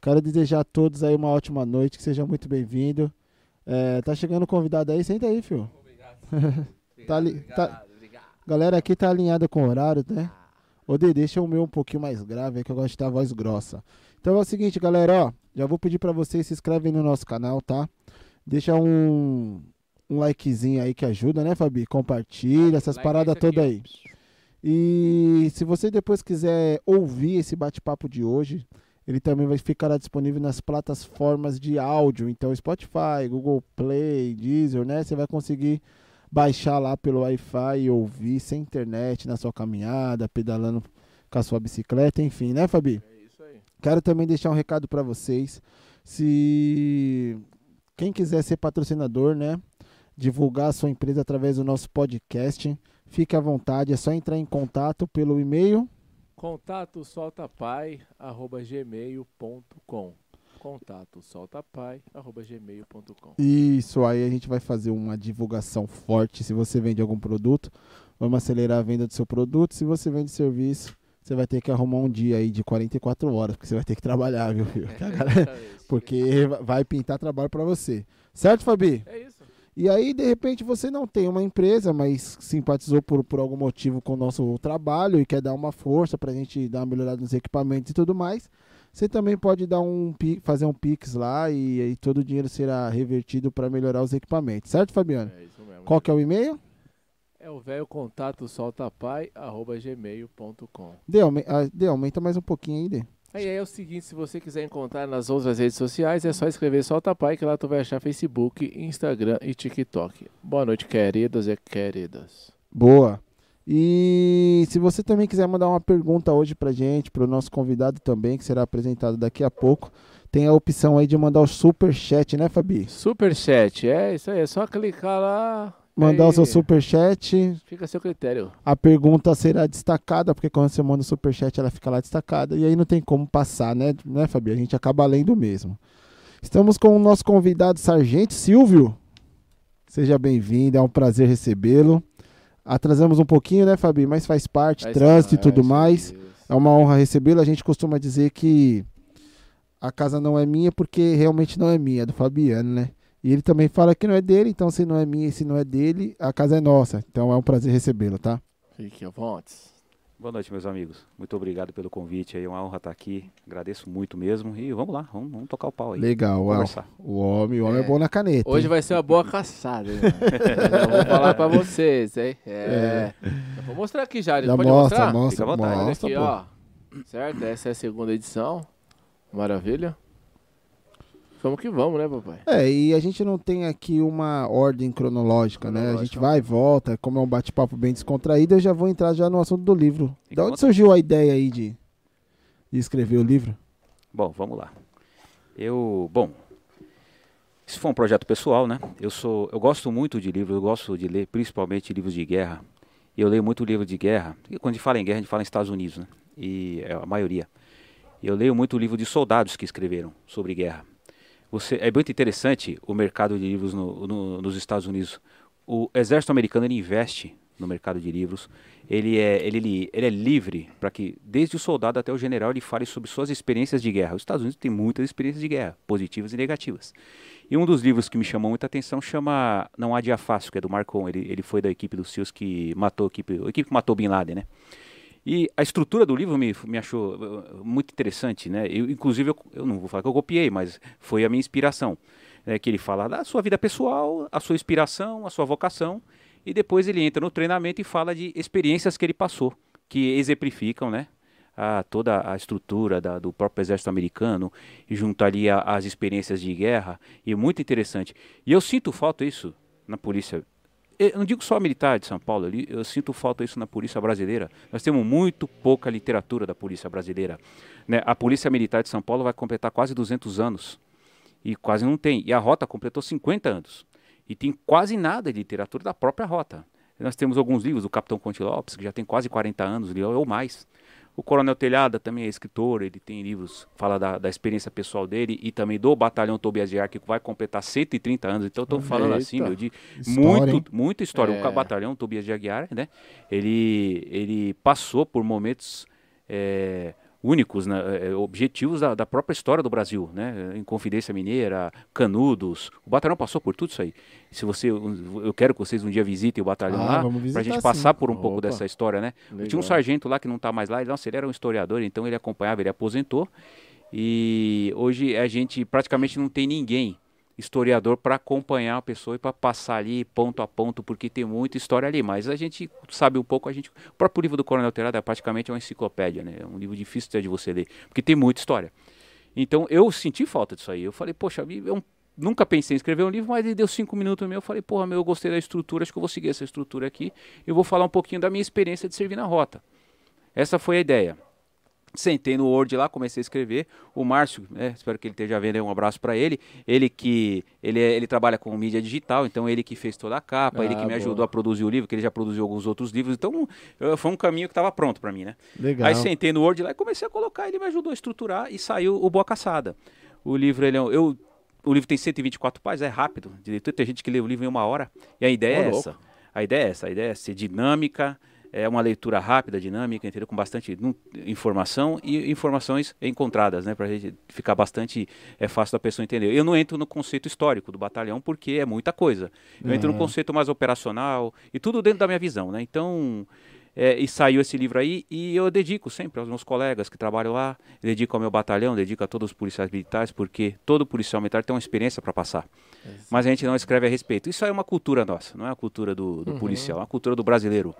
Quero desejar a todos aí uma ótima noite, que seja muito bem-vindo. É, tá chegando convidado aí, senta aí, filho. Obrigado. Tá ali- obrigado, tá- obrigado. Galera aqui tá alinhada com o horário, né? Ô, Dê, deixa o meu um pouquinho mais grave, aí que eu gosto de ter a voz grossa. Então é o seguinte, galera, ó. Já vou pedir pra vocês se inscrevem no nosso canal, tá? Deixa um, um likezinho aí que ajuda, né, Fabi? Compartilha, essas Like paradas todas aí. E se você depois quiser ouvir esse bate-papo de hoje, ele também vai ficar disponível nas plataformas de áudio, então Spotify, Google Play, Deezer, né? Você vai conseguir baixar lá pelo Wi-Fi e ouvir sem internet na sua caminhada, pedalando com a sua bicicleta, enfim, né, Fabi? É isso aí. Quero também deixar um recado para vocês. Se quem quiser ser patrocinador, né, divulgar a sua empresa através do nosso podcast, fique à vontade, é só entrar em contato pelo e-mail Contato soltapai@gmail.com. Contato soltapai@gmail.com. Isso, aí a gente vai fazer uma divulgação forte. Se você vende algum produto, vamos acelerar a venda do seu produto. Se você vende serviço, você vai ter que arrumar um dia aí de 44 horas, porque você vai ter que trabalhar, viu, filho? Galera- Porque vai pintar trabalho para você. Certo, Fabi? É isso. E aí, de repente, você não tem uma empresa, mas simpatizou por, por algum motivo com o nosso trabalho e quer dar uma força pra gente dar uma melhorada nos equipamentos e tudo mais. Você também pode dar um fazer um Pix lá e aí todo o dinheiro será revertido para melhorar os equipamentos. Certo, Fabiano? É isso mesmo. Qual que é o e-mail? É o velho contato soltapai@gmail.com. Ah, Dê, aumenta mais um pouquinho aí, Dê. Aí é o seguinte, se você quiser encontrar nas outras redes sociais, é só escrever Solta Pai, que lá tu vai achar Facebook, Instagram e TikTok. Boa noite, queridos e queridas. Boa. E se você também quiser mandar uma pergunta hoje pra gente, pro nosso convidado também, que será apresentado daqui a pouco, tem a opção aí de mandar o super chat, né, Fabi? Superchat, é isso aí, é só clicar lá. Mandar o seu super chat, Fica a seu critério. a pergunta será destacada, porque quando você manda o super chat, ela fica lá destacada e aí não tem como passar, né, né, Fabi? A gente acaba lendo mesmo. Estamos com o nosso convidado Sargento Silvio. Seja bem-vindo, é um prazer recebê-lo. Atrasamos um pouquinho, né, Fabi? Mas faz parte, Faz trânsito e tudo mais. É uma honra recebê-lo. A gente costuma dizer que a casa não é minha porque realmente não é minha, é do Fabiano, né? E ele também fala que não é dele, então se não é minha e se não é dele, a casa é nossa. Então é um prazer recebê-lo, tá? Fique à vontade. Boa noite, meus amigos. Muito obrigado pelo convite aí, é uma honra estar aqui. Agradeço muito mesmo. E vamos lá, vamos, vamos tocar o pau aí. Legal, o homem, o homem é, É. bom na caneta. Hoje hein? vai ser uma boa caçada, vou falar pra vocês, hein? É. Eu vou mostrar aqui já. Já Pode mostra, mostrar? mostra, Fica à vontade. Olha mostra, aqui, ó. Certo? Essa é a segunda edição. Maravilha. Vamos que vamos, né, papai? É, e a gente não tem aqui uma ordem cronológica, né? A gente Cronológica. vai e volta, como é um bate-papo bem descontraído, eu já vou entrar já no assunto do livro. Fica Da onde surgiu a ideia aí de, de escrever o livro? Bom, vamos lá. Eu, bom, isso foi um projeto pessoal, né? Eu sou, eu gosto muito de livros, eu gosto de ler principalmente livros de guerra. E eu leio muito livro de guerra. E quando a gente fala em guerra, a gente fala em Estados Unidos, né? E é a maioria. Eu leio muito livro de soldados que escreveram sobre guerra. Você, é muito interessante o mercado de livros no- no- nos Estados Unidos. O exército americano investe no mercado de livros. Ele é, ele, ele é livre para que, desde o soldado até o general, ele fale sobre suas experiências de guerra. Os Estados Unidos têm muitas experiências de guerra, positivas e negativas. E um dos livros que me chamou muita atenção chama Não Há Dia Fácil, que é do Marcon. Ele, ele foi da equipe dos SEALs que matou a equipe, a equipe que matou Bin Laden, né? E a estrutura do livro me, me achou uh, muito interessante, né? Eu, inclusive, eu, eu não vou falar que eu copiei, mas foi a minha inspiração. né? que ele fala da sua vida pessoal, a sua inspiração, a sua vocação, e depois ele entra no treinamento e fala de experiências que ele passou, que exemplificam, né? a toda a estrutura da, do próprio exército americano e juntaria as experiências de guerra e muito interessante. E eu sinto falta isso na polícia. Eu não digo só a militar de São Paulo, eu sinto falta isso na polícia brasileira. Nós temos muito pouca literatura da polícia brasileira. Né? A polícia militar de São Paulo vai completar quase 200 anos e quase não tem. E a rota completou 50 anos e tem quase nada de literatura da própria rota. Nós temos alguns livros do Capitão Conte Lopes, que já tem quase 40 anos, ou mais. O Coronel Telhada também é escritor, ele tem livros, fala da, da experiência pessoal dele e também do Batalhão Tobias de Ar, que vai completar 130 anos. Então, estou falando assim, meu, de história, muito, muita história. É. O Batalhão Tobias de Aguiar, né? Ele, ele passou por momentos é, únicos, né, é, é, objetivos da, da, própria história do Brasil, né? Em Confidência Mineira, Canudos, o batalhão passou por tudo isso aí. Se você, eu quero que vocês um dia visitem o batalhão ah, lá, para a gente passar por um Opa. pouco dessa história, né? Tinha um sargento lá que não está mais lá, ele, nossa, ele era um historiador, então ele acompanhava, ele aposentou e hoje a gente praticamente não tem ninguém historiador para acompanhar a pessoa e para passar ali ponto a ponto, porque tem muita história ali. Mas a gente sabe um pouco, a gente. O próprio livro do Coronel Terada é praticamente uma enciclopédia, né? É um livro difícil de você ler, porque tem muita história. Então eu senti falta disso aí. Eu falei, poxa, eu nunca pensei em escrever um livro, mas ele deu cinco minutos meu. Eu falei, porra, meu, eu gostei da estrutura, acho que eu vou seguir essa estrutura aqui. Eu vou falar um pouquinho da minha experiência de servir na rota. Essa foi a ideia. Sentei no Word lá, comecei a escrever. O Márcio, né, espero que ele esteja vendo aí, um abraço para ele. Ele que ele, é, ele trabalha com mídia digital, então ele que fez toda a capa, ah, ele que me boa. ajudou a produzir o livro, que ele já produziu alguns outros livros. Então foi um caminho que estava pronto para mim, né? Legal. Aí sentei no Word lá e comecei a colocar, ele me ajudou a estruturar e saiu o Boa Caçada. O livro, ele é, eu, o livro tem 124 páginas, é rápido tem gente que lê o livro em uma hora. E a ideia oh, é louco. essa. A ideia é essa, a ideia é ser dinâmica, é uma leitura rápida, dinâmica, entendeu? com bastante informação e informações encontradas, né? para a gente ficar bastante é fácil da pessoa entender. Eu não entro no conceito histórico do batalhão porque é muita coisa. Eu uhum. entro no uhum. conceito mais operacional e tudo dentro da minha visão, né? Então é, e saiu esse livro aí e eu dedico sempre aos meus colegas que trabalham lá, dedico ao meu batalhão, dedico a todos os policiais militares, porque todo policial militar tem uma experiência para passar. É Mas a gente não escreve a respeito. Isso é uma cultura nossa, não é a cultura do, do uhum. policial, é uma cultura do brasileiro.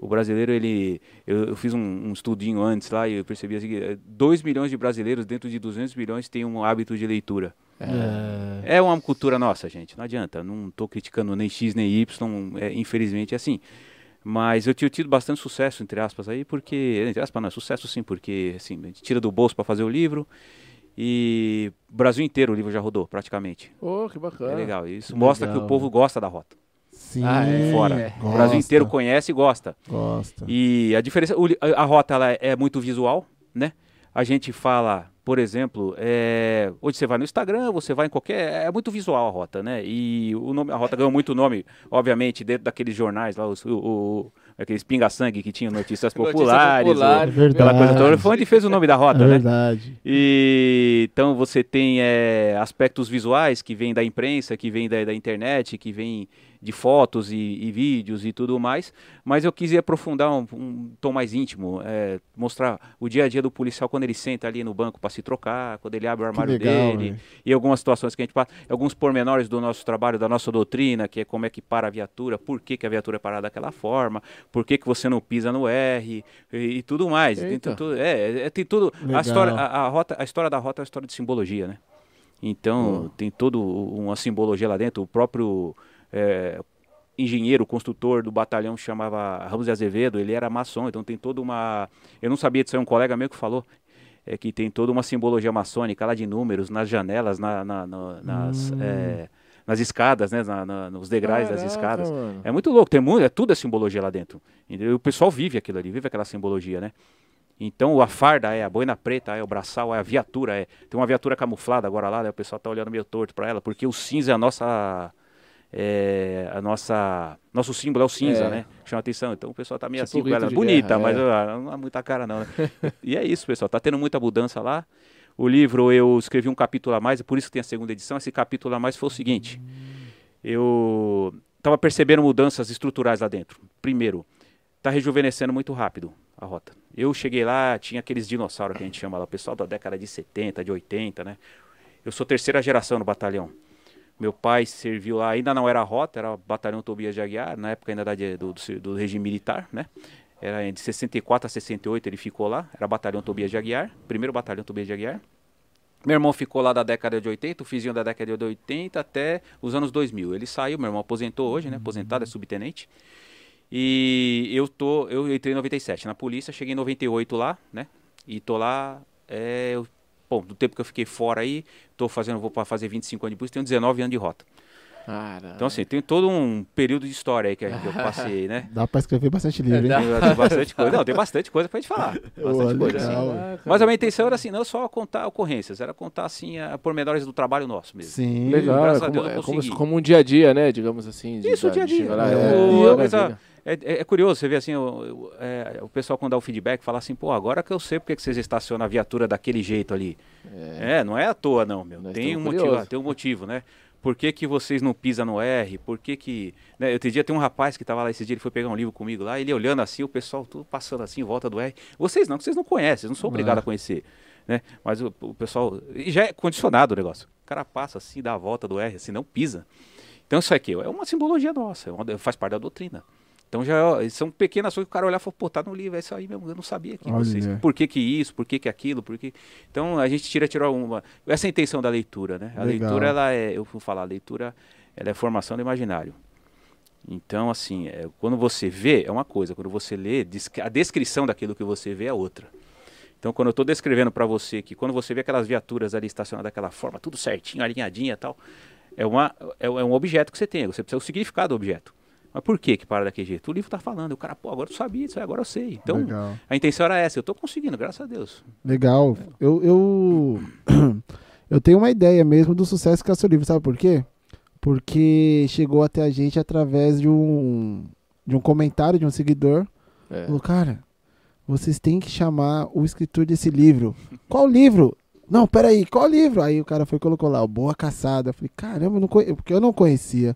O brasileiro, ele. Eu, eu fiz um, um, estudinho antes lá e eu percebi assim: 2 milhões de brasileiros dentro de 200 milhões têm um hábito de leitura. É. é uma cultura nossa, gente. Não adianta. Não estou criticando nem X nem Y. É, infelizmente é assim. Mas eu tinha tido bastante sucesso, entre aspas, aí, porque. Entre aspas, não, é sucesso sim, porque assim, a gente tira do bolso para fazer o livro. E o Brasil inteiro o livro já rodou, praticamente. Oh, que bacana. É legal. Isso que mostra legal. que o povo gosta da rota. Sim, ah, é. fora. É. O Brasil inteiro conhece e gosta. Gosta. E a diferença, a rota ela é muito visual, né? A gente fala, por exemplo, é, hoje você vai no Instagram, você vai em qualquer, é muito visual a rota, né? E o nome, a rota ganhou muito nome, obviamente, dentro daqueles jornais lá, os, o, o aqueles pinga-sangue que tinham notícias populares. Notícia popular, o, verdade. Coisa toda. Foi onde fez o nome da rota, é né? Verdade. E, então você tem é, aspectos visuais que vêm da imprensa, que vêm da, da internet, que vêm de fotos e, e, vídeos e tudo mais, mas eu quis aprofundar um, um tom mais íntimo, é, mostrar o dia a dia do policial quando ele senta ali no banco para se trocar, quando ele abre o armário legal, dele, véio. e algumas situações que a gente passa, alguns pormenores do nosso trabalho, da nossa doutrina, que é como é que para a viatura, por que, que a viatura é parada daquela forma, por que, que você não pisa no R e, e tudo mais. Tem tudo, é, é, tem tudo. A história, a, a, rota, a história da rota é uma história de simbologia, né? Então, hum. tem toda uma simbologia lá dentro. O próprio é, engenheiro, construtor do batalhão chamava Ramos de Azevedo, ele era maçom, então tem toda uma. Eu não sabia disso, é um colega meu que falou. É que tem toda uma simbologia maçônica lá de números, nas janelas, na, na, na, nas, hum. é, nas escadas, né? nos degraus Caraca, das escadas. Mano. É muito louco, tem muito, é tudo a simbologia lá dentro. E o pessoal vive aquilo ali, vive aquela simbologia, né? Então a farda é, a boina preta é, o braçal é, a viatura é. Tem uma viatura camuflada agora lá, né? o pessoal tá olhando meio torto para ela, porque o cinza é a nossa é, a nossa nosso símbolo é o cinza, é. né? Chama atenção. Então o pessoal tá meio tipo assim com ela. Bonita, guerra, mas é. não é muita cara não. Né? e é isso, pessoal. Tá tendo muita mudança lá. O livro eu escrevi um capítulo a mais, por isso que tem a segunda edição. Esse capítulo a mais foi o seguinte: eu estava percebendo mudanças estruturais lá dentro. Primeiro, tá rejuvenescendo muito rápido a rota. Eu cheguei lá, tinha aqueles dinossauros que a gente chama lá, o pessoal da década de 70, de 80, né? Eu sou terceira geração no batalhão. Meu pai serviu lá, ainda não era rota, era batalhão Tobias de Aguiar, na época ainda da, do, do, do, regime militar, né? Era de 64 a 68 ele ficou lá, era batalhão Tobias de Aguiar, primeiro batalhão Tobias de Aguiar. Meu irmão ficou lá da década de 80, o fizinho da década de 80 até os anos 2000. Ele saiu, meu irmão aposentou hoje, né? Aposentado, é subtenente. E eu tô, eu entrei em 97 na polícia, cheguei em 98 lá, né? E tô lá, é, eu, bom, do tempo que eu fiquei fora aí, tô fazendo, vou fazer 25 anos de polícia, tenho 19 anos de rota. Caramba. Então, assim, tem todo um período de história aí que eu passei, né? Dá pra escrever bastante livro, hein? Tem, tem bastante coisa. Não, tem bastante coisa pra gente falar. Bastante coisa, legal, assim. é. Mas a minha intenção era assim, não só contar ocorrências, era contar assim a pormenores do trabalho nosso mesmo. Sim. Legal, graças é a como, Deus eu é como, como um dia a dia, né? Digamos assim. de- Isso, da- dia a de dia. lá, É, é, O- maravilha. mas a- é, é- é curioso, você vê assim, o, é, o pessoal quando dá o feedback fala assim, pô, agora que eu sei porque que vocês estacionam a viatura daquele jeito ali. É, não é à toa não, meu. Nós Tem um, motivo, tem um motivo, né? Por que, que vocês não pisam no R? Por que que... Né? Outro dia tem um rapaz que estava lá esse dia, ele foi pegar um livro comigo lá, ele olhando assim, o pessoal tudo passando assim em volta do R. Vocês não, que vocês não conhecem, vocês não são obrigados a conhecer. Né? Mas o, o pessoal... E já é condicionado o negócio. O cara passa assim, dá a volta do R, assim, não pisa. Então isso aqui é uma simbologia nossa, é uma- faz parte da doutrina. Então já são pequenas coisas que o cara olhar e fala, pô, tá no livro, é isso aí mesmo, eu não sabia que vocês. Por que que isso, por que que aquilo, por que. Então a gente tira, tira uma. Essa é a intenção da leitura, né? A Legal. leitura, ela é, eu vou falar, a leitura ela é formação do imaginário. Então, assim, é, quando você vê, é uma coisa, quando você lê, a descrição daquilo que você vê é outra. Então, quando eu estou descrevendo para você que quando você vê aquelas viaturas ali estacionadas daquela forma, tudo certinho, alinhadinha e tal, é, uma, é, é um objeto que você tem, você precisa o significado do objeto. Mas por que que para daquele jeito? O livro está falando, o cara, pô, agora eu sabia disso, agora eu sei. Então, Legal. a intenção era essa, eu estou conseguindo, graças a Deus. Legal. Eu, eu, eu tenho uma ideia mesmo do sucesso que é o seu livro, sabe por quê? Porque chegou até a gente através de um, de um comentário de um seguidor. É. Falou, cara, vocês têm que chamar o escritor desse livro. Qual livro? Não, peraí, qual livro? Aí o cara foi e colocou lá, o Boa Caçada. Eu falei, caramba, eu não conhe... porque eu não conhecia.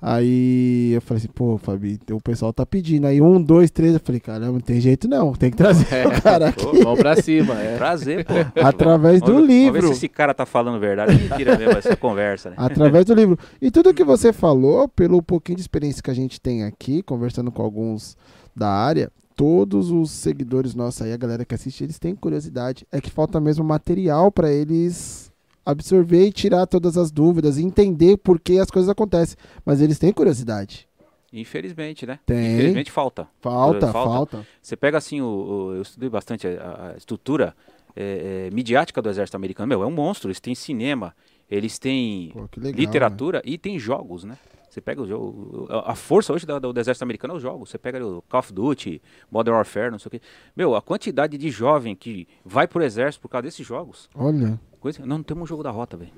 Aí eu falei assim, pô, Fabi, o pessoal tá pedindo. Aí um, dois, três, eu falei, caramba, não tem jeito não, tem que trazer É. o cara aqui. Pô, Vamos pra cima, é. prazer, pô. Através do Vamos ver- Vamos ver livro. se esse cara tá falando verdade. Mentira mesmo essa conversa, né? Através do livro. E tudo que você falou, pelo pouquinho de experiência que a gente tem aqui, conversando com alguns da área, todos os seguidores nossos aí, a galera que assiste, eles têm curiosidade. É que falta mesmo material para eles absorver e tirar todas as dúvidas, entender por que as coisas acontecem. Mas eles têm curiosidade. Infelizmente, né? Tem. Infelizmente falta. Falta, Falta. falta. Você pega assim, o, o- eu estudei bastante a, a estrutura é, é, midiática do exército americano. Meu, é um monstro. Eles têm cinema, eles têm Pô, legal. né? literatura e tem jogos, né? Você pega o jogo. A força hoje do, do exército americano é os jogos. Você pega o Call of Duty, Modern Warfare, não sei o quê. Meu, a quantidade de jovem que vai pro exército por causa desses jogos. Olha, Coisa, não, não temos um jogo da rota, velho.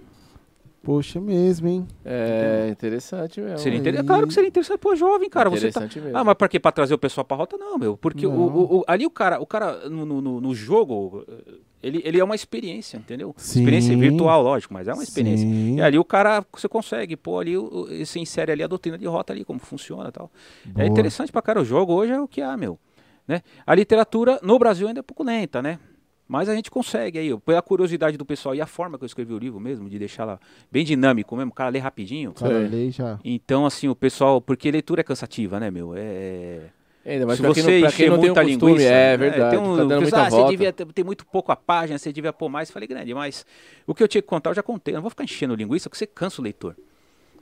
poxa mesmo, hein? É interessante mesmo. Seria inter... Claro que seria interessante. Pô, jovem, cara. Você tá... Interessante mesmo. Ah, mas pra quê? Pra trazer o pessoal pra rota? Não, meu. Porque o- Não. o- o- ali o cara, o cara no, no- no- jogo, ele, ele é uma experiência, entendeu? Sim. Experiência virtual, lógico, mas é uma experiência. Sim. E ali o cara, você consegue, pô, ali você insere ali a doutrina de rota ali, como funciona e tal. Boa. É interessante pra cara. O jogo hoje é o que há, meu. Né? A literatura no Brasil ainda é pouco lenta, né? Mas a gente consegue aí, pela curiosidade do pessoal e a forma que eu escrevi o livro mesmo, de deixar lá bem dinâmico mesmo, o cara lê rapidinho. Cara, lei já. Então, assim, o pessoal. Porque leitura é cansativa, né, meu? É. Ainda mais Se pra quem você não, quem encher não tem muita costume, linguiça. é né, verdade. Tem um, tá dando pessoal, muita ah, volta. Você devia ter, muito pouco a página, você devia pôr mais. Falei, grande, mas o que eu tinha que contar eu já contei. Eu não vou ficar enchendo linguiça porque você cansa o leitor.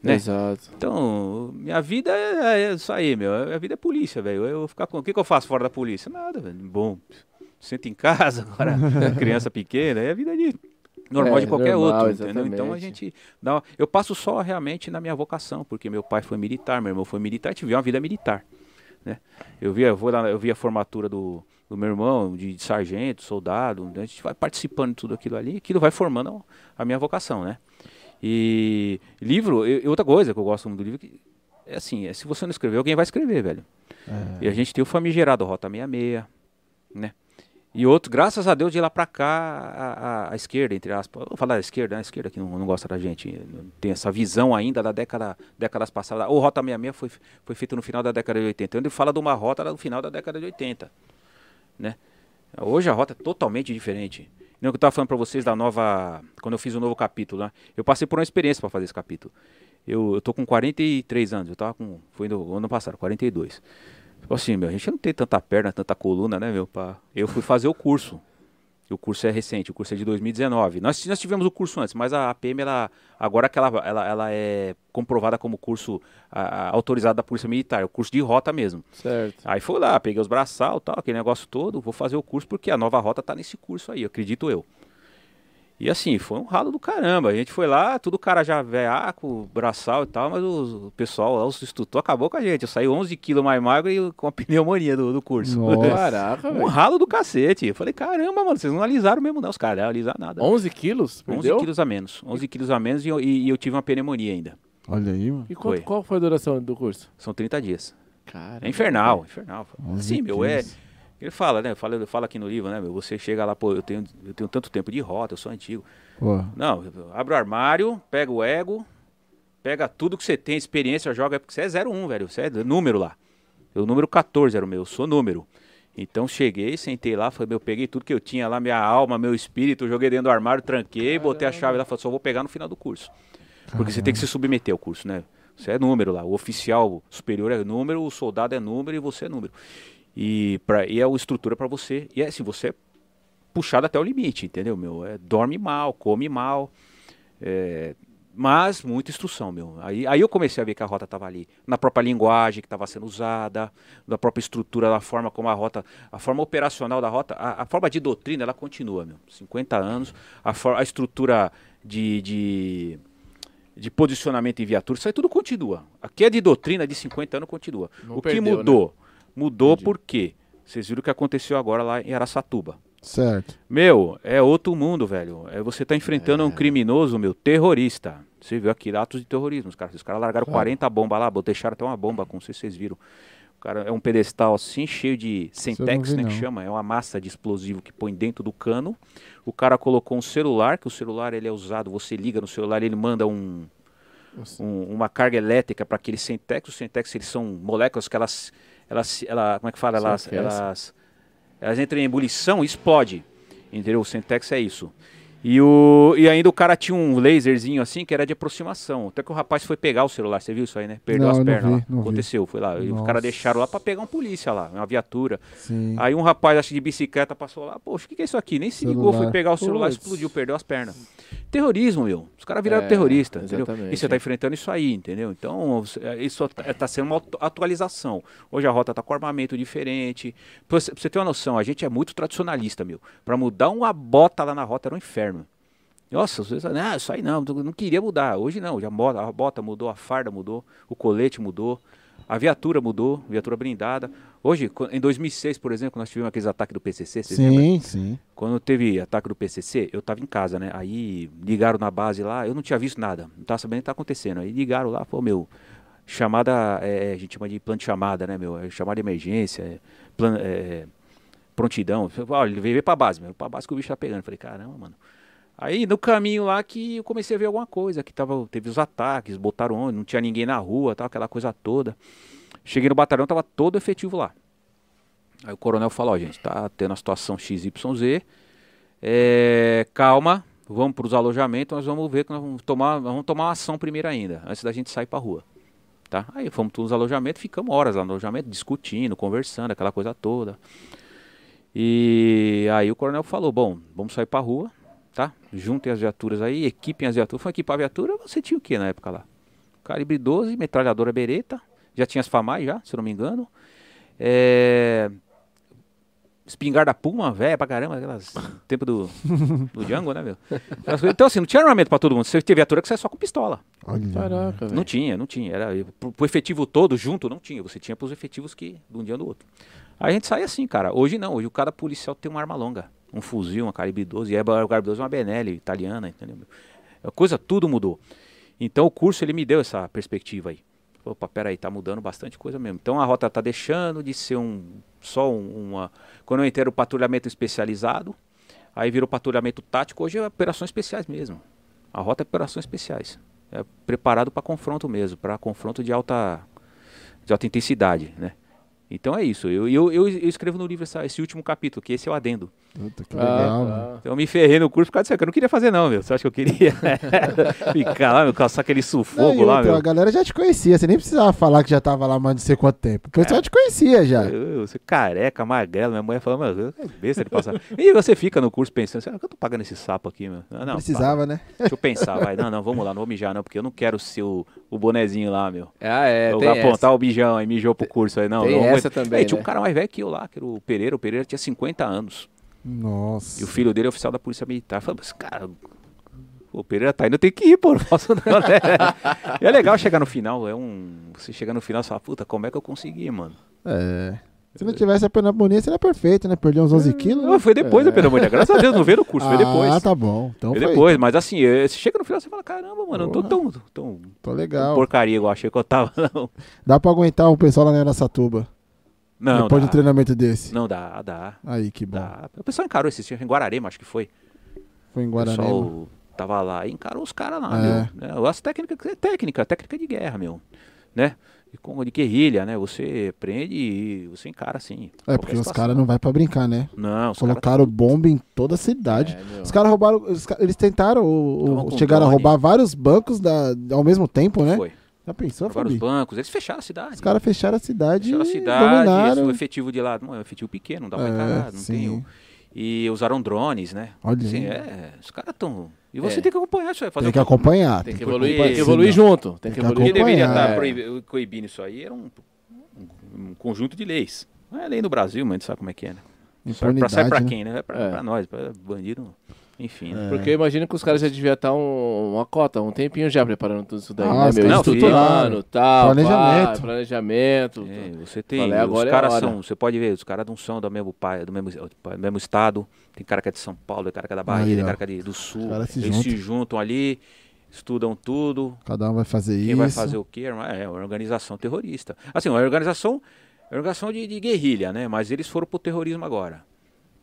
né? Exato. Então, minha vida é, é isso aí, meu. Minha vida é polícia, velho. Eu ficar com. O que, que eu faço fora da polícia? Nada, velho. Bom, sento em casa, agora criança pequena, é a vida de. Normal É, de qualquer normal, outro, entendeu? Então a exatamente. gente dá uma- Eu passo só realmente na minha vocação, porque meu pai foi militar, meu irmão foi militar, a viveu uma vida militar. Né? Eu via, eu vou lá, eu vi a formatura do, do meu irmão, de, de sargento, soldado, né? a gente vai participando de tudo aquilo ali, aquilo vai formando a minha vocação, né? E livro, e outra coisa que eu gosto muito do livro, que é assim, é, se você não escrever, alguém vai escrever, velho. É. E a gente tem o famigerado Rota 66, né? E outro, graças a Deus, de lá pra cá, a, a- a esquerda, entre aspas, vou falar a esquerda, né? a esquerda que não, não gosta da gente, tem essa visão ainda da década, décadas passadas. O Rota 66 foi, foi feito no final da década de 80. Ele fala de uma rota no final da década de 80, né? Hoje a rota é totalmente diferente. Não eu estava falando para vocês da nova, quando eu fiz o novo capítulo, né? Eu passei por uma experiência para fazer esse capítulo. Eu, eu tô com 43 anos, eu tava com, foi no ano passado, 42. Assim, meu, a gente não tem tanta perna, tanta coluna, né, meu? Pra... Eu fui fazer o curso. E o curso é recente, o curso é de 2019. Nós, nós tivemos o curso antes, mas a PM, ela, agora que ela, ela, ela é comprovada como curso a, a, autorizado da Polícia Militar, o curso de rota mesmo. Certo. Aí fui lá, peguei os braçal tal, aquele negócio todo, vou fazer o curso porque a nova rota tá nesse curso aí, acredito eu. E assim, foi um ralo do caramba. A gente foi lá, tudo cara já veaco, braçal e tal, mas o, pessoal lá, os instrutor, acabou com a gente. Eu saí 11 quilos mais magro e com a pneumonia do, do curso. Caraca, Um ralo do cacete. Eu falei, caramba, mano, vocês não alisaram mesmo não. Os caras não alisaram nada. 11 quilos? 11 Perdeu? quilos a menos. 11 quilos a menos e, eu- e- e eu tive uma pneumonia ainda. Olha aí, mano. E quanto- Foi. qual foi a duração do curso? São 30 dias. Cara. É infernal, infernal. 11 Assim, meu, é... Ele fala, né? Fala, fala aqui no livro, né, meu? Você chega lá, pô, eu tenho, eu tenho tanto tempo de rota, eu sou antigo. Pô, Não, abre o armário, pega o ego, pega tudo que você tem, experiência, joga, porque você é 01, velho, você é número lá. O número 14 era o meu, eu sou número. Então cheguei, sentei lá, falei, meu, peguei tudo que eu tinha lá, minha alma, meu espírito, joguei dentro do armário, tranquei, botei a chave lá, falei, só vou pegar no final do curso. Porque você tem que se submeter ao curso, né? Você é número lá, o oficial superior é número, o soldado é número e você é número. E, pra, e é a estrutura para você, e é assim, você é puxado até o limite, entendeu, meu? É, dorme mal, come mal, é, mas muita instrução, meu. Aí, aí eu comecei a ver que a rota estava ali, na própria linguagem que estava sendo usada, na própria estrutura, da forma como a rota, a forma operacional da rota, a, a forma de doutrina, ela continua, meu. 50 anos, a, for- a estrutura de, de, de posicionamento em viatura, isso aí tudo continua. Aqui é de doutrina de 50 anos, continua. Não o que perdeu, né? Mudou? Entendi. por quê? Vocês viram o que aconteceu agora lá em Araçatuba. certo. Meu, é outro mundo, velho. É, você tá enfrentando É. um criminoso, meu, terrorista. Você viu aqui atos de terrorismo. Os caras, os caras largaram 40 bombas lá, deixaram até uma bomba, com sei se vocês viram. O cara é um pedestal assim, cheio de sentex, vi, né, que chama. É uma massa de explosivo que põe dentro do cano. O cara colocou um celular, que o celular ele é usado, você liga no celular, ele manda um, um- uma carga elétrica para aqueles sentex. Os sentex eles são moléculas que elas, elas, ela, como é que fala? Elas, elas, elas entram em ebulição e explode. Entendeu? O sentex é isso. E, o, e ainda o cara tinha um laserzinho assim que era de aproximação. Até que o rapaz foi pegar o celular, você viu isso aí, né? Perdeu Não, as pernas vi, lá. não vi. Aconteceu, foi lá. E os Nossa. caras deixaram lá pra pegar um polícia lá, uma viatura. Sim. Aí um rapaz, acho que de bicicleta, passou lá. Poxa, o que, que é isso aqui? Nem se ligou, Celular. foi pegar o celular, Puts. explodiu, perdeu as pernas. Terrorismo, meu. Os caras viraram É, terrorista, entendeu? exatamente. E você tá enfrentando isso aí, entendeu? Então, é, isso tá- tá sendo uma atu- atualização. Hoje a rota tá com armamento diferente. Pra você ter uma noção, a gente é muito tradicionalista, meu. Pra mudar uma bota lá na rota era um inferno. Nossa, às vezes, ah, isso aí não, não queria mudar. Hoje não, já a bota mudou, a farda mudou, o colete mudou, a viatura mudou, viatura blindada. Hoje, em 2006, por exemplo, nós tivemos aqueles ataques do PCC, vocês lembram? Sim, sim. Quando teve ataque do PCC, eu tava em casa, né? Aí ligaram na base lá, eu não tinha visto nada, não tava sabendo o que tá acontecendo. Aí ligaram lá, pô, meu, chamada, é, a gente chama de plano de chamada, né, meu? É chamada de emergência, é, plan- é, prontidão. Olha, ele veio pra base, meu, pra base que o bicho tá pegando. Eu falei, caramba, mano. Aí no caminho lá que eu comecei a ver alguma coisa, que tava, teve os ataques, botaram onde, não tinha ninguém na rua, tal, aquela coisa toda. Cheguei no batalhão, tava todo efetivo lá. Aí o coronel falou, ó, gente, tá tendo a situação XYZ, é, calma, vamos para os alojamentos, nós vamos ver que nós vamos tomar, vamos tomar uma ação primeiro ainda, antes da gente sair para rua. Tá? Aí fomos todos nos alojamentos, ficamos horas lá no alojamento, discutindo, conversando, aquela coisa toda. E aí o coronel falou, bom, vamos sair para rua, tá? Juntem as viaturas aí, equipem as viaturas. Foi equipar a viatura, você tinha o que na época lá? Calibre 12, metralhadora bereta, já tinha as FAMAI já, se eu não me engano. É, espingarda Puma, velha pra caramba, aquelas tempo do, do Django, né, meu? Então, assim, não tinha armamento pra todo mundo. Você tinha viatura que você ia só com pistola. Olha. Caraca, Não velho. tinha, não tinha. Era, pro, pro efetivo todo junto, não tinha. Você tinha pros efetivos que de um dia no outro. Aí a gente sai assim, cara. Hoje não, hoje o cara policial tem uma arma longa. Um fuzil, uma calibre 12. E é, o calibre 12 é uma Benelli italiana, entendeu? A coisa tudo mudou. Então o curso ele me deu essa perspectiva aí. Opa, peraí, tá mudando bastante coisa mesmo. Então a rota tá deixando de ser um só um- uma. Quando eu entrei o patrulhamento especializado, aí virou patrulhamento tático, hoje é operações especiais mesmo. A rota é operações especiais. É preparado para confronto mesmo, para confronto de alta de alta intensidade, né? Então é isso. Eu, eu, eu, eu escrevo no livro essa, esse último capítulo, que esse é o adendo. Puta, que Ah, legal. tá. Então eu me ferrei no curso por causa disso. Eu não queria fazer, não, meu. Você acha que eu queria ficar lá, meu, caçar aquele Não, sufoco e lá, outra, meu? A galera já te conhecia, você nem precisava falar que já tava lá mais não sei quanto tempo. O pessoal te conhecia já. Eu, você careca, magrelo, minha mulher falando, mas é besta de passar. E você fica no curso pensando, será que eu tô pagando esse sapo aqui, meu? Ah, não, Precisava, né? para. Deixa eu pensar, vai. Não, não, vamos lá, não vou mijar, não, porque eu não quero ser o, o bonezinho lá, meu. Ah, é, eu tem vou apontar essa. o bijão aí, mijou pro curso aí, não. tem não essa também, Aí, tinha um né? cara mais velho que eu lá, que era o Pereira. O Pereira tinha 50 anos. Nossa. E o filho dele é oficial da Polícia Militar. Falei, mas cara, o Pereira tá indo, eu tenho que ir, pô, não posso não, né? E é legal chegar no final, é um... Você chega no final e fala, puta, como é que eu consegui, mano? É. Se não tivesse a pneumonia, seria perfeito, né? Perdeu uns 11 quilos. Não, foi depois da pneumonia, graças a Deus, não veio no curso, foi depois. Ah, tá bom. Então foi foi. depois, mas assim, eh, você chega no final e fala, caramba, mano, eu não tô tão, tão, tão Tô legal. porcaria igual eu achei que eu tava, não. Dá pra aguentar o pessoal lá na Aracatuba. Não, depois dá. de um treinamento desse. Não dá, dá, Aí, que bom. dá. O pessoal encarou esse em Guararema, acho que foi. Foi em O Guararema. pessoal tava lá e encarou os caras lá, É. meu. Né? As técnicas, é técnica, técnica de guerra, meu. Né? E de guerrilha, né? Você prende e você encara assim. É, porque os situação. caras não vai pra brincar, né? Não, os Colocaram bomba em toda a cidade. É. Os caras roubaram. os eles tentaram. com chegaram a roubar vários bancos da, ao mesmo tempo, né? Foi. Já pensou, Vários Fabi? bancos, eles fecharam a cidade. Os caras fecharam a cidade. fecharam a e cidade, dominaram. o efetivo de lá não é um efetivo pequeno, não dá pra É, encarar, não sim. tem E usaram drones, né? Olha Assim, é, os caras estão. E você É. tem que acompanhar isso aí. Fazer Tem que um- acompanhar. Tem que que evoluir, tem que evoluir junto. Tem Tem que que evoluir. Quem deveria acompanhar. estar É. coibindo isso aí era um, um conjunto de leis. Não é lei do Brasil, mas a gente sabe como é que é, né? Sai pra, sai pra né? quem, né? É pra, É. pra nós, pra bandido, enfim. né? Porque eu imagino que os caras já deviam estar um- uma cota, um tempinho já preparando tudo isso daí, Ah, né, meu? Estruturando, tal, Planejamento. pá, planejamento. É, você tem. Falei, agora os é caras são. Você pode ver, os caras não são do mesmo pai, do mesmo, do mesmo estado. Tem cara que é de São Paulo, tem cara que é da Bahia, Aí, tem cara que é de- do sul. Se Eles juntam. se juntam ali, estudam tudo. Cada um vai fazer Quem isso. vai fazer o quê? É uma- é organização terrorista. Assim, uma organização, é uma organização de, de guerrilha, né? Mas eles foram pro terrorismo agora.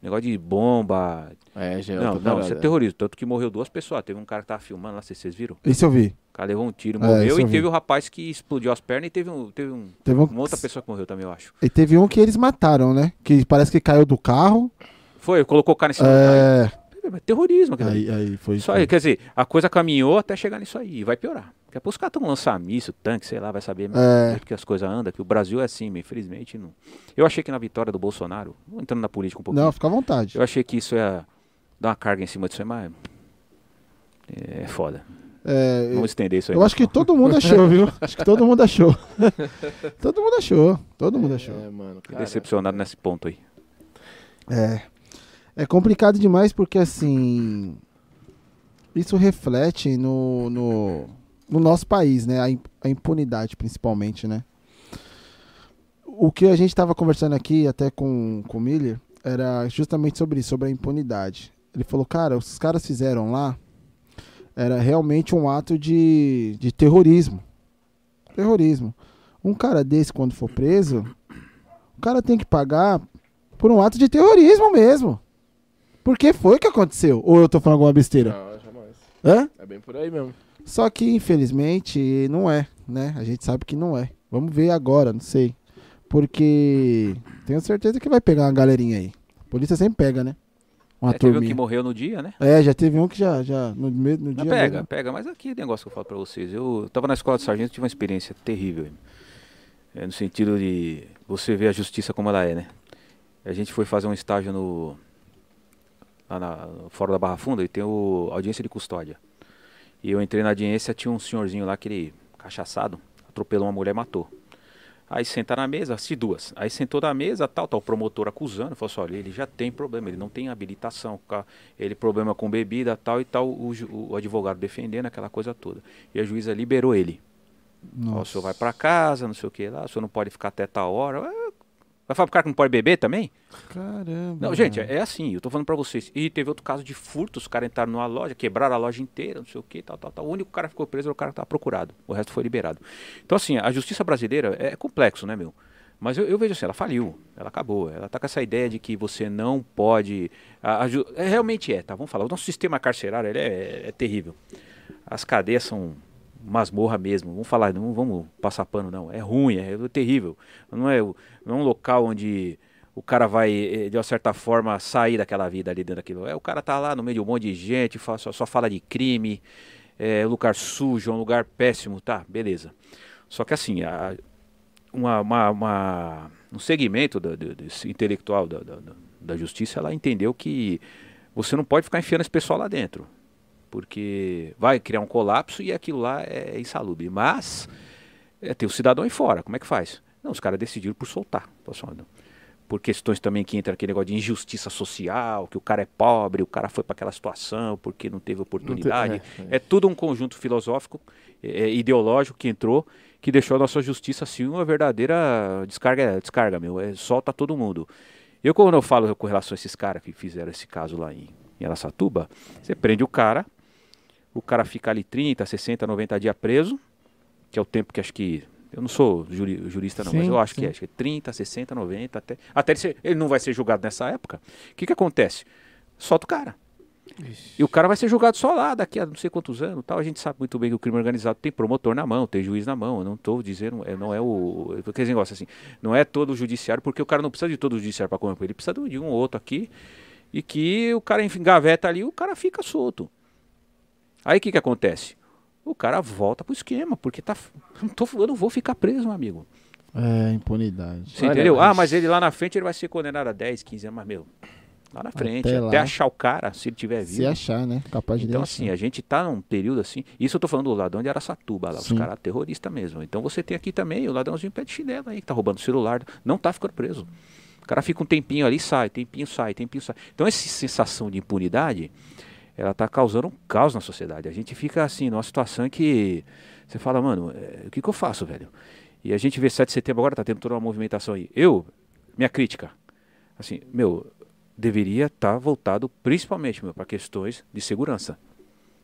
Negócio de bomba. É, já é Não, não, isso é terrorismo. Tanto que morreu duas pessoas. Teve um cara que tava filmando lá, vocês vocês viram? Isso eu vi. O cara levou um tiro, É, morreu. isso e vi. teve o rapaz que explodiu as pernas e teve, um, teve um, Teve um- uma outra pessoa que morreu também, eu acho. E teve um que eles mataram, né? Que parece que caiu do carro. Foi, colocou o cara em cima do É. carro. É terrorismo, aquilo ali. Aí, aí foi. Isso aí, quer dizer, a coisa caminhou até chegar nisso aí, e vai piorar. Daqui a pouco os caras estão lançando míssil, tanque, sei lá, vai saber É. que as coisas andam, que o Brasil é assim, mas infelizmente não. Eu achei que na vitória do Bolsonaro, vou entrando na política um pouquinho, Não, fica à vontade. eu achei que isso ia dar uma carga em cima disso aí, mas é foda. É, Vamos estender isso aí. eu acho que todo mundo achou, viu? Acho que todo mundo achou. todo mundo achou. Todo mundo achou. É, mano, Fiquei cara. decepcionado nesse ponto aí. É. É complicado demais porque, assim. Isso reflete no, no, no nosso país, né? A, im- a impunidade, principalmente, né? O que a gente estava conversando aqui, até com, com o Miller, era justamente sobre isso, sobre a impunidade. Ele falou, cara, os caras fizeram lá, era realmente um ato de, de terrorismo. Terrorismo. Um cara desse, quando for preso, o cara tem que pagar por um ato de terrorismo mesmo. Porque foi o que aconteceu. Ou eu tô falando alguma besteira? Não, jamais. Hã? É bem por aí mesmo. Só que, infelizmente, não é, né? A gente sabe que não é. Vamos ver agora, não sei. Porque tenho certeza que vai pegar uma galerinha aí. A polícia sempre pega, né? Uma É, teve um que morreu no dia, né? É, já teve um que já, já no, no Não, dia pega, mesmo. pega, mas aqui é negócio que eu falo pra vocês. Eu tava na escola de sargento tive uma experiência terrível. É, no sentido de você ver a justiça como ela é, né? A gente foi fazer um estágio no. lá na, fora da Barra Funda e tem o audiência de custódia. E eu entrei na audiência, tinha um senhorzinho lá, aquele cachaçado, atropelou uma mulher e matou. Aí senta na mesa, se duas. Aí sentou na mesa, tal, tal, o promotor acusando, falou assim, olha, ele já tem problema, ele não tem habilitação, ele problema com bebida, tal e tal, o, o advogado defendendo aquela coisa toda. E a juíza liberou ele. Ó, o Nossa. senhor vai pra casa, não sei o que lá, o senhor não pode ficar até tal hora. Vai falar pro cara que não pode beber também? Caramba. Não, gente, é, é assim, eu tô falando pra vocês. E teve outro caso de furto, os caras entraram numa loja, quebraram a loja inteira, não sei o que, tal, tal, tal. O único cara que ficou preso era o cara que tava procurado. O resto foi liberado. Então, assim, a justiça brasileira é complexo, né, meu? Mas eu, eu vejo assim, ela faliu, ela acabou. Ela tá com essa ideia de que você não pode. a- a é, realmente é, tá? Vamos falar. O nosso sistema carcerário ele é, é terrível. As cadeias são masmorra mesmo. Vamos falar, não vamos passar pano, não. É ruim, é, terrível. Não é, não é um local onde o cara vai, eh, de uma certa forma, sair daquela vida ali dentro daquilo. É, o cara tá lá no meio de um monte de gente, só, só fala de crime, é um lugar sujo, é um lugar péssimo, tá, beleza. Só que assim, a, uma, uma, uma, um segmento do, do, desse intelectual da, da, da justiça, ela entendeu que você não pode ficar enfiando esse pessoal lá dentro porque vai criar um colapso e aquilo lá é insalubre. Mas é, tem o cidadão aí fora, como é que faz? Não, os caras decidiram por soltar. Por questões também que entra aquele negócio de injustiça social, que o cara é pobre, o cara foi para aquela situação porque não teve oportunidade. Não é, é. é, tudo um conjunto filosófico, é, é, ideológico que entrou, que deixou a nossa justiça assim uma verdadeira descarga, descarga meu, é, solta todo mundo. Eu quando eu falo com relação a esses caras que fizeram esse caso lá em, em Aracatuba, você prende o cara, o cara fica ali 30, 60, 90 dias preso, que é o tempo que acho que. Eu não sou juri, jurista, não, sim, mas eu acho sim. que é, acho que é 30, 60, 90, até. Até ele, ser, ele não vai ser julgado nessa época. O que, que acontece? Solta o cara. Ixi. E o cara vai ser julgado só lá, daqui a não sei quantos anos tal. A gente sabe muito bem que o crime organizado tem promotor na mão, tem juiz na mão. Eu não estou dizendo, é, não é o. Aquele negócio assim, não é todo o judiciário, porque o cara não precisa de todo o judiciário para corromper, ele precisa de um ou outro aqui. E que o cara engaveta ali, o cara fica solto. Aí o que, que acontece? O cara volta pro esquema, porque tá. Não tô, eu não vou ficar preso, meu amigo. É, impunidade. Você entendeu? Ah, mas ele lá na frente ele vai ser condenado a 10, 15 anos, mas, meu, lá na frente, até, até achar o cara, se ele tiver vivo. Se achar, né? Capaz de Então, assim, a gente tá num período assim. Isso eu tô falando do ladrão de Araçatuba, lá, os caras terroristas mesmo. Então você tem aqui também o ladrãozinho pé de chinelo aí, que tá roubando celular, não tá ficando preso. O cara fica um tempinho ali, sai, tempinho sai, tempinho sai. Então essa sensação de impunidade ela está causando um caos na sociedade. A gente fica assim, numa situação que você fala, mano, é, o que, que eu faço, velho? E a gente vê 7 de setembro agora, tá tendo toda uma movimentação aí. Eu, minha crítica, assim, meu, deveria estar tá voltado principalmente, meu, para questões de segurança.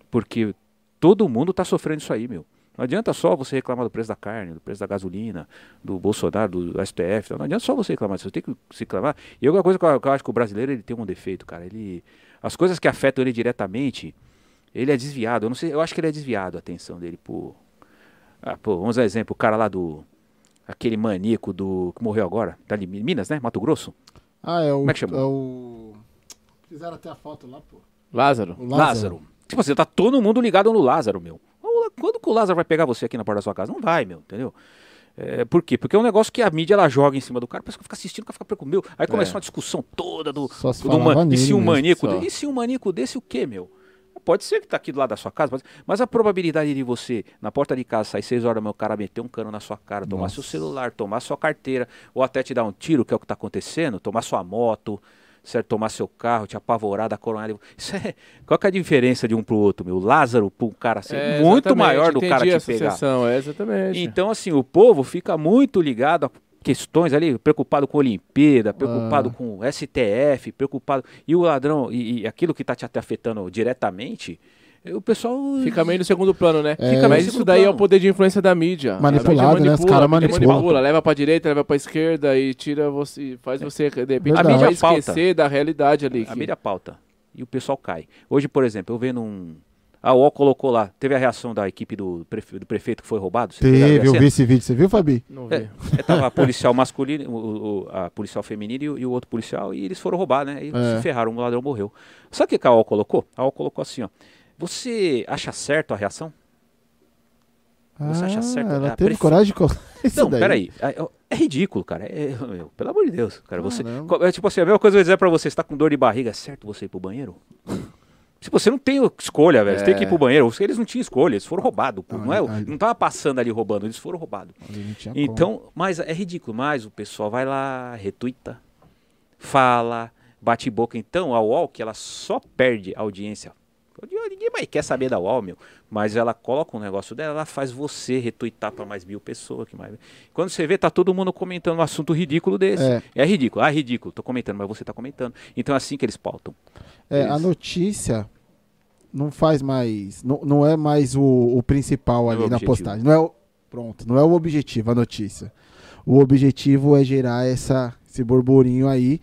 Porque todo mundo está sofrendo isso aí, meu. Não adianta só você reclamar do preço da carne, do preço da gasolina, do Bolsonaro, do STF. Não adianta só você reclamar, você tem que se reclamar. E outra coisa que eu, que eu acho que o brasileiro ele tem um defeito, cara. Ele, as coisas que afetam ele diretamente, ele é desviado. Eu não sei, eu acho que ele é desviado a atenção dele por. Ah, pô, vamos dar exemplo, o cara lá do. Aquele maníaco do. que morreu agora, tá ali, Minas, né? Mato Grosso? Ah, é o. Como é que chama? É o. Fizeram até a foto lá, pô. Lázaro. O Lázaro. Lázaro. Tipo, você tá todo mundo ligado no Lázaro, meu. Quando que o Lázaro vai pegar você aqui na porta da sua casa? Não vai, meu, entendeu? É, por quê? Porque é um negócio que a mídia ela joga em cima do cara, parece que fica assistindo, fica preocupado. Meu, aí começa é. uma discussão toda do. Só se do man, e se um maníaco. E se um maníaco desse o quê, meu? Pode ser que tá aqui do lado da sua casa, mas a probabilidade de você, na porta de casa, sair seis horas da meu cara, meter um cano na sua cara, tomar Nossa. seu celular, tomar sua carteira, ou até te dar um tiro, que é o que está acontecendo, tomar sua moto, certo? Tomar seu carro, te apavorar da coronada. Isso é, qual que é a diferença de um pro outro, meu? Lázaro pro um cara assim, é, muito maior do cara te pegar. É exatamente. Então, assim, o povo fica muito ligado a questões ali, preocupado com a Olimpíada, preocupado ah. com o STF, preocupado. E o ladrão, e, e aquilo que está te afetando diretamente o pessoal. Fica meio no segundo plano, né? É, Mas isso daí plano. é o poder de influência da mídia. Manipulado, né? Os caras manipulam. manipula, leva pra direita, leva pra esquerda e tira você. Faz você, de repente, a mídia esquecer da realidade ali. A que... mídia pauta. E o pessoal cai. Hoje, por exemplo, eu vendo um. A UOL colocou lá, teve a reação da equipe do, prefe... do prefeito que foi roubado? Teve, eu vi esse vídeo, você viu, Fabi? Não vi. É, é, tava a policial masculino, o, o, a policial feminina e o, e o, outro policial, e eles foram roubar, né? E é. se ferraram, um ladrão morreu. Sabe o que a UOL colocou? A UOL colocou assim, ó. Você acha certo a reação? Você ah, acha certo? Ela teve coragem de colocar isso Não, daí. peraí. É, é, ridículo, cara. É, é, pelo amor de Deus. Cara, você, é tipo assim, a mesma coisa que eu dizer pra você, você tá com dor de barriga, é certo você ir pro banheiro? Se você não tem escolha, velho, você tem que ir pro banheiro. Eles não tinham escolha, eles foram roubados. Não, não, é, não tava passando ali roubando, eles foram roubados. Então, como. mas é ridículo. Mas o pessoal vai lá, retuita, fala, bate boca. Então, a UOL, que ela só perde audiência Ninguém mais quer saber da UOL, meu. Mas ela coloca um negócio dela, ela faz você retuitar para mais mil pessoas. Que mais... Quando você vê, tá todo mundo comentando um assunto ridículo desse. É, é ridículo. Ah, é ridículo. Tô comentando, mas você tá comentando. Então é assim que eles pautam. É, a notícia não faz mais. Não, não é mais o, o principal ali é o na postagem. Não é o, pronto, não é o objetivo, a notícia. O objetivo é gerar essa, esse burburinho aí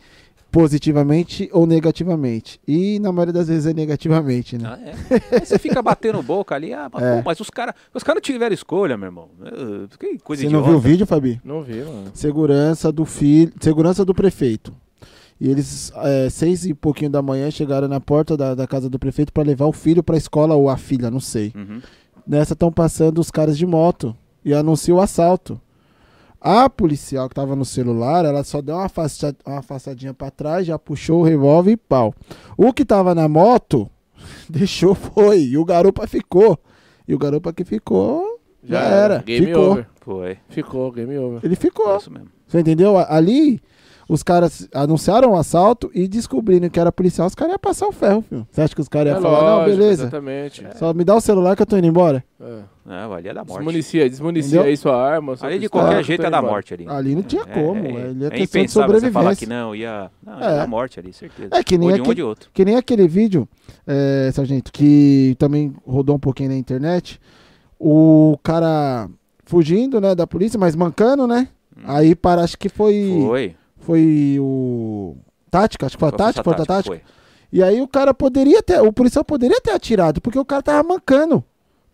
positivamente ou negativamente. E na maioria das vezes é negativamente, né? Ah, é. Aí você fica batendo boca ali, ah, mas, É. pô, mas os caras os cara não tiveram escolha, meu irmão. Que coisa Você não idiota. viu o vídeo, Fabi? Não vi, mano. Segurança do filho, segurança do prefeito. E eles, é, seis e pouquinho da manhã, chegaram na porta da, da casa do prefeito para levar o filho pra escola ou a filha, não sei. Uhum. Nessa estão passando os caras de moto e anuncia o assalto. A policial que tava no celular, ela só deu uma, afasta, uma afastadinha pra trás, já puxou o revólver e pau. O que tava na moto, deixou, foi. E o garupa ficou. E o garupa que ficou, já, era. Game ficou. over. Foi. Ficou, game over. Ele É ficou. isso mesmo. Você entendeu? Ali, os caras anunciaram o assalto e descobrindo que era policial, os caras iam passar o ferro, filho. Você acha que os caras É iam falar, não, lógico, beleza, Exatamente. só me dá o celular que eu tô indo embora? É. Não, ali é da morte. Desmunicia, desmunicia Entendeu? aí sua arma. sua Ali de pistola, qualquer que jeito é da morte ali. Ali não tinha É, como, é, ali é é questão de impensável você falar que sobrevivência. não, ia. Não, É. é da morte ali, certeza. É que nem ou de um aquele- ou de outro. Que nem aquele vídeo, é, sargento, que também rodou um pouquinho na internet. O cara fugindo, né, da polícia, mas mancando, né? Aí para, acho que foi. Hum. Foi. Foi o. Tática, acho que foi a tática, foi a tática. Foi. E aí o cara poderia ter. O policial poderia ter atirado, porque o cara tava mancando.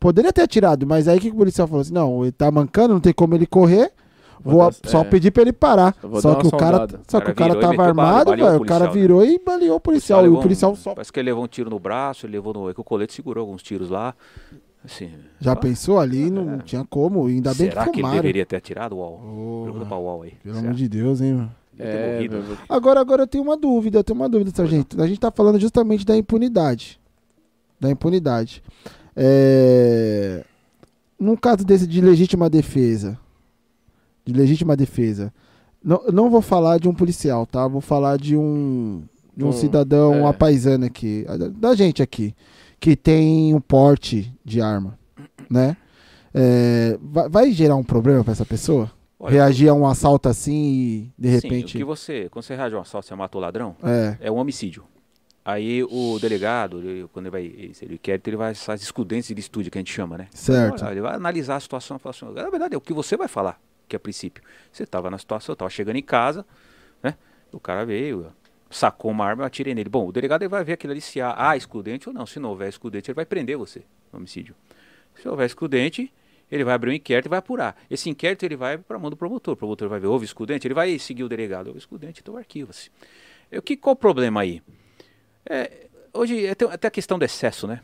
Poderia ter atirado, mas aí o que que o policial falou assim? Não, ele tá mancando, não tem como ele correr. Vou, Vou dar- só é. pedir pra ele parar. Eu vou Só dar que o cara, só que O o cara cara e tava armado, baleou o velho. O cara policial, né? virou e baleou o policial. E levou o policial um- só Parece que ele levou um tiro no braço, ele levou no. É que o colete segurou alguns tiros lá. Assim. Já ah, pensou ali, não tinha como. Ainda bem Será que que, ele deveria ter atirado o UOL? Porra, Pergunta pra UOL aí. pelo amor de Deus, hein, mano. É, morrido. meu, Agora, agora eu tenho uma dúvida, eu tenho uma dúvida, sargento. A gente tá falando justamente da impunidade. Da impunidade. É... Num caso desse de legítima defesa. De legítima defesa. Não, não vou falar de um policial, tá? Vou falar de um. De um Um, cidadão, é. uma paisana aqui. Da, da gente aqui. Que tem um porte de arma. Né? É, vai, vai gerar um problema pra essa pessoa? Olha, Reagir a um assalto assim e de sim, repente. o que você, quando você reage a um assalto, você matou o ladrão, É. é um homicídio. Aí o delegado, ele- quando ele vai, se ele quer, ele vai essas excludentes de estúdio que a gente chama, né? Certo. Ele vai analisar a situação e falar assim, na verdade é o que você vai falar, que a princípio. Você estava na situação, estava chegando em casa, né? O cara veio, sacou uma arma, eu atirei nele. Bom, o delegado ele vai ver aquilo ali se há, há excludente ou não. Se não houver excludente, ele vai prender você homicídio. Se houver excludente, ele vai abrir um inquérito e vai apurar. Esse inquérito ele vai para a mão do promotor. O promotor vai ver, houve excludente, ele vai seguir o delegado. Houve excludente, então arquiva-se. Que, qual o problema aí? É, hoje é, tem até a questão do excesso, né?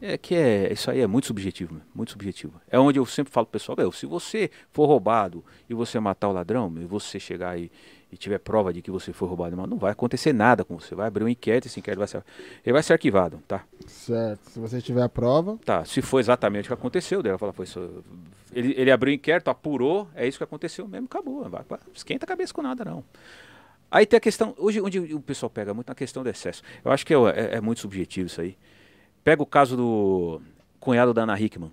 É que é, isso aí é muito subjetivo, muito subjetivo. É onde eu sempre falo pro pessoal, meu, se você for roubado e você matar o ladrão, e você chegar e, e tiver prova de que você foi roubado, mas não vai acontecer nada com você. Vai abrir um inquérito, esse inquérito vai ser, ele vai ser arquivado, tá? Certo. Se você tiver a prova. Tá, se foi exatamente o que aconteceu, daí ela fala, foi isso. Ele, ele abriu o inquérito, apurou, é isso que aconteceu mesmo, acabou. Vai, esquenta a cabeça com nada, não. Aí tem a questão, hoje onde o pessoal pega muito na questão do excesso. Eu acho que é, é- é muito subjetivo isso aí. Pega o caso do cunhado da Ana Hickman.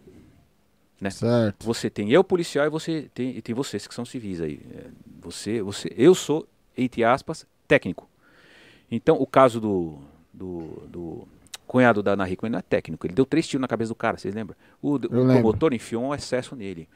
Né? Certo. Você tem eu policial e você tem, e tem vocês que são civis aí. É, Você, você, eu sou, entre aspas, técnico. Então, o caso do, do, do cunhado da Ana Hickman não é técnico. Ele deu três tiros na cabeça do cara, vocês lembram? O, o promotor enfiou um excesso nele.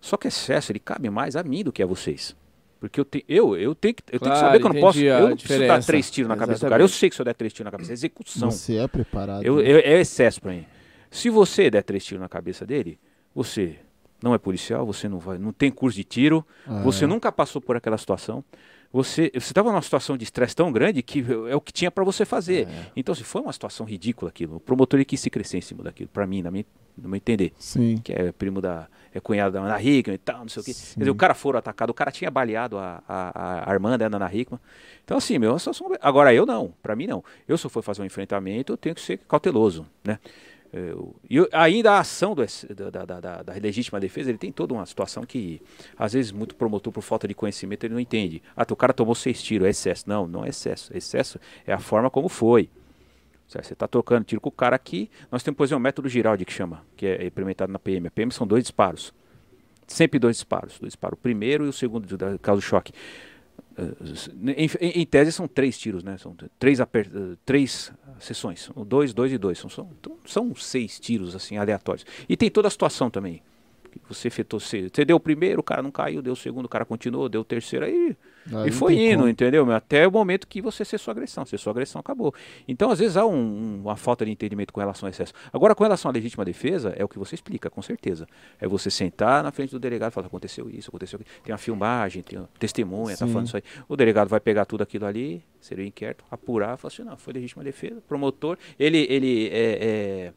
Só que excesso, ele cabe mais a mim do que a vocês. Porque eu, te, eu, eu, tenho, que, eu tenho que Claro, saber que eu não posso. Eu não preciso dar três tiros na cabeça do cara. Eu Exatamente. sei que se eu der três tiros na cabeça, é execução. Você é preparado. Eu, né? eu- é excesso pra mim. Se você der três tiros na cabeça dele, você não é policial, você não vai, não tem curso de tiro, Ah, você é. nunca passou por aquela situação. Você estava numa situação de estresse tão grande que é o que tinha para você fazer. É. Então, se foi uma situação ridícula aquilo, o promotor ele quis se crescer em cima daquilo, para mim, na minha, no meu entender, Sim. que é primo da é cunhado da Ana Hickman e tal, não sei o quê. Quer dizer, o cara foram atacado, o cara tinha baleado a, a, a irmã da Ana Hickman. Então, assim, meu, é situação- agora eu não, para mim não. Eu se eu for fazer um enfrentamento, eu tenho que ser cauteloso, né? Eu- E ainda a ação do da, da, da- da legítima defesa, ele tem toda uma situação que, às vezes, muito promotor, por falta de conhecimento, ele não entende. Ah, o cara tomou seis tiros, é excesso. Não, não é excesso. Excesso é a forma como foi. Você está trocando tiro com o cara aqui. Nós temos, por exemplo, o método Giraldi, que chama, que é implementado na PM. A PM são dois disparos. Sempre dois disparos. Dois disparos. O primeiro e o segundo, causa do choque. Em, em- tese são três tiros, né? São três, aper- três sessões. Um, Dois, dois e dois. São, são, então, são seis tiros assim aleatórios. E tem toda a situação também. Você efetou, você, você deu o primeiro, o cara não caiu, deu o segundo, o cara continuou, deu o terceiro, aí E foi indo, como. entendeu? Até o momento que você cessou a agressão. Cessou a agressão, acabou. Então, às vezes, há um- um- uma falta de entendimento com relação ao excesso. Agora, com relação à legítima defesa, é o que você explica, com certeza. É você sentar na frente do delegado e falar, aconteceu isso, aconteceu aquilo. Tem uma filmagem, tem uma testemunha, tá Sim. falando isso aí. O delegado vai pegar tudo aquilo ali, seria o inquérito, apurar, falar assim, não, foi legítima defesa. Promotor, ele, ele é... é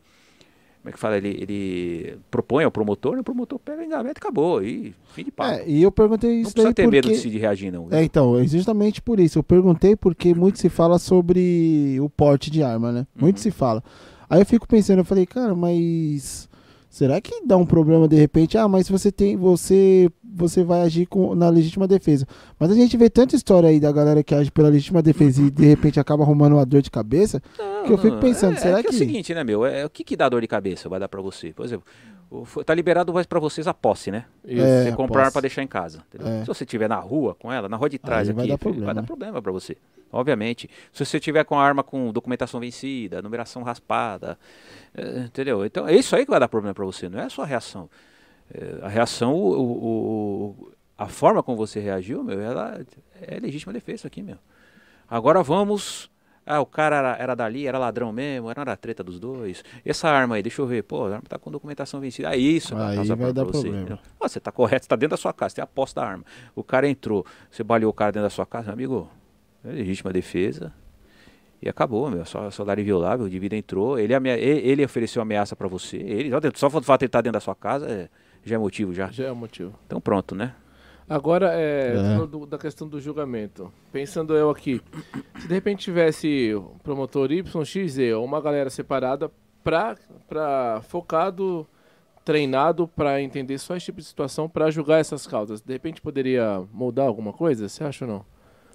como é que fala? Ele, ele propõe ao promotor, né? o promotor pega em gaveta e acabou. E fim de papo. É, e eu perguntei não isso precisa daí ter porque... medo de, se- reagir, não. É, então, é justamente por isso. Eu perguntei porque muito se fala sobre o porte de arma, né? Muito Uhum. se fala. Aí eu fico pensando, eu falei, cara, mas será que dá um problema de repente? Ah, mas você tem, você, você vai agir com, na legítima defesa. Mas a gente vê tanta história aí da galera que age pela legítima defesa e de repente acaba arrumando uma dor de cabeça. que eu fico pensando, é, será é que... é que- o seguinte, né, meu? É, o que, que dá dor de cabeça vai dar pra você? Por exemplo, tá liberado mais pra vocês a posse, né? Isso. É, você comprar pra deixar em casa. É. Se você estiver na rua com ela, na rua de trás Aí vai aqui, dar filho, problema. vai dar problema pra você. Obviamente. Se você tiver com a arma com documentação vencida, numeração raspada, é, entendeu? Então é isso aí que vai dar problema pra você, não é a sua reação. É, a reação, o, o- o- a forma como você reagiu, meu, ela é legítima defesa aqui, meu. Agora vamos. Ah, o cara era, era dali, era ladrão mesmo, era a treta dos dois. Essa arma aí, deixa eu ver. Pô, a arma tá com documentação vencida. Ah, isso Aí causa vai problema dar pra você, problema. Ah, você tá correto, você tá dentro da sua casa, você tem a posse da arma. O cara entrou, você baleou o cara dentro da sua casa, meu amigo, é legítima defesa. E acabou, meu. Só salário inviolável, de vida entrou. Ele, ele, ofereceu ameaça pra você. Ele, só só o fato de ele estar dentro da sua casa é- já é motivo já. Já é motivo. Então pronto, né? Agora, é, É. falando do- da questão do julgamento. Pensando eu aqui, se de repente tivesse o promotor Y, X, Z, ou uma galera separada pra, pra focado, treinado pra entender só esse tipo de situação, pra julgar essas causas, de repente poderia mudar alguma coisa? Você acha ou não?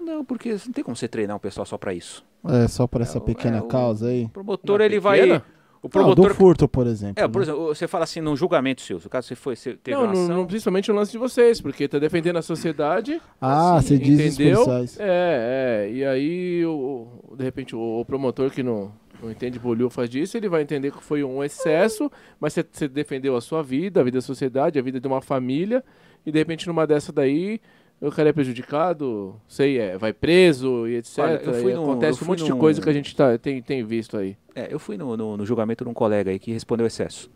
Não, porque não tem como você treinar um pessoal só pra isso. É só por essa É, pequena é, causa aí. O promotor, ele pequena? vai. O promotor. do furto, por exemplo. É, por né? exemplo, você fala assim, num julgamento seu, no caso você foi, você teve Não, uma não, ação, não, principalmente o lance de vocês, porque tá defendendo a sociedade. Ah, assim, você diz os entendeu? É, é. E aí, o, de repente, o, o promotor que não, não entende bolhufas disso, ele vai entender que foi um excesso, mas você, você defendeu a sua vida, a vida da sociedade, a vida de uma família, e de repente, numa dessa daí, o cara é prejudicado, sei, é, vai preso e etc. Olha, eu fui num- acontece um monte de num- coisa que a gente tá, tem, tem visto aí. É, eu fui no, no, no julgamento de um colega aí que respondeu excesso.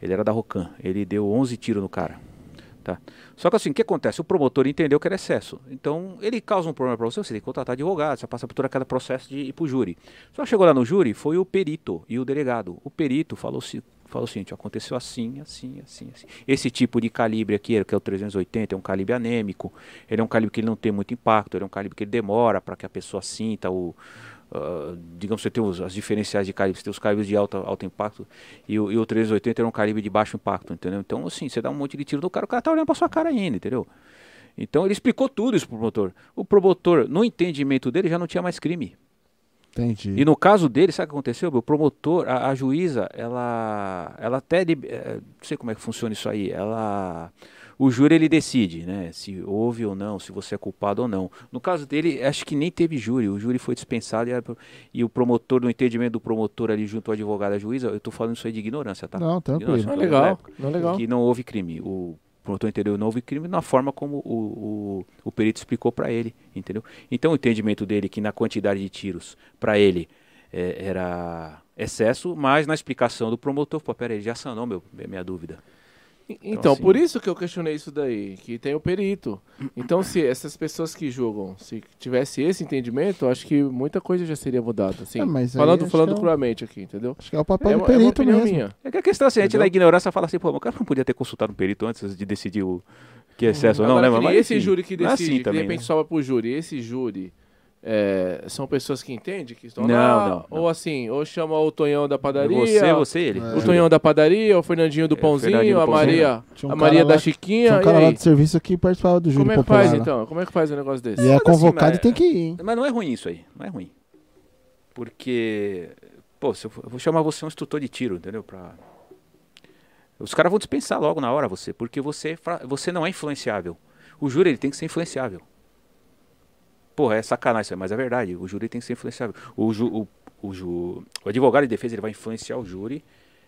Ele era da Rocan, ele deu 11 tiros no cara. Tá? Só que assim, o que acontece? O promotor entendeu que era excesso. Então, ele causa um problema para você, você tem que contratar advogado, você passa por todo aquele processo de ir pro júri. Só chegou lá no júri, foi o perito e o delegado. O perito falou, falou o seguinte, aconteceu assim, assim, assim, assim. Esse tipo de calibre aqui, que é o 380, é um calibre anêmico, ele é um calibre que ele não tem muito impacto, ele é um calibre que demora para que a pessoa sinta o, ah, digamos, você tem os, as diferenciais de calibre, você tem os calibres de alto, alto impacto e o, e o 380 era um calibre de baixo impacto, entendeu? Então, assim, você dá um monte de tiro no cara, o cara tá olhando pra sua cara ainda, entendeu? Então, ele explicou tudo isso pro promotor. O promotor, no entendimento dele, já não tinha mais crime. Entendi. E no caso dele, sabe o que aconteceu? O promotor, a, a juíza, ela, ela até, eh, não sei como é que funciona isso aí, ela, o júri ele decide, né, se houve ou não, se você é culpado ou não. No caso dele, acho que nem teve júri, o júri foi dispensado e, e o promotor, no entendimento do promotor ali junto ao advogado e à juíza, eu tô falando isso aí de ignorância, tá? Não, tranquilo. Não é legal, da época não é legal. Que não houve crime. O promotor entendeu não houve crime na forma como o, o, o perito explicou para ele, entendeu? Então o entendimento dele que na quantidade de tiros para ele eh, era excesso, mas na explicação do promotor, pô, pera aí, já sanou meu, minha dúvida. Então, assim- por isso que eu questionei isso daí, que tem o perito. Então, se essas pessoas que julgam, se tivesse esse entendimento, eu acho que muita coisa já seria mudada. Assim, É, falando falando é um- cruamente aqui, entendeu? Acho que é o papel É do é perito opinião mesmo. minha. É que a questão assim, a gente na ignorância fala assim, pô, mas o cara não podia ter consultado um perito antes de decidir o que é excesso ou não, Agora, né? que Mas, nem esse enfim, júri que não é decide, assim que também, de repente né? sobra pro júri, esse júri é, são pessoas que entendem, que estão Não, lá, não, não. ou assim, ou chama o Tonhão da padaria, Você, você ele. É. o Tonhão da padaria, o Fernandinho do É, Pãozinho, Fernandinho do a. Maria, Tinha um a Maria da lá- Chiquinha, Tinha um e cara lá do serviço que participava do júri Como é que popular. faz lá. então? Como é que faz um negócio desse? E é assim, convocado mas- e tem que ir, hein? Mas não é ruim isso aí, não é ruim. Porque, pô, se eu, for- eu vou chamar você um instrutor de tiro, entendeu? Pra... Os caras vão dispensar logo na hora você, porque você, é você não é influenciável. O júri ele tem que ser influenciável. Porra, é sacanagem isso aí, mas é verdade. O júri tem que ser influenciável. O, ju, o, o, ju, o advogado de defesa ele vai influenciar o júri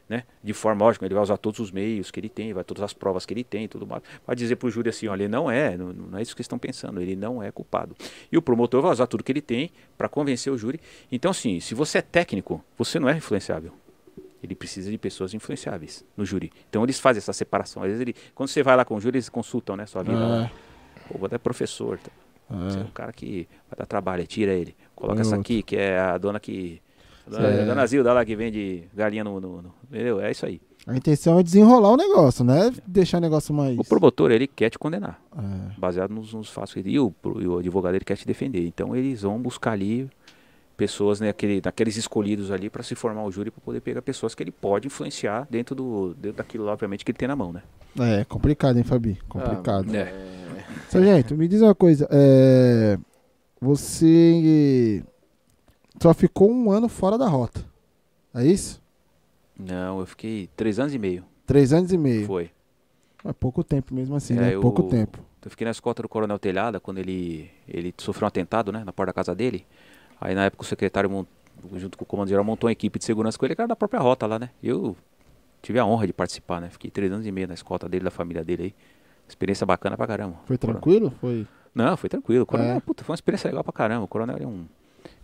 né? De forma lógica, ele vai usar todos os meios que ele tem, vai todas as provas que ele tem, tudo mais. Vai dizer para o júri assim, olha, ele não é, não, não, é isso que estão pensando, ele não é culpado. E o promotor vai usar tudo que ele tem para convencer o júri. Então, assim, se você é técnico, você não é influenciável. Ele precisa de pessoas influenciáveis no júri. Então eles fazem essa separação. Às vezes ele, quando você vai lá com o júri, eles consultam, né, sua vida. É. Pô, vou dar professor. Tá? É. Você é um cara que vai dar trabalho, tira ele. Coloca essa aqui, que é a dona que Dona, é. dona Zilda lá que vende galinha no, no, no, Entendeu? É isso aí. A intenção é desenrolar o negócio, né? Deixar o negócio mais. O promotor, ele quer te condenar. É. Baseado nos, nos fatos. E o, e o advogado, ele quer te defender. Então eles vão buscar ali pessoas, né, aquele, daqueles escolhidos ali para se formar o júri para poder pegar pessoas que ele pode influenciar dentro do dentro daquilo, obviamente, que ele tem na mão, né? É, complicado, hein, Fabi? Complicado. Ah, é. Sargento, me diz uma coisa. É, você só ficou um ano fora da rota. É isso? Não, eu fiquei três anos e meio. Três anos e meio? Foi. É pouco tempo mesmo assim, é, né? Eu, pouco tempo. Eu fiquei na escolta do Coronel Telhada quando ele, ele sofreu um atentado, né? Na porta da casa dele. Aí na época o secretário, junto com o comando geral, montou uma equipe de segurança com ele, que era da própria rota lá, né? Eu tive a honra de participar, né? Fiquei três anos e meio na escolta dele, da família dele aí. Experiência bacana pra caramba. Foi tranquilo? Foi? Não, foi tranquilo. O coronel, é. puta, foi uma experiência legal pra caramba. O coronel é um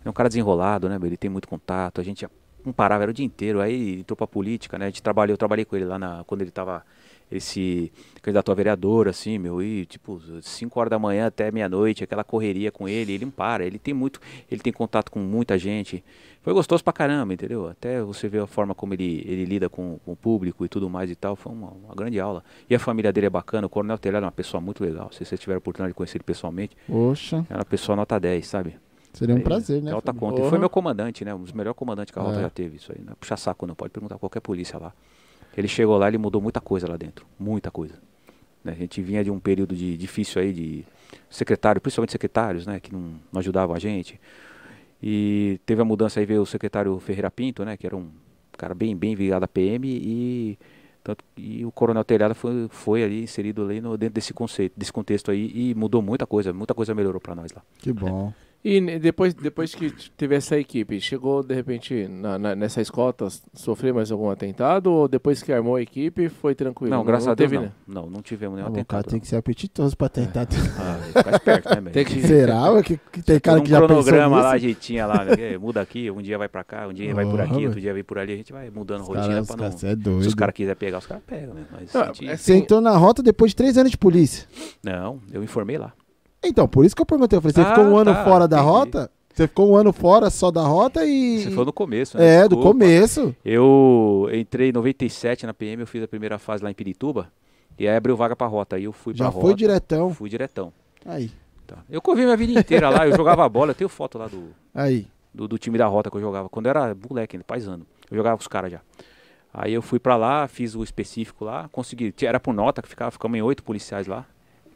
é um cara desenrolado, né? Ele tem muito contato, a gente não parava, era o dia inteiro. Aí entrou pra política, né? A gente trabalhou, eu trabalhei com ele lá na, quando ele tava. Ele se candidatou a vereador, assim, meu, e tipo, 5 horas da manhã até meia-noite, aquela correria com ele, ele não para, ele tem muito, ele tem contato com muita gente. Foi gostoso pra caramba, entendeu? Até você ver a forma como ele, ele lida com, com o público e tudo mais e tal, foi uma, uma, grande aula. E a família dele é bacana, o Coronel Telhado é uma pessoa muito legal, se você tiver a oportunidade de conhecer ele pessoalmente. Poxa. É uma pessoa nota 10, sabe? Seria um aí, prazer, né? Alta conta. E foi meu comandante, né? Um dos melhores comandantes que a Rota é. já teve. Isso aí, né? Puxa saco não, pode perguntar qualquer polícia lá. Ele chegou lá, ele mudou muita coisa lá dentro. Muita coisa. Né? A gente vinha de um período de, difícil aí de secretário, principalmente secretários, né? Que não, não ajudavam a gente. E teve a mudança aí, veio o secretário Ferreira Pinto, né? Que era um cara bem, bem ligado à PM e... Tanto, e o Coronel Telhada foi, foi ali inserido ali no, dentro desse conceito, desse contexto aí e mudou muita coisa, muita coisa melhorou para nós lá. Que bom. E depois, depois que teve essa equipe, chegou de repente na, na, nessa escolta sofrer mais algum atentado ou depois que armou a equipe foi tranquilo? Não, graças não, a Deus teve, não. Né? não. Não, tivemos nenhum ah, atentado. O cara tem que ser apetitoso pra tentar. É. Ah, ficar esperto, né, que... Será? Que, que tem cara um que já cronograma lá, a gente tinha lá, né? muda aqui, um dia vai pra cá, um dia oh, vai por aqui, outro dia vai por ali, a gente vai mudando a rotina pra não... É doido. Se os caras quiserem pegar, os caras pegam, né? Mas não, gente... Você entrou na rota depois de três anos de polícia? Não, eu informei lá. Então, por isso que eu perguntei. Eu falei, você ah, ficou um ano tá, fora da entendi. rota? Você ficou um ano fora só da rota e. Você foi no começo, né? É, Desculpa. do começo. Eu entrei em 97 na PM, eu fiz a primeira fase lá em Pirituba. E aí abriu vaga pra rota. Aí eu fui Já pra foi diretão? Fui diretão. Aí. Tá. Eu corri minha vida inteira lá, eu jogava bola, eu tenho foto lá do. Aí. Do, do, time da rota que eu jogava. Quando eu era moleque, paisano. Eu jogava com os caras já. Aí eu fui pra lá, fiz o específico lá, consegui. Era por nota, que ficava, ficamos em oito policiais lá.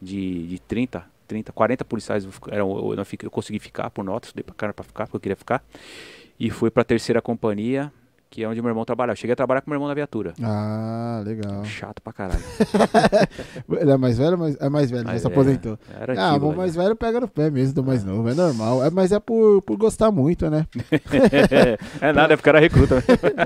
De, de 30, 30, 40 policiais eram, eu, não fiquei, eu consegui ficar por nota, estudei pra caramba pra ficar, porque eu queria ficar. E fui pra terceira companhia, que é onde meu irmão trabalhava. Eu cheguei a trabalhar com meu irmão na viatura. Ah, legal. Chato pra caralho. Ele é mais velho, mas é mais velho, mas se aposentou. Era ah, o mais velho pega no pé mesmo do mais novo, é normal. É, mas é por, por gostar muito, né? é nada, é porque era recruta.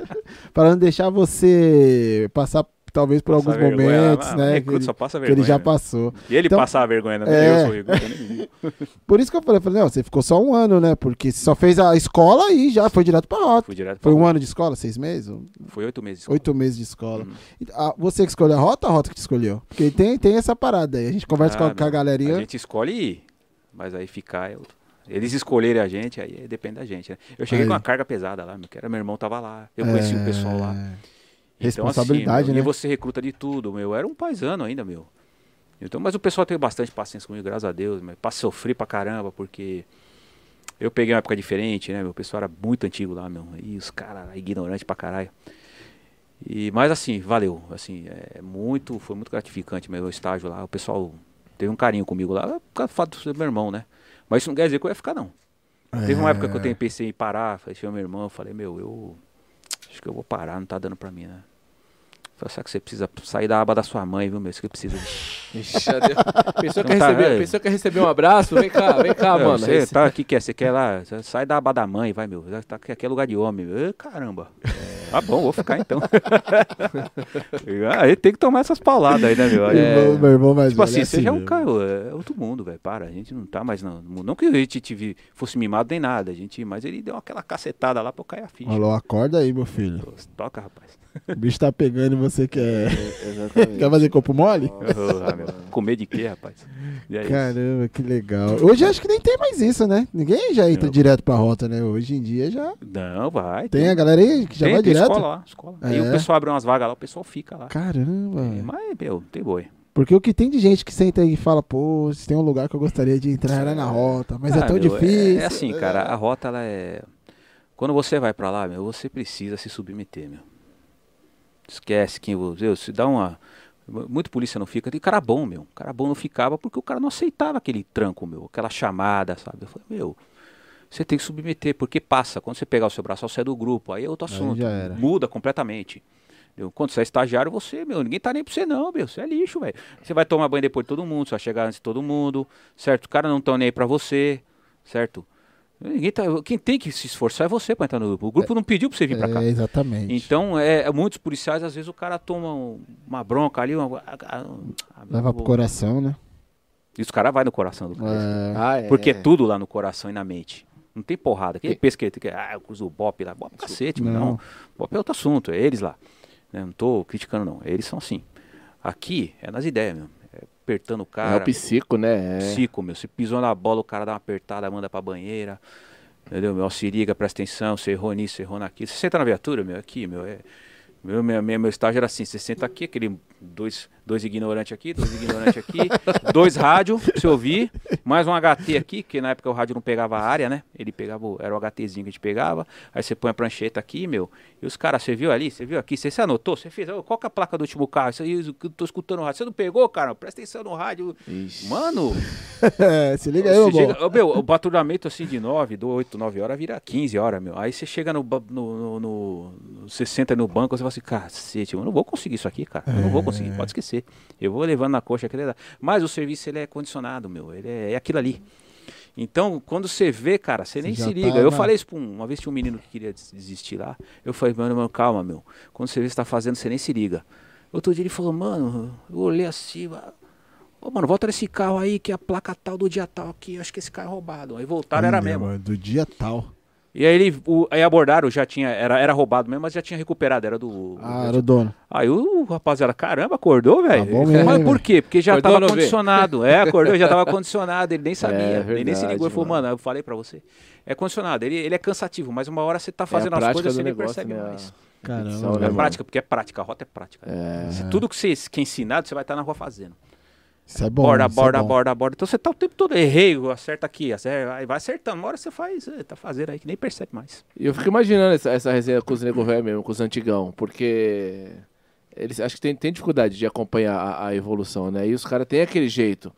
para não deixar você passar talvez por alguns momentos, ah, né? Que ele, vergonha, que ele já passou. E ele então, passa a vergonha, né? É... Eu sou recruta. por isso que eu falei, falei, não, você ficou só um ano, né? Porque você só fez a escola e já foi direto pra rota. Direto foi um ano de escola, seis meses? Foi oito meses. De escola. Oito meses de escola. Hum. Ah, você que escolheu a rota ou a rota que escolheu? Porque tem, tem essa parada aí. A gente conversa ah, com, a, com a galerinha. A gente escolhe ir, mas aí ficar é outro. Eles escolherem a gente, aí depende da gente. Né? Eu cheguei aí. com uma carga pesada lá, que era meu irmão tava lá. Eu conheci o pessoal lá. É. Responsabilidade, então, assim, né? E você recruta de tudo, meu. Eu era um paisano ainda, meu. Então, mas o pessoal teve bastante paciência comigo, graças a Deus, mas pra sofrer pra caramba, porque eu peguei uma época diferente, né? Meu pessoal era muito antigo lá, meu. E os caras ignorantes pra caralho. E, mas assim, valeu. Assim, é muito, foi muito gratificante meu estágio lá. O pessoal teve um carinho comigo lá, por causa do fato de ser meu irmão, né? Mas isso não quer dizer que eu ia ficar, não. É... Teve uma época que eu pensei em parar, falei, meu irmão, falei, meu, eu acho que eu vou parar, não tá dando pra mim, né? Falei, será que você precisa sair da aba da sua mãe, viu, meu? Isso que precisa. Ixi, pensou, que tá, receber, pensou que receber um abraço? Vem cá, vem cá, mano. Você tá aqui, quer, você quer lá, sai da aba da mãe, vai, meu. Tá, aqui é lugar de homem, meu. Caramba. É... Tá bom, vou ficar então. aí tem que tomar essas pauladas aí, né, meu? Meu irmão- meu irmão mais Tipo velho assim, é você já é um mesmo. cara, é outro mundo, velho. Para, a gente não tá mais no mundo. Não que a gente tive, fosse mimado nem nada, a gente, mas ele deu aquela cacetada lá pra eu cair a ficha. Falou, acorda aí, meu filho. Toca, rapaz. O bicho tá pegando e você quer, Exatamente. quer fazer corpo mole? Comer de quê, rapaz? E aí? Caramba, que legal. Hoje acho que nem tem mais isso, né? Ninguém já entra Não. direto pra rota, né? Hoje em dia já. Não, vai. Tem a galera aí que já tem, vai tem direto? escola lá, escola. Aí o É. pessoal abre umas vagas lá, o pessoal fica lá. Caramba. É, mas, meu, tem boi. Porque o que tem de gente que senta aí e fala, pô, se tem um lugar que eu gostaria de entrar era na rota, mas é Ah, tão meu, difícil. É, assim, cara, a rota, ela é... Quando você vai pra lá, meu, você precisa se submeter, meu. Esquece quem você... Se dá uma... Muito polícia não fica. Tem cara bom, meu. Cara bom não ficava porque o cara não aceitava aquele tranco, meu. Aquela chamada, sabe? Eu falei, meu... Você tem que submeter, porque passa. Quando você pegar o seu braço, você é do grupo. Aí é outro assunto. Muda completamente. Entendeu? Quando você é estagiário, você, meu, ninguém tá nem pra você não, meu. Você é lixo, velho. Você vai tomar banho depois de todo mundo, você vai chegar antes de todo mundo, certo? Os caras não estão nem aí pra você, certo? Ninguém tá, quem tem que se esforçar é você pra entrar no grupo. O grupo não pediu pra você vir pra cá. É, exatamente. Então, é, é, muitos policiais, às vezes, o cara toma um- uma bronca ali, uma, ah, ah, Leva pro coração, né? E os caras vai no coração do cara. É, Ah, é. Porque é tudo lá no coração e na mente. Não tem porrada. Quem pensa que, que ah, eu cruzo o Bop lá. Bop cacete, Não. não. Bop é outro assunto, é eles lá. Né, Não tô criticando, não. Eles são assim. Aqui é nas ideias, meu. É apertando o É cara. o psico, né? É. Psico, meu. Você pisou na bola, o cara dá uma apertada, manda pra banheira. Entendeu? Meu, se liga, presta atenção, você errou nisso, você errou naquilo. Você senta na viatura, meu, aqui, meu, é. Meu, meu, meu, meu estágio era assim, você senta aqui, aquele dois, dois ignorantes aqui, dois ignorantes aqui, dois rádio, pra você ouvir, mais um HT aqui, que na época o rádio não pegava a área, né? Ele pegava, o- era o HTzinho que a gente pegava, aí você põe a prancheta aqui, meu, e os caras, você viu ali, você viu aqui, você, você anotou, você fez, qual que é a placa do último carro? Isso aí, eu tô escutando o rádio, você não pegou, cara? Presta atenção no rádio. Ixi. Mano, se liga aí, meu chega- meu, o patrulhamento assim de 9, do 8, 9 horas vira 15 horas, meu. Aí você chega no, no, no, no- Você senta no banco você fala assim, cacete, eu não vou conseguir isso aqui, cara. Eu não vou conseguir, pode esquecer. Eu vou levando na coxa aquele. Mas o serviço ele é condicionado, meu. Ele é, é aquilo ali. Então, quando você vê, cara, você nem se liga. tá eu na- falei isso pra um, uma vez tinha um menino que queria des- desistir lá. Eu falei, mano, mano, calma, meu. Quando você vê que você tá fazendo, você nem se liga. Outro dia ele falou, mano, eu olhei assim, Ô, mano, volta nesse carro aí, que é a placa tal do dia tal aqui. Acho que esse carro é roubado. Aí voltaram, era Olha, mesmo. mano, do dia tal. E aí ele, o, aí abordaram, já tinha, era, era roubado mesmo, mas já tinha recuperado, era do... Ah, era o dono. Aí o rapaziada, caramba, acordou, velho. Tá bom mesmo, Mas por velho? quê? Porque já Acordou, tava condicionado. É, acordou, já tava condicionado, ele nem sabia. É ele nem se ligou. Ele verdade, falou, mano. eu falei pra você. É condicionado, ele, ele é cansativo, mas uma hora você tá É fazendo as prática coisas, você nem negócio, percebe né? mais. Caramba, velho. né, É prática, porque é prática, a rota é prática. É. Se tudo que você que é ensinado, você vai estar na rua fazendo. Isso é bom. borda, isso é borda, bom. borda, borda. Então você tá o tempo todo, errei, acerta aqui, acerta, aí vai acertando. Uma hora você faz, eh, tá fazendo aí que nem percebe mais. E eu fico imaginando essa, essa resenha com os nego velho mesmo, com os antigão, porque eles acho que tem, tem dificuldade de acompanhar a, a evolução, né? E os caras têm aquele jeito.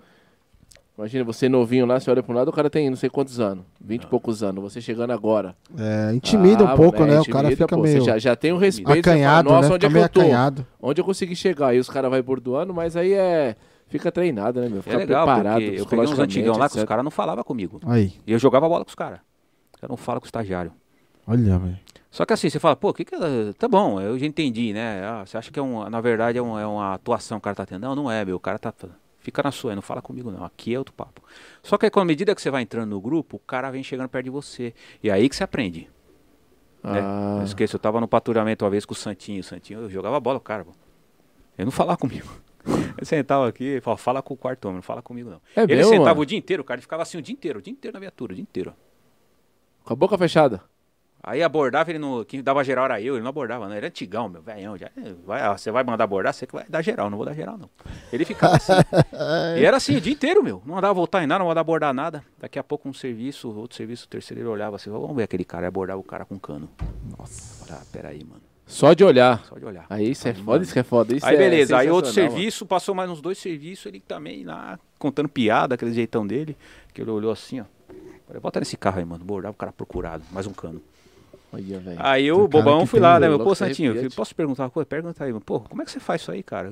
Imagina você novinho lá, você olha pra um lado, o cara tem não sei quantos anos, 20 e poucos anos, você chegando agora. É, intimida Ah, um pouco, é, né? o cara intimida, fica pô, meio Você já, já tem um respeito, você fala, acanhado, Nossa, né? onde Fica é que eu tô? acanhado. Onde eu consegui chegar? Aí os caras vai bordoando, mas aí é... Fica treinado, né, meu? Fica É legal, preparado eu peguei uns antigão lá que os etc. caras não falavam comigo. Aí, E eu jogava bola com os caras. Os caras não falam com o estagiário. olha, velho. Só que assim, você fala, pô, que que é- tá bom, eu já entendi, né? Ah, você acha que é um, na verdade é, um- é uma atuação que o cara tá tendo? Não, não é, meu, o cara tá fica na sua, não fala comigo não. Aqui é outro papo. Só que aí, com a medida que você vai entrando no grupo, o cara vem chegando perto de você. E é aí que você aprende. né? Ah, Não esqueça, eu tava no patrulhamento uma vez com o Santinho, o Santinho, eu jogava bola com o cara, pô. Ele não falava comigo. Ele sentava aqui e falava, fala com o quarto homem, não fala comigo não. É ele mesmo, sentava mano? o dia inteiro, o cara ele ficava assim o dia inteiro, o dia inteiro na viatura, o dia inteiro. com a boca fechada. Aí abordava ele no. Quem dava geral era eu, ele não abordava, não. Ele era antigão, meu, velhão. Já, é, vai, você vai mandar abordar, você que vai dar geral, não vou dar geral, não. Ele ficava assim. e era assim o dia inteiro, meu. Não mandava voltar em nada, não mandava abordar nada. Daqui a pouco um serviço, outro serviço, o terceiro ele olhava assim, vamos ver aquele cara, e abordava o cara com cano. Nossa. Ah, peraí, mano. Só de olhar. Só de olhar. Aí isso é Mano. foda, isso que é foda. Isso Aí é beleza, aí outro serviço, passou mais uns dois serviços, ele também lá, contando piada, aquele jeitão dele, que ele olhou assim, ó. Falei, bota nesse carro aí, mano. Bordava o cara procurado, mais um cano. Olha. Aí eu, cara bobão, fui lá, né? Meu, pô, você Santinho, posso perguntar uma coisa? Pergunta aí, mano. Pô, como é que você faz isso aí, cara?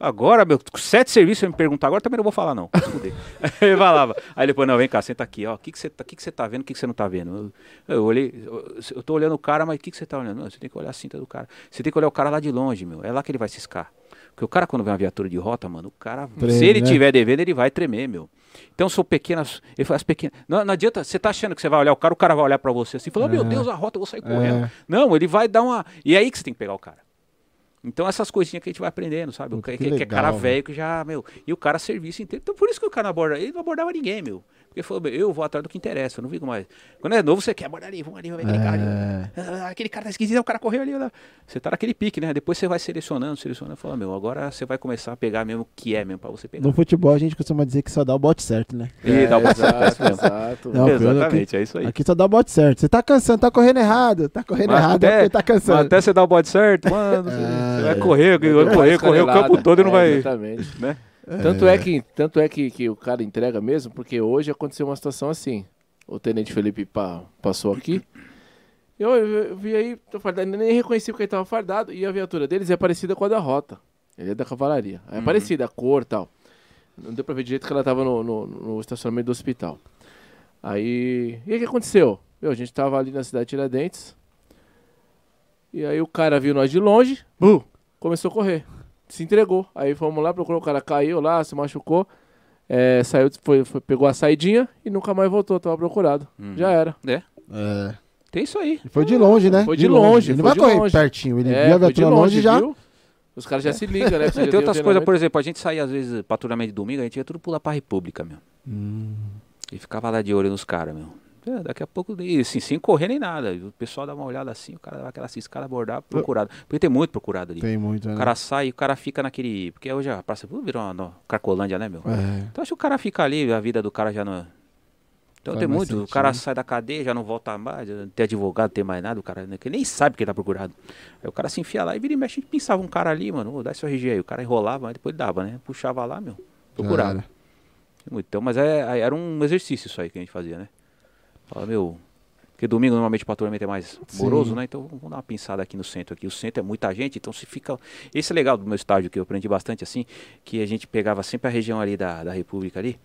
Agora, meu, sete serviços me perguntar, agora também não vou falar, não. ele falava. Aí depois, não, vem cá, senta aqui, ó. O que, que, você, tá, que, que você tá vendo, o que, que você não tá vendo? Eu, eu olhei, eu, eu tô olhando o cara, mas o que, que você tá olhando? Não, você tem que olhar a cinta do cara. Você tem que olhar o cara lá de longe, meu. É lá que ele vai ciscar. Porque o cara, quando vê uma viatura de rota, mano, o cara, Treme, se ele né? tiver devendo, ele vai tremer, meu. Então são pequenas. Ele faz pequenas. Não, não adianta, você tá achando que você vai olhar o cara, o cara vai olhar pra você assim, falando, meu Deus, a rota, eu vou sair correndo. É. Não, ele vai dar uma. E é aí que você tem que pegar o cara. Então essas coisinhas que a gente vai aprendendo, sabe? O que, que que, é cara velho que já, meu. E o cara serviço inteiro. Então por isso que o cara não aborda. Ele não abordava ninguém, meu. Porque falou, eu vou atrás do que interessa, eu não fico mais. Quando é novo, você quer abordar ali, vamos ali, vamos ver aquele cara ali. É. Ah, aquele cara tá esquisito, o cara correu ali. Lá. Você tá naquele pique, né? Depois você vai selecionando, selecionando, fala, meu, agora você vai começar a pegar mesmo o que é mesmo pra você pegar. No futebol a gente costuma dizer que só dá o bote certo, né? E dá o É, exato, processo mesmo. exato. Não, pior Exatamente, é isso aí. Aqui só dá o bote certo. Você tá cansando, tá correndo errado. Tá correndo Mas errado até- é porque tá cansando. até você dar o bode certo, mano, É. você vai correr, Vai vai correr, correr o campo todo e não É, vai. Exatamente. Né? Tanto é, que, tanto é que, que o cara entrega mesmo, porque hoje aconteceu uma situação assim. O tenente Felipe pa- passou aqui. Eu, eu- eu vi aí, tô fardado, nem reconheci porque ele tava fardado. E a viatura deles é parecida com a da rota. Ele é da cavalaria. É parecida, a cor e tal. Não deu pra ver direito que ela tava no, no, no estacionamento do hospital. Aí. E o que aconteceu? Meu, a gente tava ali na cidade de Tiradentes. E aí o cara viu nós de longe, bum, começou a correr. Se entregou. Aí fomos lá, procurou, o cara caiu lá, se machucou. é, saiu, foi, foi- pegou a saidinha e nunca mais voltou, tava procurado. Já era. É, É. tem isso aí. Foi de longe, né? Foi de longe, Ele não vai de correr longe. pertinho. Ele É, viu a de viatura longe, já. viu? Os caras já se ligam, né? Tem outras coisas, por exemplo, a gente saía às vezes patrulhamento de domingo, a gente ia tudo pular pra República, meu. Hum. E ficava lá de olho nos caras, meu. É, daqui a pouco, assim, sem correr nem nada. O pessoal dá uma olhada assim, o cara dá aquela ciscada, abordar, procurado. Porque tem muito procurado ali. Tem muito, né? O cara sai e o cara fica naquele. Porque hoje a praça uh, virou uma no- Cracolândia, né, meu? É. Então acho que o cara fica ali, a vida do cara já não. Então Faz tem muito. O sentido. cara sai da cadeia, já não volta mais, não tem advogado, não tem mais nada, o cara né, que nem sabe que ele tá procurado. Aí o cara se enfia lá e vira e mexe, a gente pensava um cara ali, mano, ô, dá seu RG aí. O cara enrolava, mas depois dava, né? Puxava lá, meu. Procurava. Cara. Então, mas é, era um exercício isso aí que a gente fazia, né? Fala, meu. Porque domingo normalmente o patrulhamento é mais moroso, né? Então vamos dar uma pinçada aqui no centro aqui. O centro é muita gente, então se fica. Esse é legal do meu estágio que eu aprendi bastante assim, que a gente pegava sempre a região ali da, da República ali.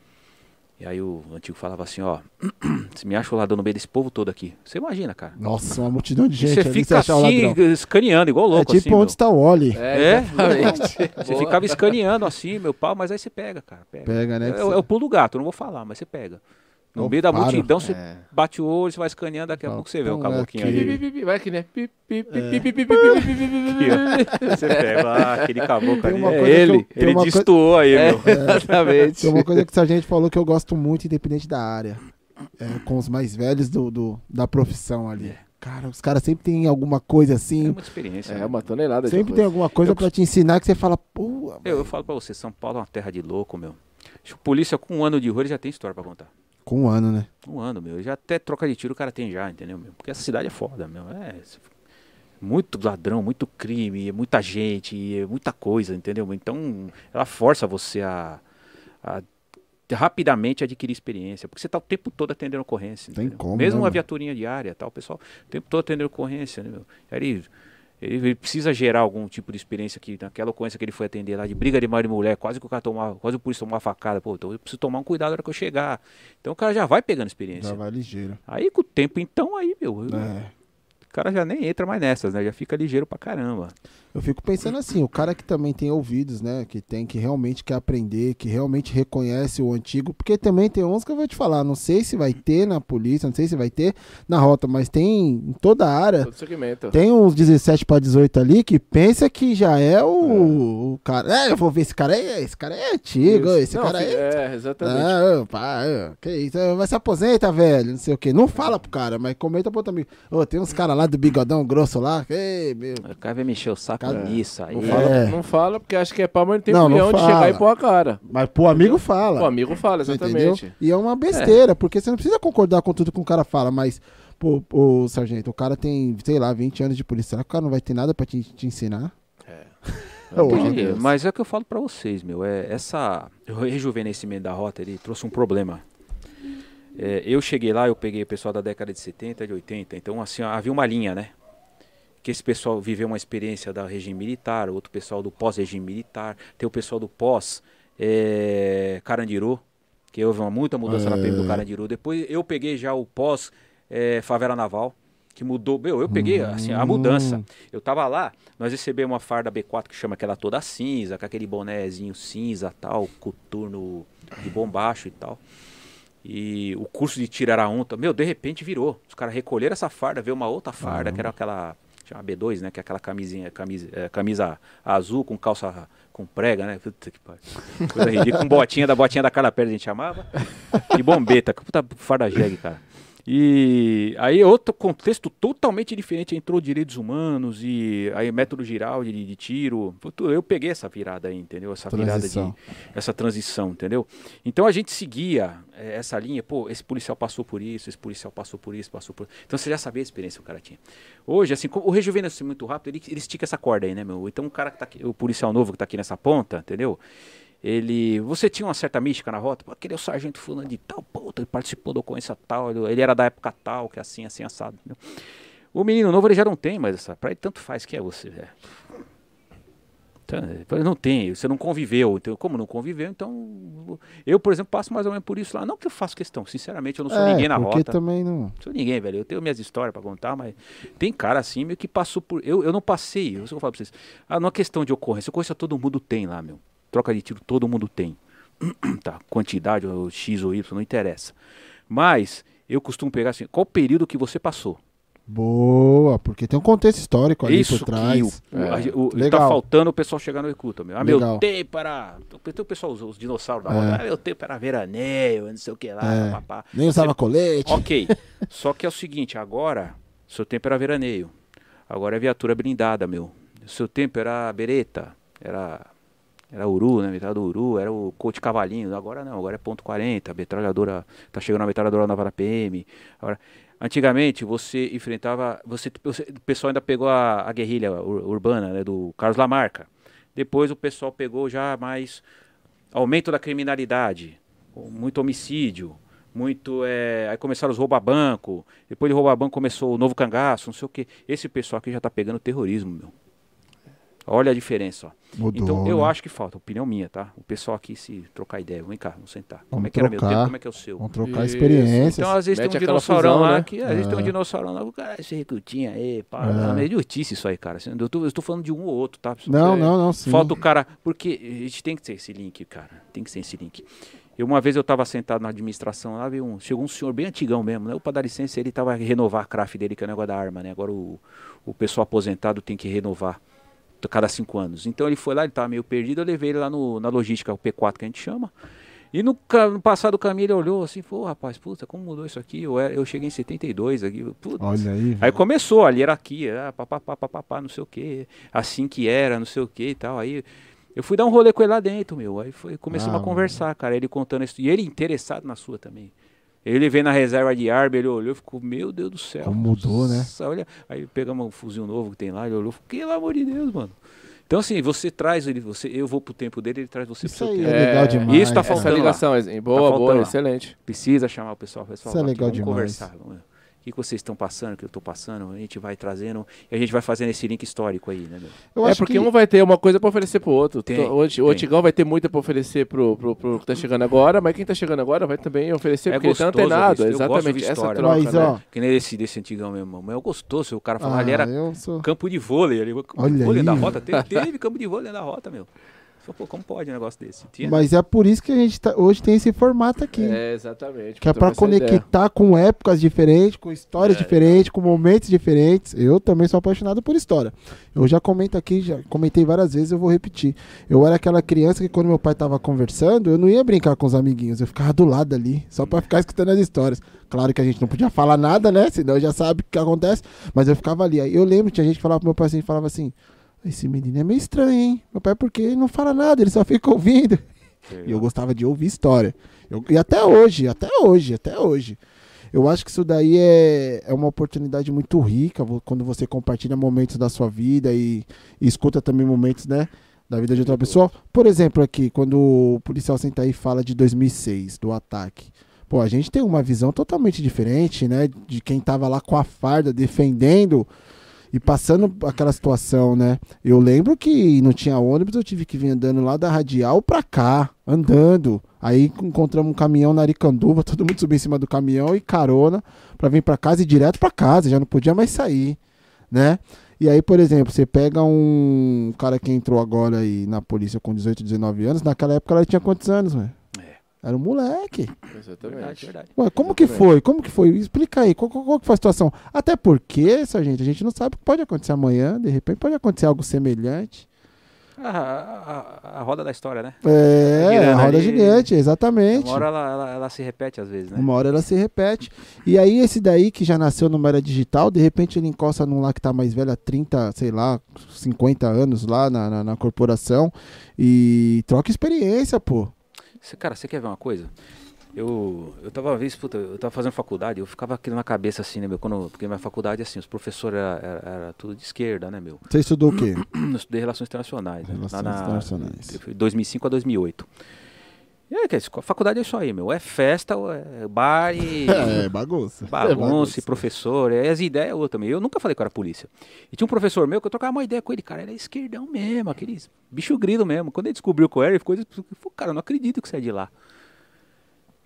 E aí o antigo falava assim, ó, se me acha o ladrão no meio desse povo todo aqui. Você imagina, cara. Nossa, uma multidão de E gente. você fica assim, escaneando, igual É louco, tipo assim. meu. onde está o Oli. É, É. Você ficava escaneando assim, meu pau, mas aí você pega, cara. Pega. Pega, né? É, é você- o pulo do gato, não vou falar, mas você pega. No oh, meio da paro. multidão, você é. bate o olho, você vai escaneando, daqui a ah, pouco você vê o caboclinho ali. Vai que né? Você pega ah, aquele caboclo ali. É ele, eu, ele destoou aí, é, meu. Exatamente. Tem uma coisa que o gente falou que eu gosto muito, independente da área. É, com os mais velhos do, do, da profissão ali. Cara, os caras sempre tem alguma coisa assim. É uma experiência. É, uma tonelada Sempre tem alguma coisa eu, pra te ensinar que você fala, pô. Eu, eu, falo pra você, São Paulo é uma terra de louco, meu. A Polícia com um ano de rua, ele já tem história pra contar com um ano, né? Um ano, meu. Já até troca de tiro o cara tem já, entendeu, meu? Porque essa cidade é foda, meu. É. Muito ladrão, muito crime, muita gente, é muita coisa, entendeu? Então, ela força você a, a rapidamente adquirir experiência, porque você tá o tempo todo atendendo ocorrência. Tem como, Mesmo né, uma mano? viaturinha diária, tal, o pessoal o tempo todo atendendo ocorrência, né, meu? Aí Ele, precisa gerar algum tipo de experiência que naquela ocorrência que ele foi atender lá de briga de marido e mulher, quase que o cara tomava, quase o polícia tomou uma facada, pô, então eu preciso tomar um cuidado na hora que eu chegar. Então o cara já vai pegando experiência. Já vai ligeiro. Aí com o tempo, então, aí, meu, É. o cara já nem entra mais nessas, né? Já fica ligeiro pra caramba. Eu fico pensando assim, o cara que também tem ouvidos, né? Que tem, que realmente quer aprender, que realmente reconhece o antigo, porque também tem uns que eu vou te falar, não sei se vai ter na polícia, não sei se vai ter na rota, mas tem em toda a área. Todo segmento. Tem uns 17 para 18 ali que pensa que já é o, o cara. É, eu vou ver esse cara aí, esse cara é antigo, Isso. esse Não, cara fi- aí. É, exatamente. Ah, pá, que isso, vai se aposenta, velho, não sei o que. Não fala pro cara, mas comenta pro outro amigo. Ô, tem uns caras lá do bigodão grosso lá, ei, meu. O cara vai mexer o saco Cara, nisso aí. Não, fala, É. não fala porque acha que é pau, mas não tem Não, não de chegar e pôr a cara. Mas pro amigo fala. O amigo fala, exatamente. entendeu? E é uma besteira, porque você não precisa concordar com tudo que o cara fala, mas, pô, pô, sargento, o cara tem, sei lá, 20 anos de polícia. Será que o cara não vai ter nada pra te, te ensinar? Entendi, Deus. Mas é o que eu falo pra vocês, meu. É essa o rejuvenescimento da rota ele trouxe um problema. É, eu cheguei lá, eu peguei o pessoal da década de 70, de 80. Então, assim, havia uma linha, né? que esse pessoal viveu uma experiência da regime militar, outro pessoal do pós-regime militar, tem o pessoal do pós é, Carandiru, que houve uma muita mudança na PM do. Carandiru. Depois eu peguei já o pós é, favela naval, que mudou. Meu, eu peguei assim, a mudança. Hum. Eu tava lá, nós recebemos uma farda B4 que chama aquela toda cinza, com aquele bonézinho cinza tal, coturno de bombacho e tal. E o curso de tiro era um, meu, de repente virou. Os caras recolheram essa farda, veio uma outra farda, que era aquela, chama B2, né, que é aquela camisinha, camisa, é, camisa azul com calça com prega, né? Puta que pariu. Coisa ridícula, com botinha da botinha da Carla Pérez a gente chamava. E bombeta, puta farda jegue, cara. E aí outro contexto totalmente diferente, entrou direitos humanos e aí método geral de, de tiro. Eu peguei essa virada aí, entendeu? Essa virada Transição. de essa transição, entendeu? Então a gente seguia eh, essa linha, pô, esse policial passou por isso, esse policial passou por isso, passou por Então você já sabia a experiência que o cara tinha. Hoje, assim, o rejuvenesce muito rápido, ele, ele estica essa corda aí, né, meu? Então o cara que tá aqui, o policial novo que tá aqui nessa ponta, entendeu? Ele. Você tinha uma certa mística na rota? Pô, aquele é o sargento fulano de tal, puta, ele participou da ocorrência tal, ele, era da época tal, que é assim, assim, assado. Entendeu? O menino novo ele já não tem mais essa. Pra ele tanto faz que é você, velho. Então, ele não tem, você não conviveu. Então, como não conviveu, então. Eu, por exemplo, passo mais ou menos por isso lá. Não que eu faço questão, sinceramente, eu não sou É, ninguém na porque rota. também não. Sou ninguém, velho. Eu tenho minhas histórias pra contar, mas tem cara assim, meio que passou por. Eu, eu não passei, eu só falar pra vocês. Ah, não é questão de ocorrência. Ocorrência todo mundo tem lá, meu. Troca de tiro todo mundo tem. tá, quantidade, ou X ou Y, não interessa. Mas eu costumo pegar assim, qual período que você passou? Boa, porque tem um contexto histórico ali Isso por que trás. o, o- a- o- tá faltando o pessoal chegar no recruta, meu. Ah, Legal. meu tempo era. Tem o pessoal, os, os dinossauros da É. roda. Ah, meu tempo era veraneio, não sei o que lá, É. Nem usava Você- colete. Ok. Só que é o seguinte, agora, seu tempo era veraneio. Agora é viatura blindada, meu. Seu tempo era bereta, era era uru, né? Metralhadora uru, era o coach cavalinho. Agora não, agora é ponto 40, metralhadora, tá chegando a metralhadora nova da PM. Agora, antigamente você enfrentava, você, você- o pessoal ainda pegou a, a guerrilha ur- urbana, né, do Carlos Lamarca. Depois o pessoal pegou já mais aumento da criminalidade, muito homicídio, muito. É, aí começaram os rouba-banco, depois de rouba-banco começou o novo cangaço, não sei o que. Esse pessoal aqui já tá pegando terrorismo, meu. Olha a diferença, ó. Mudou, então eu né? acho que falta, opinião minha, tá? O pessoal aqui se trocar ideia, vem cá, vamos sentar. Como Vamos é que era meu trocar. tempo, como é que é o seu? Vamos trocar Isso. experiências. Então, às vezes Mete tem um dinossaurão fusão, lá né? que às vezes tem um É. dinossaurão lá, o cara, esse recrutinho aí, pá, É. é meio idiotice isso aí, cara. Eu tô, eu tô falando de um ou outro, tá? Não, É, não, não, sim. Falta o cara, porque a gente tem que ter esse link, cara. Tem que ter esse link. Eu, uma vez eu tava sentado na administração lá, veio um, chegou um senhor bem antigão mesmo, né? O para dar licença, ele tava a renovar a craft dele, que é o negócio da arma, né? Agora o, o pessoal aposentado tem que renovar cada cinco anos. Então ele foi lá, ele tava meio perdido, eu levei ele lá no, na logística, o P4 que a gente chama. E no, no passar do caminho ele olhou assim, falou, "Ô, rapaz, puta, como mudou isso aqui? Eu, eu cheguei em 72 aqui, Olha aí. Aí começou a hierarquia, papapá, papapá, não sei o que, assim que era, não sei o que e tal. Aí eu fui dar um rolê com ele lá dentro, meu. Aí foi, começamos Ah, a conversar, cara. Ele contando isso. E ele interessado na sua também. Ele veio na reserva de arma, ele olhou e ficou, meu Deus do céu. Como mudou, né? Olha, aí pegamos um fuzil novo que tem lá, ele olhou e falou, pelo amor de Deus, mano. Então assim, você traz ele, você, eu vou pro tempo dele, ele traz você Isso pro seu aí tempo. é legal demais. Isso tá Essa faltando lá. ligação, assim, boa, faltando boa, lá. excelente. Precisa chamar o pessoal, pessoal. Isso é aqui, legal vamos demais. conversar. vamos- que, que vocês estão passando, o que eu estou passando, a gente vai trazendo e a gente vai fazendo esse link histórico aí, né? meu? Eu é acho porque que um vai ter uma coisa pra oferecer pro outro. Tem, o, anti- o tem. antigão vai ter muita pra oferecer pro, pro, pro que tá chegando agora, mas quem tá chegando agora vai também oferecer É porque ele tá gostoso antenado. ouvir- eu gosto de Exatamente, essa troca, Mas, né? ó, Que nem esse desse antigão mesmo, mas é gostoso, o cara falou, ah, ali era sou... campo de vôlei, ali, campo Olha de vôlei aí, da rota, teve, teve campo de vôlei da rota, meu. Falei, Pô, como pode um negócio desse? Tinha. Mas é por isso que a gente tá- hoje tem esse formato aqui. É, exatamente. Que é pra ideia. conectar com épocas diferentes, com histórias É, diferentes, com momentos diferentes. Eu também sou apaixonado por história. Eu já comento aqui, já comentei várias vezes, eu vou repetir. Eu era aquela criança que quando meu pai tava conversando, eu não ia brincar com os amiguinhos, eu ficava do lado ali, só pra ficar escutando as histórias. Claro que a gente não podia falar nada, né? Senão já sabe o que acontece. Mas eu ficava ali. Aí eu lembro, tinha gente que falava pro meu pai assim, falava assim, esse menino é meio estranho, hein? Meu pai, porque ele não fala nada, ele só fica ouvindo. E eu gostava de ouvir história. Eu- e até hoje, até hoje, até hoje. Eu acho que isso daí é, é uma oportunidade muito rica quando você compartilha momentos da sua vida e, e escuta também momentos, né? Da vida de outra pessoa. Por exemplo, aqui, quando o policial senta aí e fala de 2006, do ataque. Pô, a gente tem uma visão totalmente diferente, né? De quem tava lá com a farda defendendo E passando aquela situação, né? Eu lembro que não tinha ônibus, eu tive que vir andando lá da Radial pra cá, andando. Aí encontramos um caminhão na Aricanduva, todo mundo subiu em cima do caminhão e carona pra vir pra casa e direto pra casa, já não podia mais sair, né? E aí, por exemplo, você pega um cara que entrou agora aí na polícia com 18, 19 anos, naquela época ela tinha quantos anos, velho? Era um moleque. Exatamente. Verdade. Ué, como que Exatamente. foi? Como que foi? Explica aí, qual, qual- qual que foi a situação? Até porque, gente, a gente não sabe o que pode acontecer amanhã, de repente pode acontecer algo semelhante. A, a- a- a roda da história, né? É, Girando a roda ali. gigante, exatamente. Uma hora ela, ela, ela se repete às vezes, né? Uma hora ela se repete. E aí, esse daí que já nasceu numa era digital, de repente ele encosta num lá que tá mais velho há 30, sei lá, 50 anos lá na, na, na corporação e troca experiência, pô. Cê- cara, você quer ver uma coisa? Eu, eu tava uma vez, puta, eu tava fazendo faculdade, eu ficava aquilo na cabeça assim, né, meu? Quando, porque minha faculdade, assim, os professores era, era, era tudo de esquerda, né, meu? Você estudou o quê? Eu estudei Relações Internacionais. né, Relações lá na, Internacionais. fui 2005 a a E aí, que é isso? a faculdade é isso aí, meu. É festa, é bar e... É, bagunça. Bagunça, e professor, e as ideias é outra também. Eu nunca falei que eu era polícia. E tinha um professor meu que eu trocava uma ideia com ele, cara, ele é esquerdão mesmo, aqueles bicho grilo mesmo. Quando ele descobriu que eu era, ele ficou, ele falou, cara, eu não acredito que você é de lá.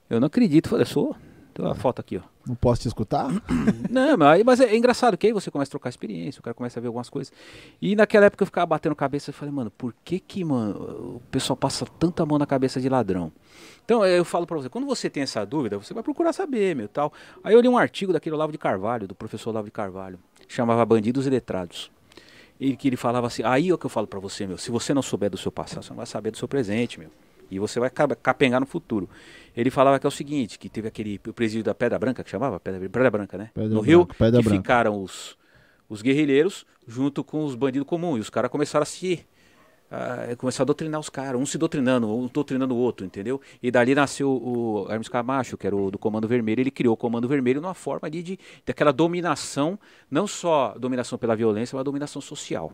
Eu não acredito. Eu falei, sou. Tem uma foto aqui, ó. Não posso te escutar? Não, mas, mas é, é engraçado que aí você começa a trocar experiência, o cara começa a ver algumas coisas. E naquela época eu ficava batendo cabeça e falei, mano, por que que, mano, o pessoal passa tanta mão na cabeça de ladrão? Então eu falo pra você, quando você tem essa dúvida, você vai procurar saber, meu, tal. Aí eu li um artigo daquele Olavo de Carvalho, do professor Olavo de Carvalho, chamava Bandidos e Letrados. E que ele falava assim, aí é o que eu falo pra você, meu, se você não souber do seu passado, você não vai saber do seu presente, meu. E você vai ca- capengar no futuro. Ele falava que é o seguinte, que teve aquele o presídio da Pedra Branca, que chamava Pedra, Pedra Branca, né? Pedra no Branca, Rio, Pedra que Branca. ficaram os, os guerrilheiros junto com os bandidos comuns. E os caras começaram a se. Ah, começaram a doutrinar os caras, um se doutrinando, um doutrinando o outro, entendeu? E dali nasceu o Hermes Camacho, que era o do Comando Vermelho. Ele criou o Comando Vermelho numa forma ali de, daquela dominação, não só dominação pela violência, mas dominação social.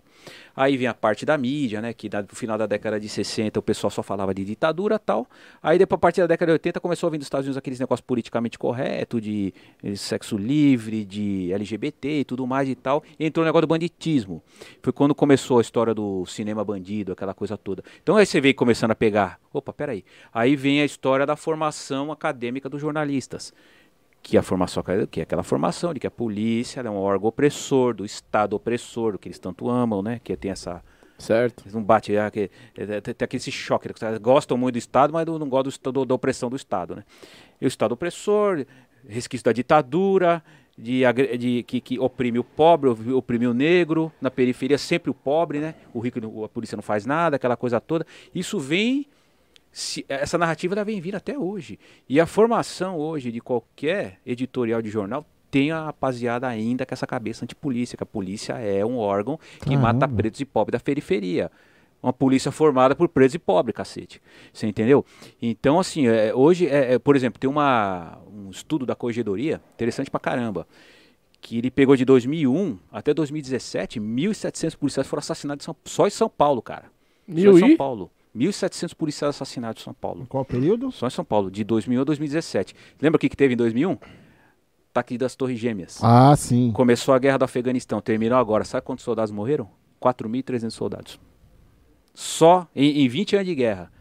Aí vem a parte da mídia, né? Que no final da década de 60 o pessoal só falava de ditadura tal. Aí depois, a partir da década de 80, começou a vir dos Estados Unidos aqueles negócios politicamente corretos, de eh, sexo livre, de LGBT e tudo mais e tal. E entrou o negócio do banditismo. Foi quando começou a história do cinema bandido, aquela coisa toda. Então aí você veio começando a pegar. Opa, peraí. Aí vem a história da formação acadêmica dos jornalistas que a formação que é aquela formação de que a polícia é um órgão opressor do Estado opressor, que eles tanto amam, né? Que tem essa Certo. eles não bate, é, que- é, tem, tem aquele esse choque, caras gostam muito do Estado, mas não, gostam do Estado- da opressão do Estado, né? E o Estado opressor, resquício da ditadura, de, de- que, que oprime o pobre, oprime o negro, na periferia sempre o pobre, né? O rico, a polícia não faz nada, aquela coisa toda. Isso vem se- essa narrativa ela vem vindo até hoje. E a formação hoje de qualquer editorial de jornal tem a rapaziada ainda com essa cabeça antipolícia, que a polícia é um órgão que mata Caramba. pretos e pobres da periferia. Uma polícia formada por pretos e pobres, cacete. Você entendeu? Então, assim, é, hoje, é, é, por exemplo, tem uma, um estudo da corregedoria, interessante pra caramba, que ele pegou de 2001 até 2017, 1.700 policiais foram assassinados em São- só em São Paulo, cara. Só em São e? Paulo. 1.700 policiais assassinados em São Paulo. Em qual período? Só em São Paulo, de 2001 a 2017. Lembra o que, que teve em 2001? Ataque das Torres Gêmeas. Ah, sim. Começou a guerra do Afeganistão, terminou agora. Sabe quantos soldados morreram? 4.300 soldados. Só em, em 20 anos de guerra.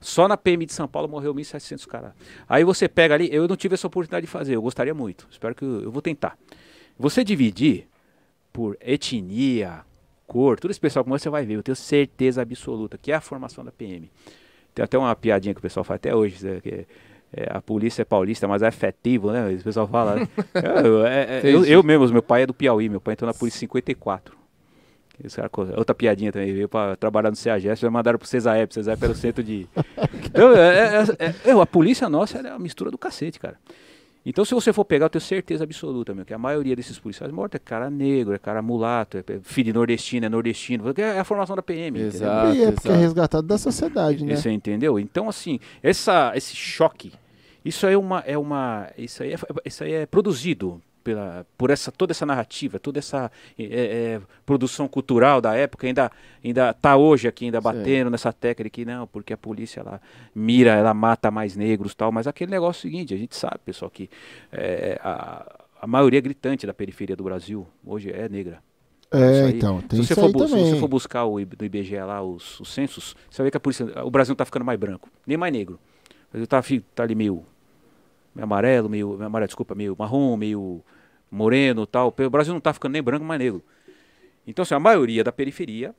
Só na PM de São Paulo morreu 1.700 caras. Aí você pega ali, eu não tive essa oportunidade de fazer, eu gostaria muito. Espero que eu, eu vou tentar. Você dividir por etnia, cor, tudo esse pessoal como você vai ver, eu tenho certeza absoluta que é a formação da PM. Tem até uma piadinha que o pessoal faz até hoje, né, que é, a polícia é paulista, mas é afetivo, né? O pessoal fala. né? eu, é- é- eu, eu mesmo, meu pai é do Piauí, meu pai entrou na polícia em 54. Esse cara, outra piadinha também, veio pra trabalhar no CEAGES, já mandaram pro CESAEP, CESAEP era o centro de... Então, é- é- é- é- a polícia nossa é uma mistura do cacete, cara. Então, se você for pegar, eu tenho certeza absoluta, meu, que a maioria desses policiais mortos é cara negro, é cara mulato, é filho de nordestino, é nordestino, é a formação da PM, entendeu? Exato. e é porque é exato. resgatado da sociedade, né? Você entendeu? Então, assim, essa, esse choque, isso aí é uma. É uma isso, aí é, isso aí é produzido pela, por essa, toda essa narrativa, toda essa é, é, produção cultural da época, ainda ainda está hoje aqui, ainda Sim. batendo nessa tecla que não, porque a polícia ela mira, ela mata mais negros tal, mas aquele negócio é o seguinte, a gente sabe, pessoal, que é, a, a maioria gritante da periferia do Brasil hoje é negra. É, então, tem se, você isso for, se você for buscar o, do IBGE lá, os, os censos, você vai ver que a polícia, o Brasil não tá ficando mais branco, nem mais negro. O Brasil tá, fi- tá ali meio, meio amarelo, meio, meio amarelo, desculpa, meio marrom, meio moreno tal. O Brasil não tá ficando nem branco, mais negro. Então, assim, a maioria da periferia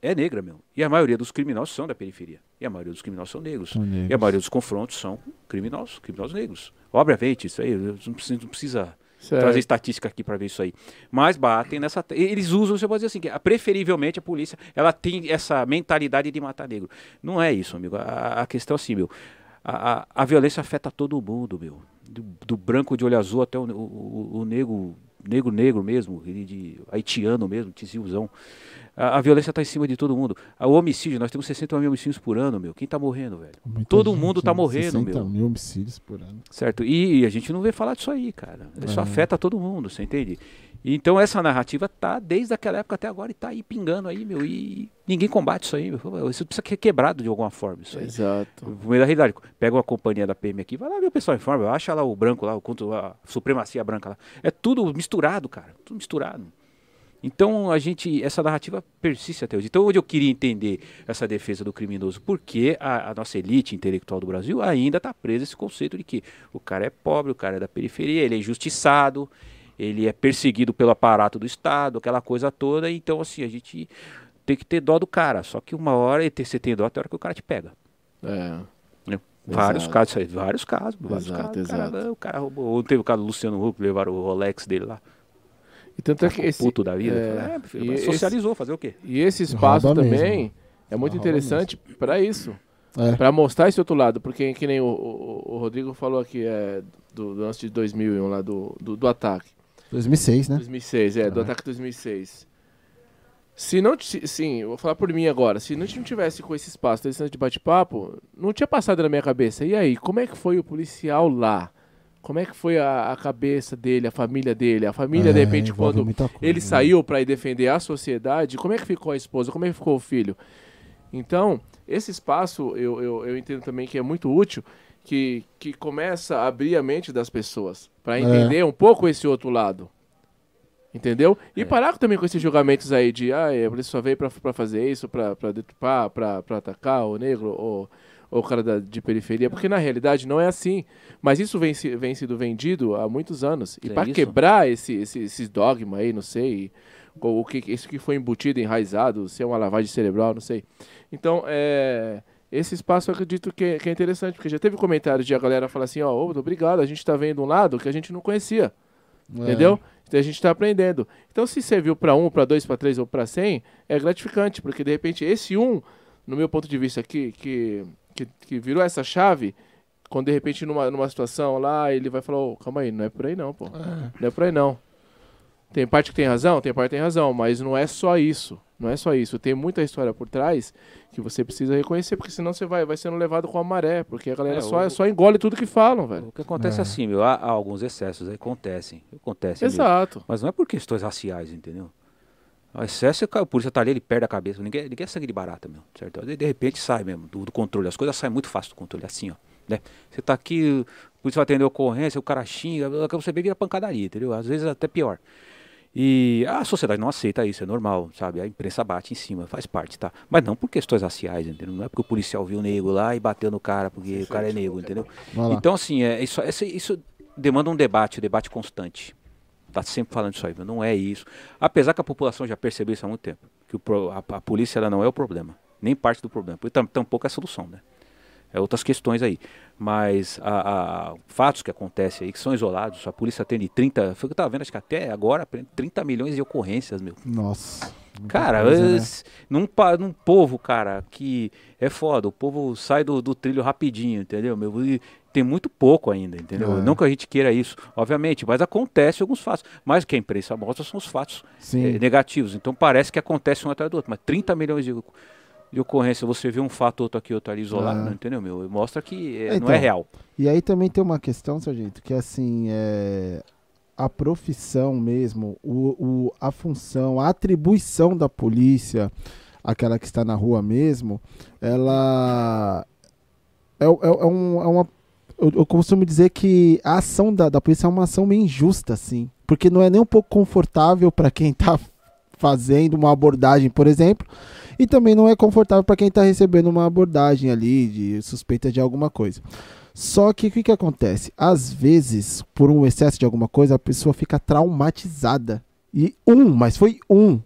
é negra, meu. E a maioria dos criminosos são da periferia. E a maioria dos criminosos são negros. São negros. E a maioria dos confrontos são criminosos, criminosos negros. Obviamente, isso aí, não precisa, não precisa trazer estatística aqui para ver isso aí. Mas batem nessa. Eles usam, você pode dizer assim, que preferivelmente a polícia ela tem essa mentalidade de matar negro. Não é isso, amigo. A, a questão é assim, meu. A, a, a violência afeta todo mundo, meu. Do, do branco de olho azul até o, o, o negro, negro negro mesmo, ele de haitiano mesmo, tizilzão. A, a violência está em cima de todo mundo. O homicídio, nós temos 60 mil homicídios por ano, meu. Quem tá morrendo, velho? Muita todo gente, mundo tá né? morrendo, 60 meu. mil homicídios por ano. Certo? E a gente não vê falar disso aí, cara. Isso É. afeta todo mundo, você entende? Então essa narrativa tá desde aquela época até agora e tá aí pingando aí, meu. E ninguém combate isso aí, meu. Isso precisa ser quebrado de alguma forma, isso aí. Exato. No meio da realidade. Pega uma companhia da PM aqui, vai lá ver o pessoal em forma, acha lá o branco lá, o contra a supremacia branca lá. É tudo misturado, cara. Tudo misturado. Então a gente, essa narrativa persiste até hoje. Então hoje eu queria entender essa defesa do criminoso, porque a, a nossa elite intelectual do Brasil ainda está presa a esse conceito de que o cara é pobre, o cara é da periferia, ele é injustiçado, ele é perseguido pelo aparato do Estado, aquela coisa toda. Então assim, a gente tem que ter dó do cara. Só que uma hora você tem dó até a hora que o cara te pega. É. Vários Exato. casos, vários casos. Vários Exato, casos. O cara- exato. O cara roubou. Ou teve o caso do Luciano Huck, levaram o Rolex dele lá. E tanto é que esse, puto da vida. é, É, filho, mas esse- socializou, fazer o quê? e esse espaço Rouba também mesmo. é muito Rouba interessante para isso. É. Pra mostrar esse outro lado, porque que nem o, o- o Rodrigo falou aqui é, do, do lance de 2001 lá do, do, do ataque. 2006, né? 2006, é, do ataque 2006. Se não, sim, vou falar por mim agora. Se não tivesse com esse espaço, de bate-papo, não tinha passado na minha cabeça. E aí, como é que foi o policial lá? Como é que foi a, a cabeça dele, a família dele? A família, de É, repente, envolve quando coisa, ele né? saiu para ir defender a sociedade, como é que ficou a esposa? Como é que ficou o filho? Então, esse espaço eu, eu, eu entendo também que é muito útil, que, que começa a abrir a mente das pessoas para entender um pouco esse outro lado. Entendeu? E É. parar também com esses julgamentos aí de, ah, a polícia só veio pra, pra fazer isso, pra, pra deturpar, pra, pra atacar o negro ou, o cara da, de periferia, porque na realidade não é assim. Mas isso vem, se- vem sido vendido há muitos anos. E É para quebrar esse, esse, esses dogmas aí, não sei, o o que isso que foi embutido, enraizado, se é uma lavagem cerebral, não sei. Então, é, esse espaço eu acredito que, é- que é interessante, porque já teve comentários de a galera falar assim, ó, ô, obrigado, a gente tá vendo um lado que a gente não conhecia. É. Entendeu? Então a gente está aprendendo. Então, se serviu para um, para dois, para três ou para cem, é gratificante, porque de repente esse um, no meu ponto de vista aqui, que, que, que virou essa chave, quando de repente numa, numa situação lá, ele vai falar: Ô, calma aí, não é por aí não, pô. Não é por aí não. Tem parte que tem razão, tem parte que tem razão, mas não é só isso. Não é só isso. Tem muita história por trás que você precisa reconhecer, porque senão você vai, vai sendo levado com a maré, porque a galera É, só, o- só engole tudo que falam, velho. O que acontece é É. assim, meu, há, há alguns excessos aí, acontecem. Acontecem mesmo. Exato. Mas não é por questões raciais, entendeu? O excesso, é o polícia tá ali, ele perde a cabeça. Ninguém, ninguém é sangue de barata, meu. Certo? De, de repente sai mesmo do, do controle. As coisas saem muito fácil do controle, assim, ó. Né? Você tá aqui, o polícia vai atender a ocorrência, o cara xinga, você vê vira pancadaria, entendeu? Às vezes até pior. E a sociedade não aceita isso, é normal, sabe? A imprensa bate em cima, faz parte, tá? Mas não por questões raciais, entendeu? Não é porque o policial viu o negro lá e bateu no cara porque o cara é negro, entendeu? Então, assim, é, isso, esse- isso demanda um debate, um debate constante. Tá sempre falando isso aí, mas não é isso. Apesar que a população já percebeu isso há muito tempo. Que o a, a polícia ela não é o problema, nem parte do problema. E tam- tampouco é a solução, né? É outras questões aí. Mas a, a- fatos que acontecem aí, que são isolados, a polícia atende 30, foi o que eu tava vendo, acho que até agora, 30 milhões de ocorrências, meu. Nossa. Cara, coisa, né? num, num povo, cara, que é foda, o povo sai do, do trilho rapidinho, entendeu? Meu? E tem muito pouco ainda, entendeu? É. Não que a gente queira isso, obviamente, mas acontece alguns fatos. Mas o que a imprensa mostra são os fatos eh, negativos. Então parece que acontece um atrás do outro. Mas 30 milhões de, de ocorrência, você vê um fato outro aqui, outro ali isolado, É. não entendeu, meu? Mostra que É, não é então. real. E aí também tem uma questão, sargento, que assim, é a profissão mesmo, o, o, a função, a atribuição da polícia, aquela que está na rua mesmo, ela é, é, é um, é uma. Eu, eu costumo dizer que a ação da, da polícia é uma ação meio injusta, assim. Porque não é nem um pouco confortável para quem tá fazendo uma abordagem, por exemplo, e também não é confortável para quem está recebendo uma abordagem ali de suspeita de alguma coisa. Só que o que, que acontece? Às vezes, por um excesso de alguma coisa, a pessoa fica traumatizada. E um, mas foi um.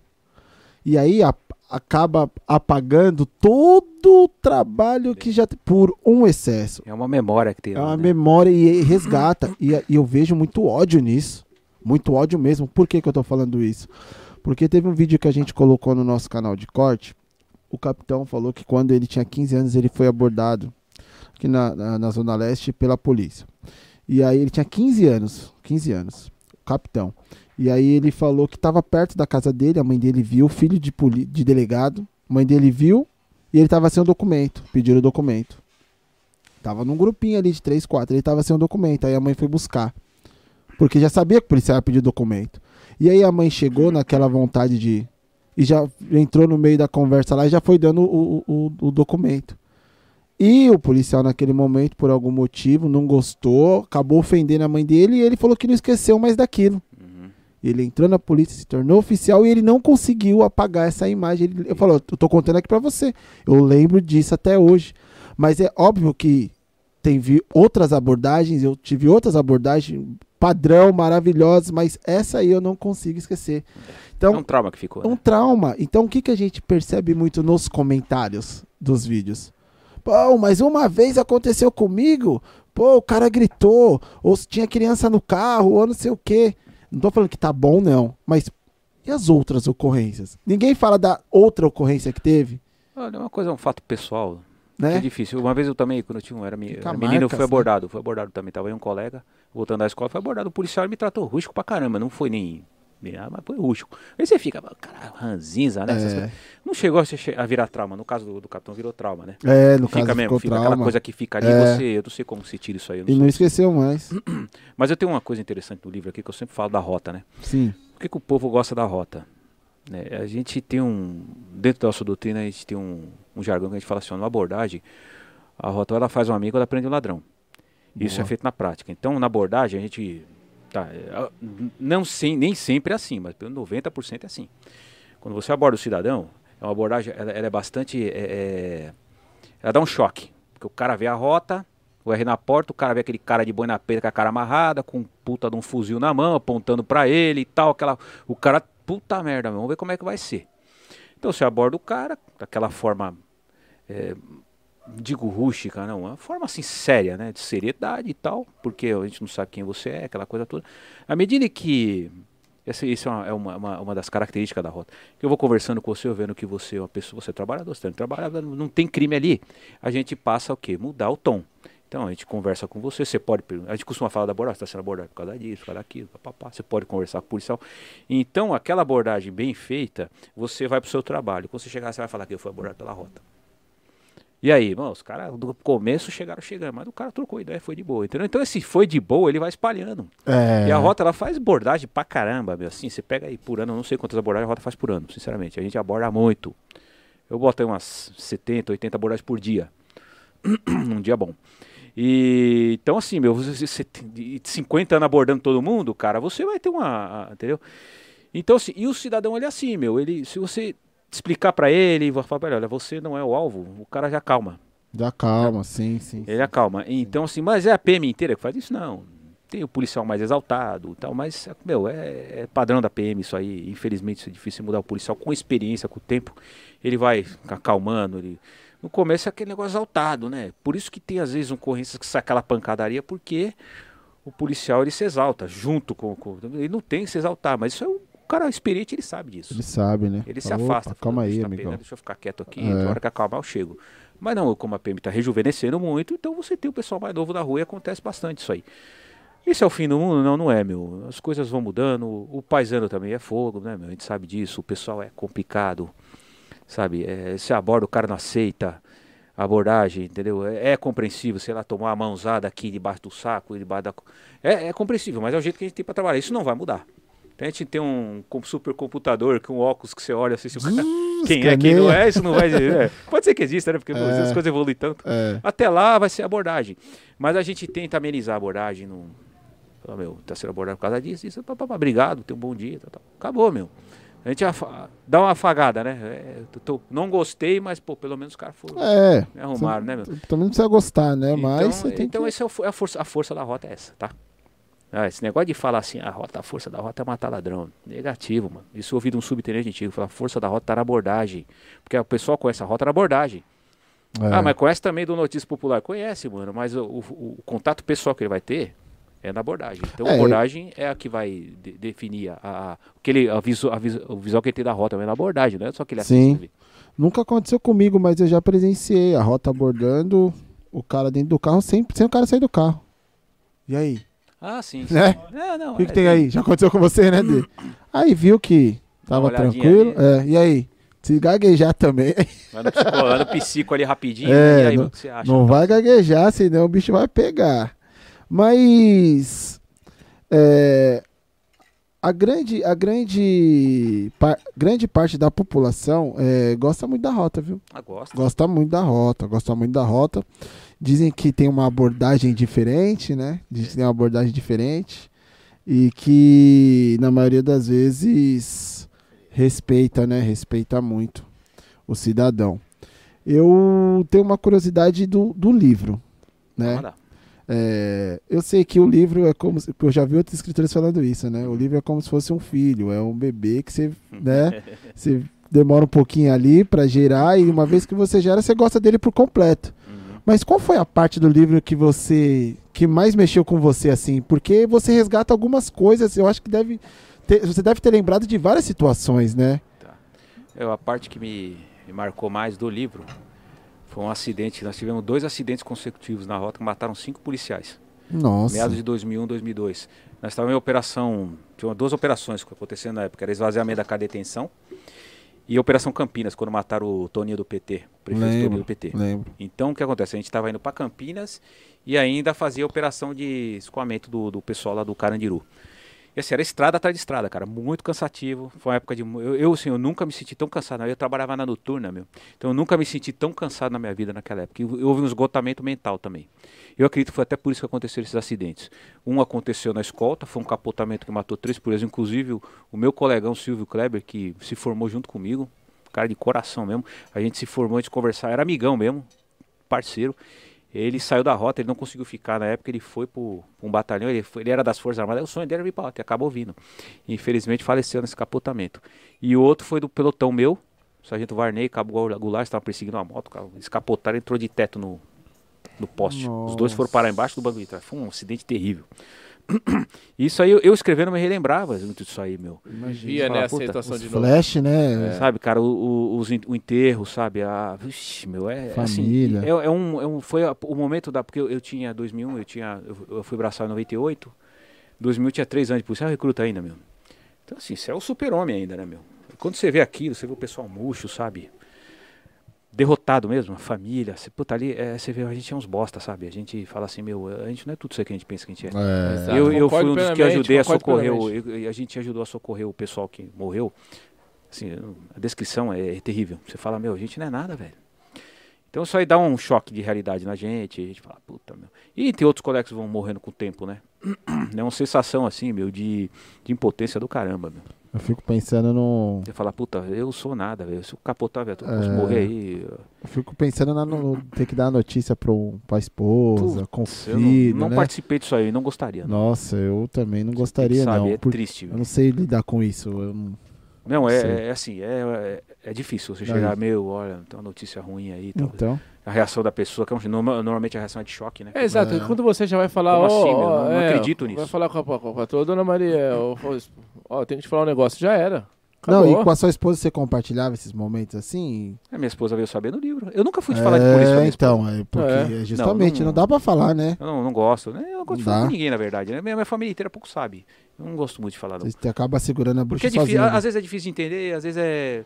E aí a, acaba apagando todo o trabalho que já por um excesso. É uma memória que tem. É uma né? memória e resgata. E, e eu vejo muito ódio nisso. Muito ódio mesmo. Por que, que eu tô falando isso? Porque teve um vídeo que a gente colocou no nosso canal de corte. O capitão falou que quando ele tinha 15 anos ele foi abordado aqui na, na, na Zona Leste pela polícia. E aí ele tinha 15 anos. 15 anos. Capitão. E aí ele falou que estava perto da casa dele, a mãe dele viu, filho de, de delegado, a mãe dele viu e ele estava sem o documento, pediram o documento. Tava num grupinho ali de três, quatro, ele tava sem o documento, aí a mãe foi buscar. Porque já sabia que o policial ia pedir o documento. E aí a mãe chegou naquela vontade de. E já entrou no meio da conversa lá e já foi dando o, o, o documento. E o policial, naquele momento, por algum motivo, não gostou, acabou ofendendo a mãe dele e ele falou que não esqueceu mais daquilo. Uhum. Ele entrou na polícia, se tornou oficial e ele não conseguiu apagar essa imagem. Ele, eu falo, eu tô contando aqui pra você. Eu lembro disso até hoje. Mas é óbvio que tem outras abordagens, eu tive outras abordagens padrão, maravilhosas, mas essa aí eu não consigo esquecer. Então, é um trauma que ficou. um Né? trauma. Então, o que, que a gente percebe muito nos comentários dos vídeos? Pô, mas uma vez aconteceu comigo, pô, o cara gritou, ou tinha criança no carro, ou não sei o quê. Não tô falando que tá bom, não, mas e as outras ocorrências? Ninguém fala da outra ocorrência que teve, Olha, é uma coisa, é um fato pessoal. Que é né? difícil. Uma vez eu também, quando eu tinha, um- era, me- era menino, marcas, fui né? abordado. Fui abordado também. Tava aí um colega, voltando da escola, foi abordado. O policial me tratou rústico pra caramba. Não foi nem. ah, mas foi rústico. Aí você fica, cara, ranzinza, né? É. Não chegou a, virar trauma. No caso do, do capitão, virou trauma, né? É, no caso fica mesmo, ficou fica trauma. aquela coisa que fica ali, É. você, eu não sei como se tira isso aí. não E não esqueceu mais. Mas eu tenho uma coisa interessante no livro aqui que eu sempre falo da rota, né? Sim. Por que, que o povo gosta da rota? Né, a gente tem um. Dentro da nossa doutrina, a gente tem um, um jargão que a gente fala assim: ó, numa abordagem, a rota ela faz um amigo ela prende um ladrão. Isso Boa. é feito na prática. Então, na abordagem, a gente. Tá, é, não sem, nem sempre é assim, mas pelo 90% é assim. Quando você aborda o cidadão, é uma abordagem, ela, ela é bastante. é- é- ela dá um choque. Porque o cara vê a rota, o R na porta, o cara vê aquele cara de boi na peita com a cara amarrada, com um puta de um fuzil na mão, apontando pra ele e tal. Aquela, o cara, puta merda, vamos ver como é que vai ser. Então você aborda o cara daquela forma, é, digo rústica, não, uma forma assim séria, né, de seriedade e tal, porque a gente não sabe quem você é, aquela coisa toda. À medida que essa, isso é, uma, é uma, uma, das características da rota. Eu vou conversando com você, eu vendo que você é uma pessoa, você é trabalhador, você trabalha, não, não tem crime ali. A gente passa o quê? Mudar o tom. Então a gente conversa com você, você pode. A gente costuma falar da abordagem, está sendo abordado por causa disso, por causa daquilo, papapá. Você pode conversar com o policial. Então, aquela abordagem bem feita, você vai para o seu trabalho. Quando você chegar, você vai falar que eu fui abordado pela rota. E aí, irmão, os caras do começo chegaram chegando, mas o cara trocou ideia, foi de boa, entendeu? Então esse foi de boa, ele vai espalhando. É. E a rota, ela faz abordagem pra caramba, meu. Assim, você pega aí por ano, eu não sei quantas abordagens a rota faz por ano, sinceramente. A gente aborda muito. Eu boto aí umas 70, 80 abordagens por dia. Num dia bom. E então, assim, meu, você, você tem de 50 anos abordando todo mundo, cara, você vai ter uma. Entendeu? Então, assim, e o cidadão, ele é assim, meu. Ele, se você explicar pra ele, vou falar pra ele, olha, você não é o alvo, o cara já calma. Já calma, sim, sim. Ele acalma. Então, assim, mas é a PM inteira que faz isso? Não. Tem o policial mais exaltado tal, mas, meu, é, é padrão da PM isso aí. Infelizmente, isso é difícil mudar o policial com experiência, com o tempo. Ele vai acalmando. Ele... No começo é aquele negócio exaltado, né? Por isso que tem, às vezes, ocorrências que sai aquela pancadaria, porque o policial ele se exalta junto com, com. Ele não tem que se exaltar, mas isso é o cara experiente, ele sabe disso. Ele sabe, né? Ele se Opa, afasta. Calma "Bicho, aí, tá amigão. pegando, deixa eu ficar quieto aqui. É. Na hora que acalmar, eu chego. Mas não, como a PM está rejuvenescendo muito, então você tem o pessoal mais novo da rua e acontece bastante isso aí. Isso é o fim do mundo? Não, não é, meu. As coisas vão mudando. O paisano também é fogo, né, meu? A gente sabe disso. O pessoal é complicado, sabe? É, você aborda, o cara não aceita a abordagem, entendeu? É, é compreensível, sei lá, tomar uma mãozada aqui debaixo do saco, debaixo da... É, é compreensível, mas é o jeito que a gente tem para trabalhar. Isso não vai mudar. Então a gente tem um com- supercomputador com óculos que você olha assim, se o cara... quem é, quem não é, isso não vai... é. Pode ser que exista, né? Porque É. as coisas evoluem tanto. É. Até lá vai ser abordagem. Mas a gente tenta amenizar a abordagem. Não... Fala, meu, tá sendo abordado por causa disso, isso, pá, pá, pá, obrigado, tenha um bom dia. Tal, tal. Acabou, meu. A gente afa- dá uma afagada, né? É, tô- não gostei, mas, pô, pelo menos os caras foram. É. Me arrumaram, né, meu? Também não precisa gostar, né? Mas então, tem então que... esse é o é a, força, a força da rota é essa, tá? Ah, esse negócio de falar assim, a rota, a força da rota é matar ladrão. Negativo, mano. Isso eu ouvi de um subtenente antigo. Falar, a força da rota tá na abordagem. Porque o pessoal conhece a rota na abordagem. É. Ah, mas conhece também do Notícia Popular? Conhece, mano. Mas o, o- o contato pessoal que ele vai ter é na abordagem. Então É, a abordagem é a que vai de- definir a, a, o que ele, a visu- a vis- o visual que ele tem da rota, mas é na abordagem, não é só que ele Sim. assiste. Nunca aconteceu comigo, mas eu já presenciei a rota abordando, o cara dentro do carro, sem, sem o cara sair do carro. E aí? Ah, sim. Né? sim. Não, O que, que é- tem aí? Já aconteceu com você, né, Dê? Aí viu que tava tranquilo. É, e aí? Se gaguejar também, Vai no psico, vai no psico ali rapidinho. É, e aí, não- mano, o que você acha? não vai gaguejar, senão o bicho vai pegar. Mas é, a grande, a grande, par- grande parte da população é, gosta muito da rota, viu? Ah, gosta. Gosta muito da rota, gosta muito da rota. Dizem que tem uma abordagem diferente, né? Dizem que tem uma abordagem diferente. E que, na maioria das vezes, respeita, né? Respeita muito o cidadão. Eu tenho uma curiosidade do, do livro, né? É, eu sei que o livro é como se, eu já vi outros escritores falando isso, né? O livro é como se fosse um filho, é um bebê que você, né? Você demora um pouquinho ali pra gerar e uma vez que você gera, você gosta dele por completo. Mas qual foi a parte do livro que você que mais mexeu com você assim? Porque você resgata algumas coisas, eu acho que deve ter, você deve ter lembrado de várias situações, né? É, a parte que me, me marcou mais do livro foi um acidente. Nós tivemos dois acidentes consecutivos na rota que mataram cinco policiais. Nossa. Meados de 2001, 2002. Nós estávamos em operação, tinha duas operações que acontecendo na época, era esvaziamento da cadeia de detenção e Operação Campinas, quando mataram o Toninho do PT, o prefeito Lembro. Toninho do PT. Lembro. Então o que acontece? A gente estava indo para Campinas e ainda fazia a operação de escoamento do, do pessoal lá do Carandiru. E assim, era estrada atrás de estrada, cara, muito cansativo. Foi uma época de. Eu, eu, assim, eu nunca me senti tão cansado. Eu trabalhava na noturna, meu. Então eu nunca me senti tão cansado na minha vida naquela época. Houve um esgotamento mental também. Eu acredito que foi até por isso que aconteceram esses acidentes. Um aconteceu na escolta, foi um capotamento que matou três polícias, inclusive o, meu colegão Silvio Kleber, que se formou junto comigo, cara de coração mesmo. A gente se formou, a gente conversar, era amigão mesmo, parceiro. Ele saiu da rota, ele não conseguiu ficar na época, ele foi para um batalhão, ele, foi- ele era das Forças Armadas, o sonho dele era vir para rota, acabou vindo. Infelizmente faleceu nesse capotamento. E o outro foi do pelotão meu, o sargento Varney, Cabo Goulart, estava perseguindo uma moto, cara, eles capotaram e entrou de teto no, no poste. Os dois foram parar embaixo do banco de trás. Foi um acidente terrível. Isso aí, eu, eu escrevendo, me relembrava muito disso aí, meu. Via, Fala, né, a situação de novo. flash, né? Sabe, cara, o, o, os o enterro, sabe? A, vixe, meu, é Família. Assim, é, é um, é um, foi a- o momento da. Porque eu, eu tinha 2001, eu, tinha, eu, eu fui braçal em 98. 2000 eu tinha 3 anos de policial, recruta ainda, meu. Então, assim, você é o super-homem ainda, né, meu? Quando você vê aquilo, você vê o pessoal murcho, sabe? Derrotado mesmo, a família. Você, puta, ali, é, você vê, a gente é uns bosta, sabe? A gente fala assim, meu, a gente não é tudo isso que a gente pensa que a gente é. É. Eu, eu fui um dos que ajudei a socorrer, o, eu- a gente ajudou a socorrer o pessoal que morreu. Assim, a descrição é, é terrível. Você fala, meu, a gente não é nada, velho. Então isso aí dá um choque de realidade na gente, a gente fala, puta, meu. E tem outros colegas que vão morrendo com o tempo, né? É uma sensação assim, meu, de, de impotência do caramba, meu. Eu fico pensando no. Você fala, puta, eu sou nada, velho. Se eu capotar, velho, eu posso É. morrer aí. Eu fico pensando na, no, ter que dar a notícia pro, pra esposa, com o Eu não, filho, não né? participei disso aí, não gostaria. Não. Nossa, eu também não gostaria, Sabe, não. é porque triste, eu não sei lidar com isso. Eu não... Não, é, Sei. é assim, é, é, é difícil você Daí. chegar, meu, olha, tem uma notícia ruim aí e tal. Então, A reação da pessoa, que é um, norma- normalmente a reação é de choque, né? É, exato. É. Quando você já vai falar, Como assim, meu? Não- não é, acredito Vai nisso. falar com a, com a patroa, dona Maria, ó, tem que te falar um negócio, já era. não, Acabou. e com a sua esposa você compartilhava esses momentos assim? A minha esposa veio saber no livro. Eu nunca fui te falar de pra É, minha esposa. então, é porque É. é justamente Não, não, não- dá pra falar, né? Eu não, não gosto, né? Eu não gosto de falar com ninguém, na verdade. Né? Minha, minha família inteira pouco sabe. Eu não gosto muito de falar, não. Você acaba segurando a Porque bucha é difícil, sozinho. às vezes é difícil de entender, às vezes é.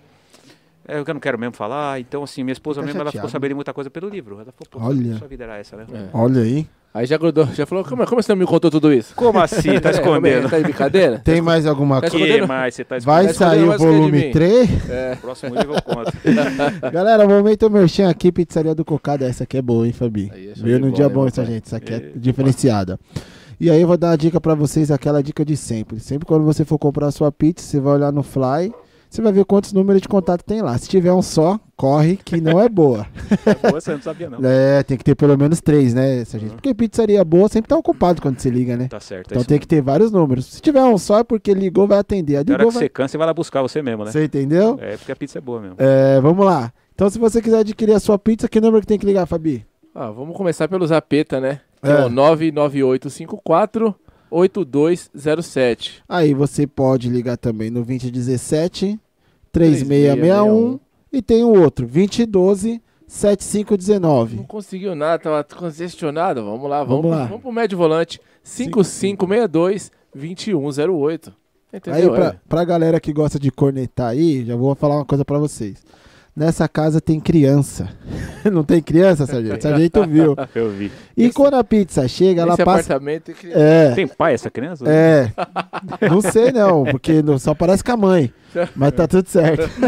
É o que eu não quero mesmo falar. Então, assim, minha esposa Fica mesmo, ela ficou chateado. sabendo de muita coisa pelo livro. Ela falou, pô, Olha. sua vida era essa, né? É. Olha aí. Aí já grudou, já falou, como, como você não me contou tudo isso? Como assim? Tá É, como é? escondendo? Tá de brincadeira? Tem mais alguma Tá coisa? O escondendo? mais você tá Vai escondendo? sair o mais que é de volume mim. 3? É. Próximo livro eu conto. Galera, momento merchan aqui, pizzaria do Cocada. Essa aqui é boa, hein, Fabi? É Veio num dia bom essa gente. Essa aqui é É. diferenciada. E aí eu vou dar a dica pra vocês, aquela dica de sempre. Sempre quando você for comprar a sua pizza, você vai olhar no Fly, Você vai ver quantos números de contato tem lá. Se tiver um só, corre, que não é boa. É boa, você não sabia não. É, tem que ter pelo menos três, né, Sargento? Uhum. Porque pizzaria boa sempre tá ocupado quando você liga, né? Tá certo. é Então isso tem que ter vários números. Se tiver um só, é porque ligou, vai atender. A Na hora que vai... você cansa, você vai lá buscar você mesmo, né? Você entendeu? É, porque a pizza é boa mesmo. É, vamos lá. Então, se você quiser adquirir a sua pizza, que número que tem que ligar, Fabi? Ah, vamos começar pelo Zapeta, né? É. é o 99854 8207. Aí você pode ligar também no 2017 3661 e tem o outro, 2012 7519. Não conseguiu nada, tava congestionado. Vamos lá, vamos, Vamos lá. vamos pro médio volante. 5562 2108. Aí, Entendeu? pra, É. pra galera que gosta de cornetar aí, já vou falar uma coisa pra vocês. Nessa casa tem criança. Não tem criança, Sargento? Sargento viu. Eu vi. E quando a pizza chega, ela Esse passa. apartamento tem que... É, Tem pai essa criança? é. Não sei não, porque não- só parece com a mãe. Mas tá tudo certo.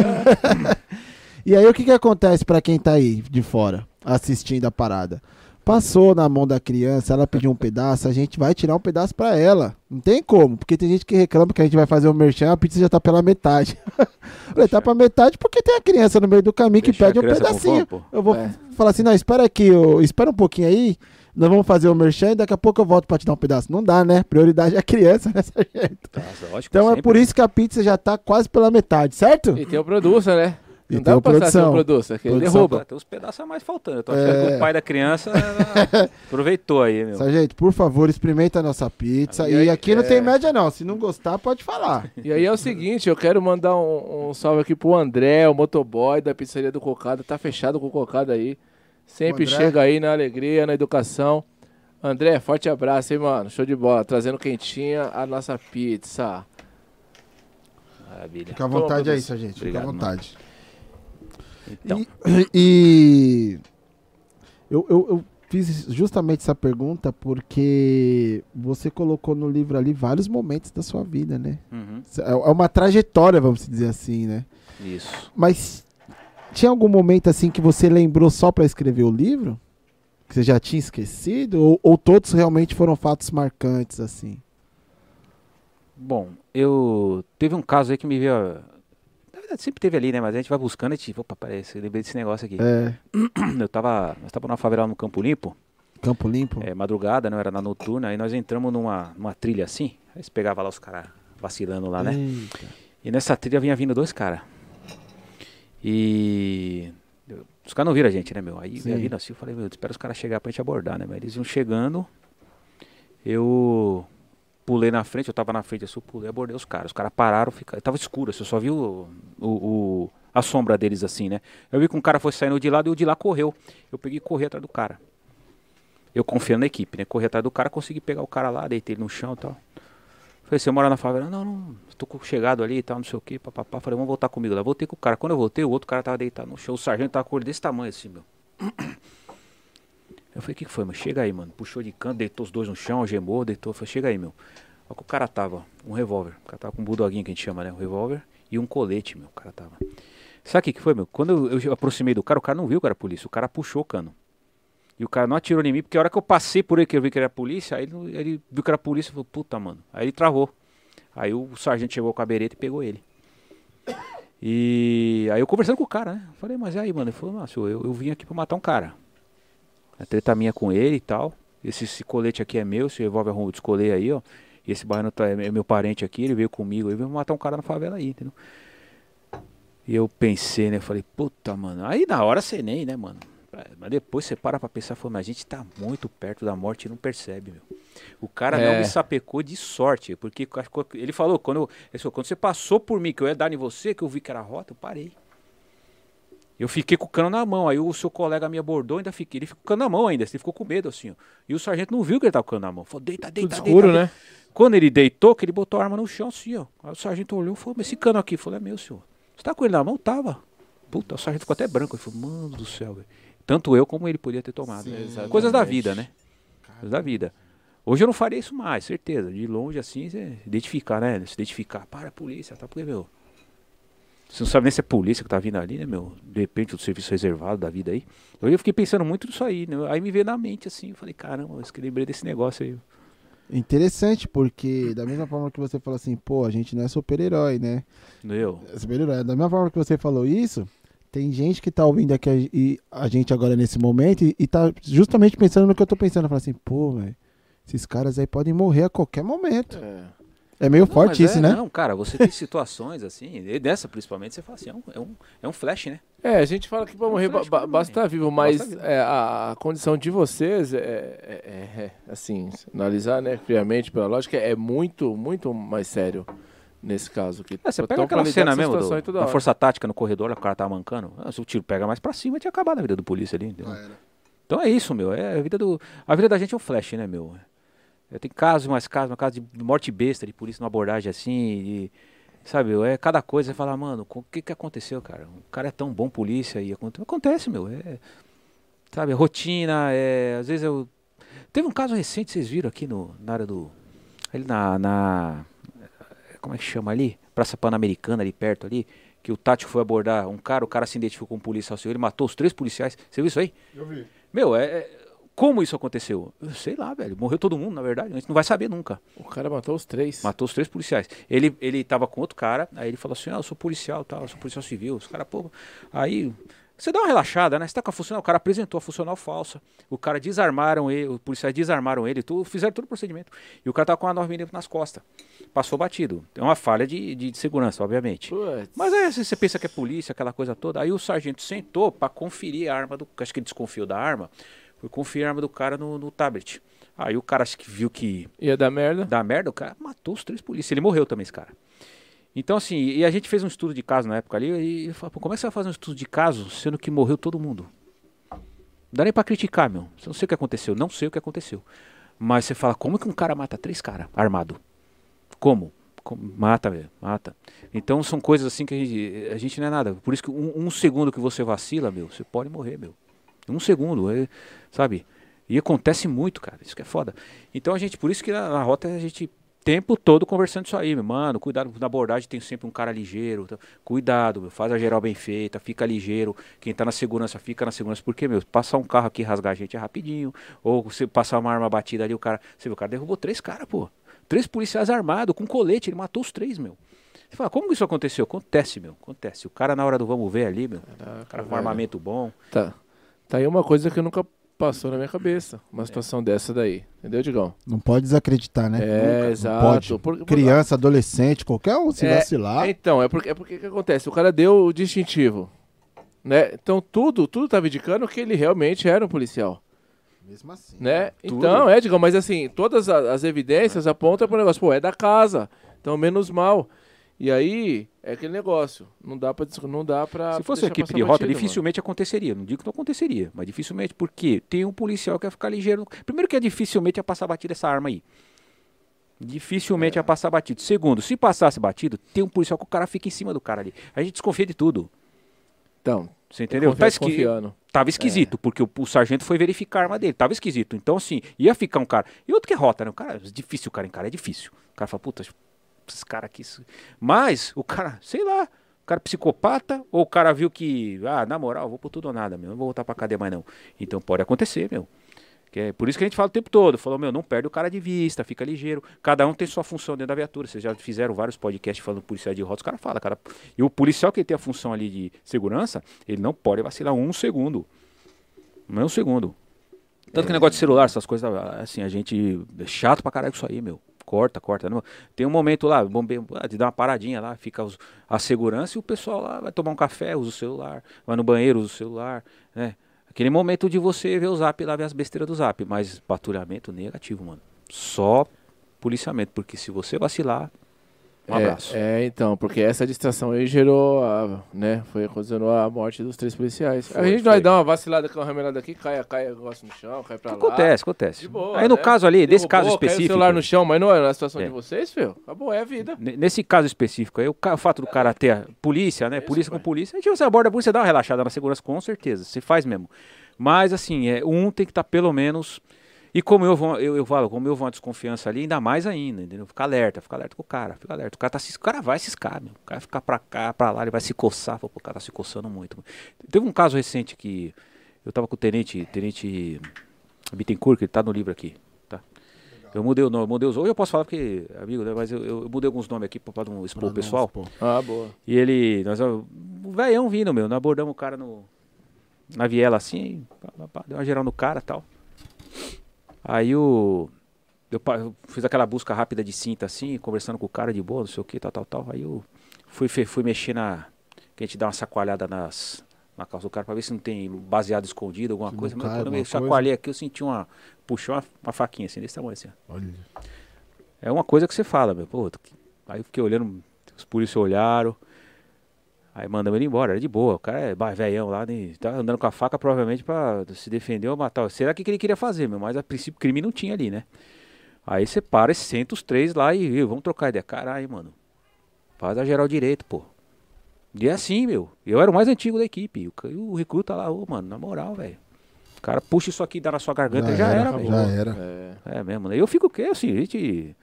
E aí o que que acontece pra quem tá aí de fora, assistindo a parada? Passou na mão da criança, ela pediu um pedaço, a gente vai tirar um pedaço pra ela. Não tem como, porque tem gente que reclama que a gente vai fazer o merchan, a pizza já tá pela metade. Falei, tá pra metade porque tem a criança no meio do caminho que pede um pedacinho. fome. Eu vou É. falar assim, não, espera aqui, ô, espera um pouquinho aí, nós vamos fazer o merchan e daqui a pouco eu volto pra te dar um pedaço. Não dá, né? Prioridade é a criança, né, sargento? Nossa, lógico, Então é sempre. por isso que a pizza já tá quase pela metade, certo? E tem o producer, né? E Não dá pra produção. o producer, que ele Produção derruba. Tem uns pedaços a mais faltando. Eu tô achando É. que o pai da criança aproveitou aí, meu. Sargento, por favor, experimenta a nossa pizza. E E, aí, aqui não é. tem média, não. Se não gostar, pode falar. E aí é o seguinte, eu quero mandar um, um salve aqui pro André, o motoboy da pizzaria do Cocada. Tá fechado com o Cocada aí. Sempre chega aí na alegria, na educação. André, forte abraço, hein, mano. Show de bola. Trazendo quentinha a nossa pizza. Maravilha. Fica à Toma, vontade aí, produção. sargento. Fica à vontade. Então, E, e eu, eu, eu fiz justamente essa pergunta porque você colocou no livro ali vários momentos da sua vida, né? uhum, É é uma trajetória, vamos dizer assim, né? isso. Mas tinha algum momento assim que você lembrou só pra escrever o livro? Que você já tinha esquecido? Ou, ou todos realmente foram fatos marcantes, assim? Bom, eu. Teve um caso aí que me veio. Sempre teve ali, né? Mas a gente vai buscando e tipo, opa, parece, eu lembrei desse negócio aqui. É, Eu tava. Nós tava numa favela no Campo Limpo, Campo Limpo? é, madrugada, não era na noturna, aí nós entramos numa, numa trilha assim. Aí você pegava lá os caras vacilando lá, né? Eita. E nessa trilha vinha vindo dois caras. E. Os caras não viram a gente, né, meu? Aí Sim. vindo assim, eu falei, meu, espera os caras chegar pra gente abordar, né? Mas eles iam chegando. Eu pulei na frente, eu tava na frente, assim, eu pulei, abordei os caras. Os caras pararam, ficaram. Tava escuro, assim, eu só vi o, o, o- a sombra deles assim, né? Eu vi que um cara foi saindo de lado e o de lá correu. Eu peguei e corri atrás do cara. Eu confiando na equipe, né? Corri atrás do cara, consegui pegar o cara lá, deitei ele no chão e tal. Falei, você mora na favela? Não, não, tô chegado ali e tal, não sei o que, papapá. Falei, vamos voltar comigo lá. Voltei com o cara. Quando eu voltei, o outro cara tava deitado no chão. O sargento tava com o desse tamanho assim, meu. Eu falei, o que, que foi, meu? Chega aí, mano. Puxou de canto, deitou os dois no chão, algemou, deitou. Falei, chega aí, meu. Olha que o cara tava, um revólver. O cara tava com um bulldoguinho que a gente chama, né? Um revólver e um colete, meu. O cara tava. Sabe o que, que foi, meu? Quando eu, eu aproximei do cara, o cara não viu que era polícia. O cara puxou o cano. E o cara não atirou em mim, porque a hora que eu passei por ele, que eu vi que era polícia, aí ele, ele viu que era polícia e falou, puta, mano. Aí ele travou. Aí o sargento chegou com a bereta e pegou ele. E aí eu conversando com o cara, né? Falei, mas e aí, mano? Ele falou, nossa, eu, eu vim aqui pra matar um cara. A treta minha com ele e tal. Esse, esse colete aqui é meu, esse revólver eu descolei aí, ó. E esse baiano tá, é meu parente aqui, ele veio comigo, ele veio matar um cara na favela aí, entendeu? E eu pensei, né? Falei, puta, mano. Aí na hora você nem, né, mano? Mas depois você para pra pensar, mas a gente tá muito perto da morte e não percebe, meu. O cara não É. me sapecou de sorte, porque ele falou, quando, eu- ele falou, quando você passou por mim, que eu ia dar em você, que eu vi que era rota, eu parei. Eu fiquei com o cano na mão, aí o seu colega me abordou, ainda fiquei, ele ficou com o cano na mão ainda, ele ficou com medo assim, ó. E o sargento não viu que ele tava com o cano na mão, falou, deita, Tudo deita, escuro, deita, né? quando ele deitou, que ele botou a arma no chão assim, ó. Aí o sargento olhou e falou, mas esse cano aqui, falou, é meu, senhor. Você tá com ele na mão? Tava. Puta, o sargento ficou até branco. Ele falou, mano do céu, velho. Tanto eu como ele podia ter tomado. Sim, exatamente. Coisas da vida, né? Coisas da vida. Hoje eu não faria isso mais, certeza. De longe assim, você identificar, né? Se identificar, para a polícia, tá? Porque, meu. Você não sabe nem se é polícia que tá vindo ali, né, meu? De repente, o serviço reservado da vida aí. Eu fiquei pensando muito nisso aí, né? Aí me veio na mente assim, eu falei, caramba, eu lembrei desse negócio aí. Interessante, porque da mesma forma que você falou assim, pô, a gente não é super-herói, né? Eu. É super-herói. Da mesma forma que você falou isso, tem gente que tá ouvindo aqui a, e a gente agora nesse momento e, e tá justamente pensando no que eu tô pensando. Fala assim, pô, velho, esses caras aí podem morrer a qualquer momento. É. É meio Não, forte isso, é, né? Não, cara, você tem situações assim, e dessa principalmente, você fala assim, é um, é um, é um flash, né? É, a gente fala que pra morrer ba flash ba pra basta estar vivo, mas é, a, a condição de vocês é, é- é- é, assim, analisar, né, friamente, pela lógica, é muito, muito mais sério nesse caso. Que É, você pega aquela cena mesmo do, da força tática no corredor, o cara tá mancando. Ah, se o tiro pega mais pra cima, tinha acabado a vida do polícia ali. entendeu? Então é isso, meu. É a vida do. A vida da gente é um flash, né, meu? Tem casos, mais casos, uma caso de morte besta de polícia numa abordagem assim, e, sabe, é cada coisa, você fala, mano, o que que aconteceu, cara? O cara é tão bom polícia e aconte- acontece, meu, é, sabe, é rotina, é, às vezes eu, teve um caso recente, vocês viram aqui no, na área do, ali na, na, como é que chama ali? Praça Pan-Americana ali perto ali, que o Tático foi abordar um cara, o cara se identificou como policial civil, ele matou os três policiais, você viu isso aí? Eu vi. Meu, é, é- como isso aconteceu? Eu sei lá, velho. Morreu todo mundo, na verdade. A gente não vai saber nunca. O cara matou os três. Matou os três policiais. Ele, ele tava com outro cara, aí ele falou assim: Ah, eu sou policial tal, eu sou policial civil. Os caras, pô. Aí. Você dá uma relaxada, né? Você tá com a funcional, o cara apresentou a funcional falsa. O cara desarmaram ele, os policiais desarmaram ele, tudo, fizeram todo o procedimento. E o cara tava com uma 9mm nas costas. Passou batido. É uma falha de, de, de segurança, obviamente. Mas aí você você pensa que é polícia, aquela coisa toda. Aí o sargento sentou pra conferir a arma do. Acho que ele desconfiou da arma. Foi conferir a arma do cara no, no tablet. Aí o cara acho que viu que Ia dar merda. dá merda, o cara matou os três polícias. Ele morreu também, esse cara. Então, assim, e a gente fez um estudo de caso na época ali, e eu falei, pô, como é que você vai fazer um estudo de caso sendo que morreu todo mundo? Não dá nem pra criticar, meu. Você não sei o que aconteceu, não sei o que aconteceu. Mas você fala, como que um cara mata três caras armado? Como? Como? Mata, velho, mata. Então são coisas assim que a gente, a gente não é nada. Por isso que um, um segundo que você vacila, meu, você pode morrer, meu. Um segundo, é, sabe? E acontece muito, cara. Isso que é foda. Então a gente, por isso que na, na rota a gente tempo todo conversando isso aí, meu. Mano, cuidado na abordagem, tem sempre um cara ligeiro. tá? Cuidado, meu, faz a geral bem feita, fica ligeiro. Quem tá na segurança, fica na segurança. Porque, meu, passar um carro aqui rasgar a gente é rapidinho. Ou você passar uma arma batida ali, o cara. Você viu, o cara derrubou três caras, pô. Três policiais armados, com colete, ele matou os três, meu. Você fala, como que isso aconteceu? Acontece, meu. Acontece. O cara na hora do vamos ver ali, meu. O cara com um armamento bom. Tá. Tá aí uma coisa que nunca passou na minha cabeça. Uma situação dessa daí. Entendeu, Digão? Não pode desacreditar, né? É, Nunca. exato. Pode. Por- por- Criança, adolescente, qualquer um, se É, vacilar. Então, é porque é porque que acontece? O cara deu o distintivo. Né? Então tudo, tudo tava indicando que ele realmente era um policial. Mesmo assim. Né? Tudo. Então, é, Digão, mas assim, todas a- as evidências apontam pro negócio, pô, é da casa. Então, menos mal. E aí, é aquele negócio. Não dá pra. dis- Não dá pra Se fosse deixar equipe de rota, dificilmente aconteceria. Não digo que não aconteceria, mas dificilmente, porque tem um policial que ia ficar ligeiro. Primeiro que é dificilmente ia passar batido essa arma aí. Dificilmente É. ia passar batido. Segundo, se passasse batido, tem um policial que o cara fica em cima do cara ali. A gente desconfia de tudo. mano. Então, Você entendeu? Tá esqui... confiando. Tava esquisito, porque o, o sargento foi verificar a arma dele. Tava esquisito. Então, assim, ia ficar um cara. E outro que é rota, né? O cara, é difícil o cara em cara, é difícil. O cara fala, puta, esses caras aqui. Mas, o cara, sei lá, o cara é psicopata, ou o cara viu que, ah, na moral, vou por tudo ou nada, meu. Não vou voltar pra cadeia mais não. Então pode acontecer, meu. Que é por isso que a gente fala o tempo todo. Falou, meu, não perde o cara de vista, fica ligeiro. Cada um tem sua função dentro da viatura. Vocês já fizeram vários podcasts falando policial de rota, os caras falam, cara. E o policial que tem a função ali de segurança, ele não pode vacilar um segundo. Não é um segundo. Tanto que negócio de celular, essas coisas, assim, a gente. É chato pra caralho isso aí, meu. Corta, corta. Não- Tem um momento lá, bombeiro, de dar uma paradinha lá, fica os- a segurança e o pessoal lá vai tomar um café, usa o celular, vai no banheiro, usa o celular, né? Aquele momento de você ver o zap lá, ver as besteiras do zap, mas patrulhamento negativo, mano. Só policiamento, porque se você vacilar, um É, abraço. É, então, porque essa distração aí gerou, a, né, foi ocasionou a morte dos três policiais. a Foi, gente vai dar uma vacilada com a ramelada aqui, cai, cai o negócio no chão, cai pra lá. Acontece, acontece. De boa, Aí no né? caso ali, desse Derrubou, caso caiu específico. o celular no chão, mas não é na situação É. de vocês, filho. Acabou, é a vida. N- Nesse caso específico aí, o, o fato do cara ter a polícia, né? Isso, polícia com pai. polícia, a gente você aborda a polícia, dá uma relaxada na segurança, com certeza. Você faz mesmo. Mas assim, é, um tem que estar pelo menos. E como eu vou, eu, eu falo, como eu vou uma desconfiança ali, ainda mais ainda, entendeu? Fica alerta, fica alerta com o cara, fica alerta. O cara, tá, se- o cara vai ciscar, meu. O cara ficar pra cá, pra lá, ele vai se coçar. Fala, o cara tá se coçando muito. Teve um caso recente que eu tava com o tenente, tenente Bittencourt, que ele tá no livro aqui, tá? Eu mudei o nome, mudei os. Hoje eu posso falar porque, amigo, né? Mas eu, eu mudei alguns nomes aqui pra não expor Pra o pessoal. expor. Ah, boa. E ele. Nós, o velhão vindo, meu. Nós abordamos o cara no. Na viela assim, pá, pá, pá, deu uma geral no cara e tal. Aí o. Eu, eu fiz aquela busca rápida de cinta assim, conversando com o cara de boa, não sei o que, tal, tal, tal. Aí eu fui, fui mexer na. Que a gente dá uma sacoalhada nas, na calça do cara pra ver se não tem baseado escondido, alguma Se coisa. Mas cai quando eu chacoalhei aqui, eu senti uma. Puxou uma, uma faquinha assim, desse tamanho assim. Olha. É uma coisa que você fala, meu. Pô, aí eu fiquei olhando, os polícias olharam. Aí mandamos ele embora, era de boa. O cara é velhão lá, né, tá andando com a faca provavelmente pra se defender ou matar. Será que que ele queria fazer, meu? Mas a princípio crime não tinha ali, né? Aí você para e senta os três lá e viu, vamos trocar ideia. Caralho, mano. Faz a geral direito, pô. E é assim, meu. Eu era o mais antigo da equipe. E o, o recruta lá, ô, mano, na moral, velho. O cara puxa isso aqui e dá na sua garganta, já, era, velho. Já era. É. É mesmo, né? Eu fico o quê? Assim, a gente.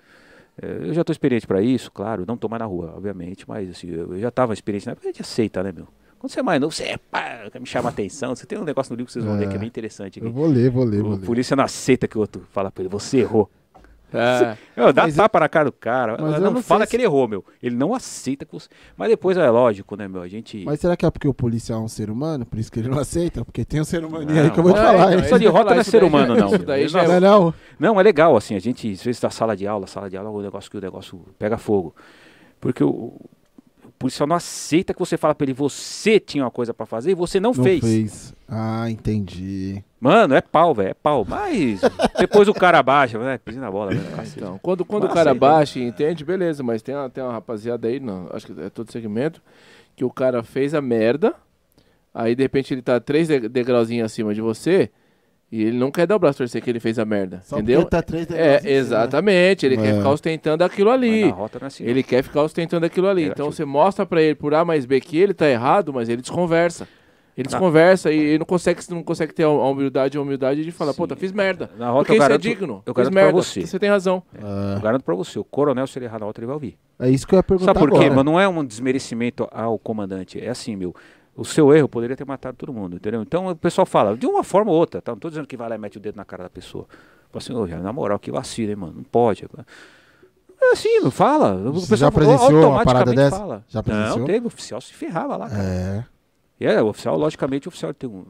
É, Eu já tô experiente pra isso, claro. Não tô mais na rua, obviamente, mas assim, eu já tava experiente na época, a gente aceita, né, meu? Quando você é mais novo, você é, pá, me chama a atenção. Você tem um negócio no livro que vocês vão ler que é bem interessante aqui. Eu vou ler, vou ler, vou O ler. polícia não aceita que o outro fala pra ele, você errou. É. Eu, dá Mas tapa na cara do cara. mas não eu não fala sei que ele errou, meu. Ele não aceita que você. Mas depois é lógico, né, meu? A gente. Mas será que é porque o policial é um ser humano? Por isso que ele não aceita? Porque tem um ser humano Não, aí que eu vou te não, falar, então, hein? Só de eu ia rota falar, não é ser humano, já- não. Isso daí já Não, é é não. Não, é legal, assim, a gente, às vezes, da sala de aula, sala de aula, o negócio que o negócio pega fogo. Porque o, o policial não aceita que você fala pra ele, você tinha uma coisa pra fazer e você não, Não fez. fez. Ah, entendi. Mano, é pau, velho, é pau. Mas depois o cara baixa, né? Pisa na bola, velho. cacete. Então, quando, quando Mas o cara aceita, né? baixa e entende, beleza, mas tem uma, tem uma rapaziada aí, não, acho que é todo segmento, que o cara fez a merda, aí de repente ele tá três de- degrauzinhos acima de você, e ele não quer dar o braço a torcer que ele fez a merda, Só entendeu? tá três É, cima. exatamente, ele É. quer ficar ostentando aquilo ali. não é assim. Ele quer ficar ostentando aquilo ali. Então você mostra pra ele por A mais B que ele tá errado, mas ele desconversa. Ele Tá. desconversa e ele não consegue, não consegue ter a humildade, a humildade de falar, Sim. pô, tá, fiz merda. Na rota Porque eu isso garanto, é digno. eu fiz garanto pra merda. você. Você tem razão. Ah, Eu garanto pra você, o coronel, se ele errar na rota, ele vai ouvir. é isso que eu ia perguntar Sabe por quê? agora. Mas não é um desmerecimento ao comandante. É assim, meu. O seu erro poderia ter matado todo mundo, entendeu? Então o pessoal fala, de uma forma ou outra, tá? Não tô dizendo que vai lá e mete o dedo na cara da pessoa. Fala assim, ô, já, na moral, que vacilo, hein, mano? Não pode. É assim, fala. O Você pessoal já presenciou uma automaticamente parada dessa? Fala. Já presenciou? Não, teve. O oficial se ferrava lá, cara. É. E é, o oficial, logicamente, o oficial tem um.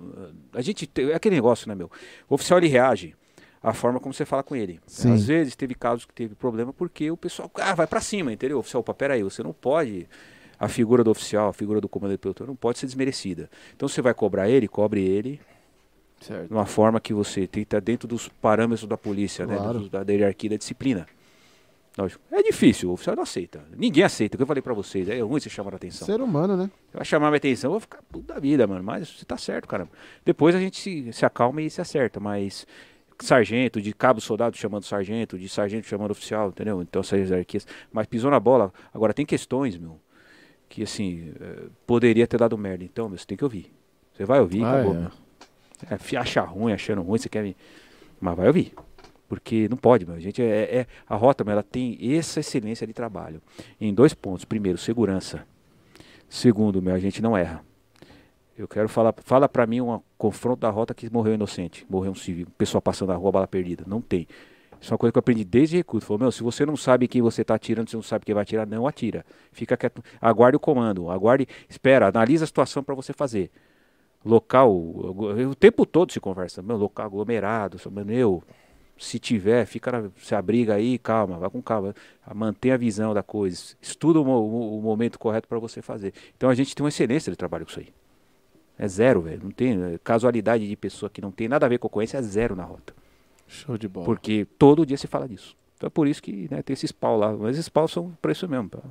A gente tem. É aquele negócio, né, meu? O oficial ele reage à forma como você fala com ele. Sim. Às vezes teve casos que teve problema porque o pessoal ah, vai pra cima, entendeu? O oficial, opa, peraí, você não pode. A figura do oficial, a figura do comandante pelotão não pode ser desmerecida. Então você vai cobrar ele, cobre ele Certo. de uma forma que você tenta dentro dos parâmetros da polícia, né? Claro. dos- da, da hierarquia da disciplina. Lógico. É difícil, o oficial não aceita. Ninguém aceita. O que eu falei pra vocês, é ruim você chamar a atenção. Ser humano, né? Vai chamar minha atenção, eu vou ficar puta da vida, mano. Mas você tá certo, cara. Depois a gente se, se acalma e se acerta, mas sargento, de cabo soldado chamando sargento, de sargento chamando oficial, entendeu? Então essas hierarquias. Mas pisou na bola. Agora tem questões, meu, que assim, eh, poderia ter dado merda. Então, meu, você tem que ouvir. Você vai ouvir, Ah, acabou, é. meu. É, acha ruim, achando ruim, você quer me. Mas vai ouvir. Porque não pode, meu. A gente é, é- a rota, ela tem essa excelência de trabalho. Em dois pontos. Primeiro, segurança. Segundo, meu, a gente não erra. Eu quero falar, fala pra mim um confronto da rota que morreu inocente, morreu um civil, pessoa passando na rua, bala perdida. Não tem. Isso é uma coisa que eu aprendi desde recruto. Falou, meu, se você não sabe quem você está atirando, você não sabe quem vai atirar, não atira. Fica quieto. Aguarde o comando, aguarde, espera, analisa a situação para você fazer. Local, o o tempo todo se conversa, meu, local aglomerado, meu, se tiver, fica na, se abriga aí, calma, vai com calma, mantenha a visão da coisa, estuda o, o- o momento correto para você fazer. Então a gente tem uma excelência de trabalho com isso aí. É zero, velho. Não tem é, casualidade de pessoa que não tem nada a ver com a ocorrência, é zero na rota. Show de bola. Porque todo dia se fala disso. Então é por isso que né, tem esses pau lá. Mas esses pau são para isso mesmo, pra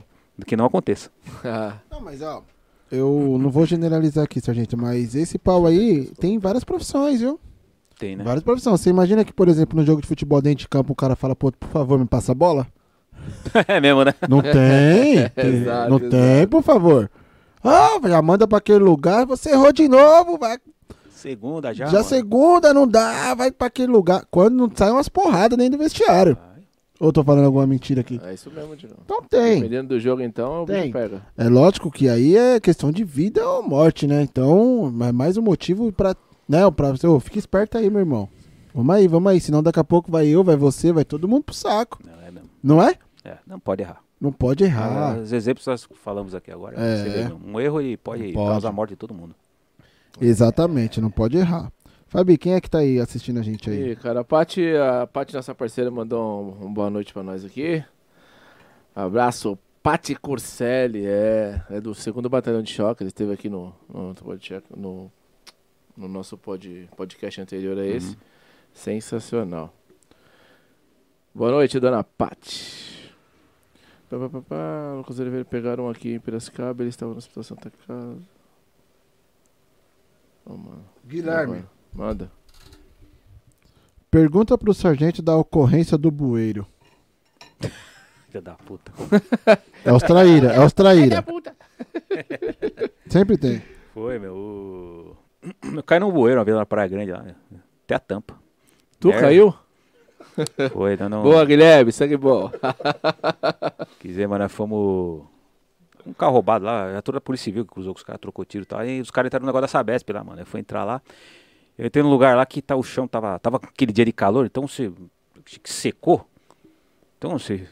que não aconteça. Não, mas ó, eu não vou generalizar aqui, sargento, mas esse pau aí tem várias profissões, viu? Tem, né? Várias profissões. Você imagina que, por exemplo, no jogo de futebol dentro de campo, o cara fala, pô, por favor, me passa a bola? é mesmo, né? Não tem. Exato, não exato. tem, por favor. Ah, já manda pra aquele lugar, você errou de novo, vai. Segunda já. Já, mano. segunda, não dá, vai pra aquele lugar. Quando não sai umas porradas dentro do vestiário. Vai. Ou eu tô falando alguma mentira aqui? é isso mesmo, Digão. Então tem. Dependendo do jogo, então, o Tem. pega. É lógico que aí é questão de vida ou morte, né? Então, é mais um motivo pra. Né, pra você. Ô, fica esperto aí, meu irmão. Vamos aí, vamos aí. Senão daqui a pouco vai eu, vai você, vai todo mundo pro saco. Não, é mesmo. Não é? É, não pode errar. Não pode errar. Os exemplos que nós falamos aqui agora. É. você vê, um erro ele pode, pode. causar a morte de todo mundo. Exatamente, não pode errar. Fabi, quem é que tá aí assistindo a gente aí? E, cara, a Paty, a Paty, nossa parceira, mandou um, um boa noite pra nós aqui. Abraço, Paty Corselli, é, é do segundo batalhão de choque. Ele esteve aqui no, no, no, no nosso pod, podcast anterior a esse. Sensacional. Boa noite, dona Paty. Pá, pá, pá, pá. Lucas Oliveira pegaram aqui em Piracicaba, eles estavam no Hospital Santa Casa. Mano. Guilherme. Manda. Pergunta pro sargento da ocorrência do bueiro. Filha da puta. É os traíra, é os traíra. Sempre tem. Foi, meu. o- Eu caí num bueiro uma vez na Praia Grande lá. Até a tampa. Tu Merda. caiu? Foi, não, não. Boa, Guilherme, sangue bom. Quiser, mas nós fomos. Um carro roubado lá, a toda a Polícia Civil que cruzou com os caras, trocou tiro e tal. Aí os caras entraram no negócio da Sabesp lá, mano. Eu fui entrar lá. Eu entrei num lugar lá que tá, o chão tava, tava aquele dia de calor, então você. que secou. Então você.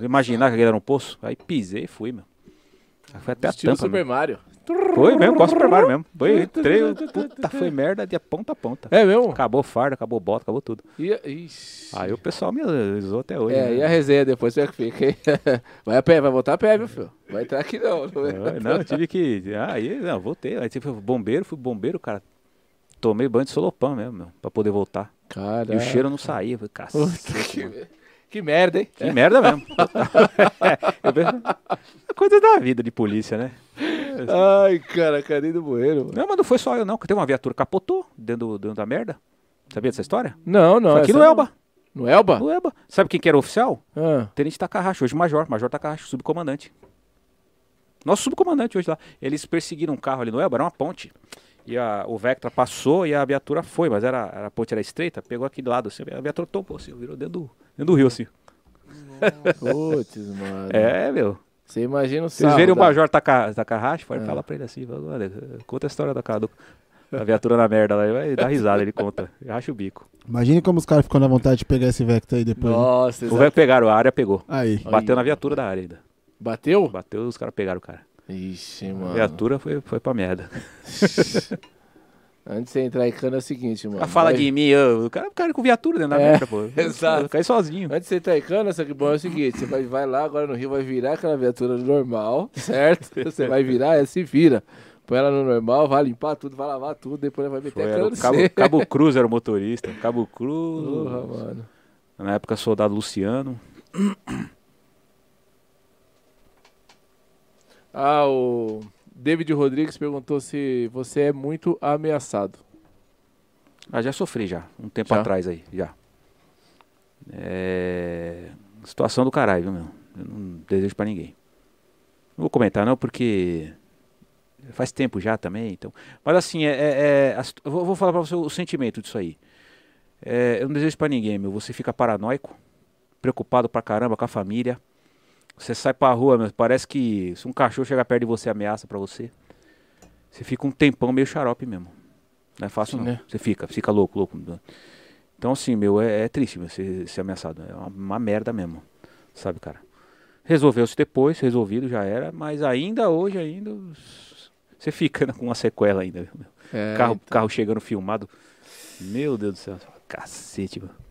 Imaginar que aquele era um poço. Aí pisei e fui, meu. Aí foi até a Estilo tampa. Super meu. Mario. Foi mesmo, Super Mario mesmo. Foi, entrei, puta, foi merda de ponta a ponta. É mesmo? Acabou farda, acabou bota, acabou tudo. E, ixi. Aí o pessoal me usou até hoje. É, né? e a resenha depois, como é que fica, hein? Vai a pé, vai voltar a pé, viu, filho? Vai entrar aqui não. não é? Eu- Não, eu tive que. Aí, não, voltei. Aí tive bombeiro, fui bombeiro, cara. Tomei banho de solopão mesmo, meu, pra poder voltar. Cara. E o cheiro não saía. Falei, cacete, que, merda, hein? Que merda mesmo. Penso, é coisa da vida de polícia, né? Ai, cara, cadê do bueiro? mano? Não, mas não foi só eu, não. que Teve uma viatura capotou dentro, dentro da merda. Sabia dessa história? Não, não. Foi aqui no não. Elba. No Elba? No Elba. Sabe quem que era o oficial? Ah, Tenente Takahashi, hoje Major. Major Takahashi, subcomandante. Nosso subcomandante hoje lá. Eles perseguiram um carro ali no Elba, era uma ponte. E a, o Vectra passou e a viatura foi, mas era, era- a ponte era estreita, pegou aquele lado assim, a viatura topou assim, virou dentro do, dentro do rio assim. putz, mano. É, meu. Você imagina o Vocês verem o Major Taka, Takahashi, pode É. falar pra ele assim, fala, olha, conta a história da, do, da viatura na merda lá, ele vai dar risada, ele conta, racha o bico. Imagine como os caras ficam na vontade de pegar esse Vector aí depois. né? Nossa, O exato. velho pegaram, a área pegou. Aí. Bateu na viatura da área ainda. Bateu? Bateu, os caras pegaram o cara. Ixi, A mano. viatura foi, foi pra merda. Antes de você entrar em cana é o seguinte, mano. A fala Vai- de mim, eu, o cara, o cara com viatura dentro da É, merda, pô. exato. Caí sozinho. Antes de você entrar em cana, só que bom é o seguinte, você vai, vai lá agora no Rio, vai virar aquela viatura normal, certo? Você vai virar, é, se vira. Põe ela no normal, vai limpar tudo, vai lavar tudo, depois vai meter Foi, a cana no Cabo. Cabo Cruz era o motorista. Cabo Cruz. Porra, mano. Na época, soldado Luciano. Ah, o David Rodrigues perguntou se você é muito ameaçado. Ah, já sofri já, um tempo Já? atrás aí, já. É... Situação do caralho, viu, meu? Eu não desejo pra ninguém. Não vou comentar não, porque faz tempo já também, então. Mas assim, é, é- é- vou, vou falar pra você o sentimento disso aí. É, eu não desejo pra ninguém, meu. Você fica paranoico, preocupado pra caramba com a família. Você sai pra rua, meu, parece que se um cachorro chegar perto de você, ameaça pra você. Você fica um tempão meio xarope mesmo. Não é fácil Sim, não. né? Você fica, fica louco, louco. Então assim, meu, é, é triste meu, ser, ser ameaçado. É uma, uma merda mesmo. Sabe, cara? Resolveu-se depois, resolvido, já era, mas ainda hoje, ainda. Você fica né, com uma sequela ainda. meu. É, carro, então. carro chegando filmado. Meu Deus do céu. Cacete, mano.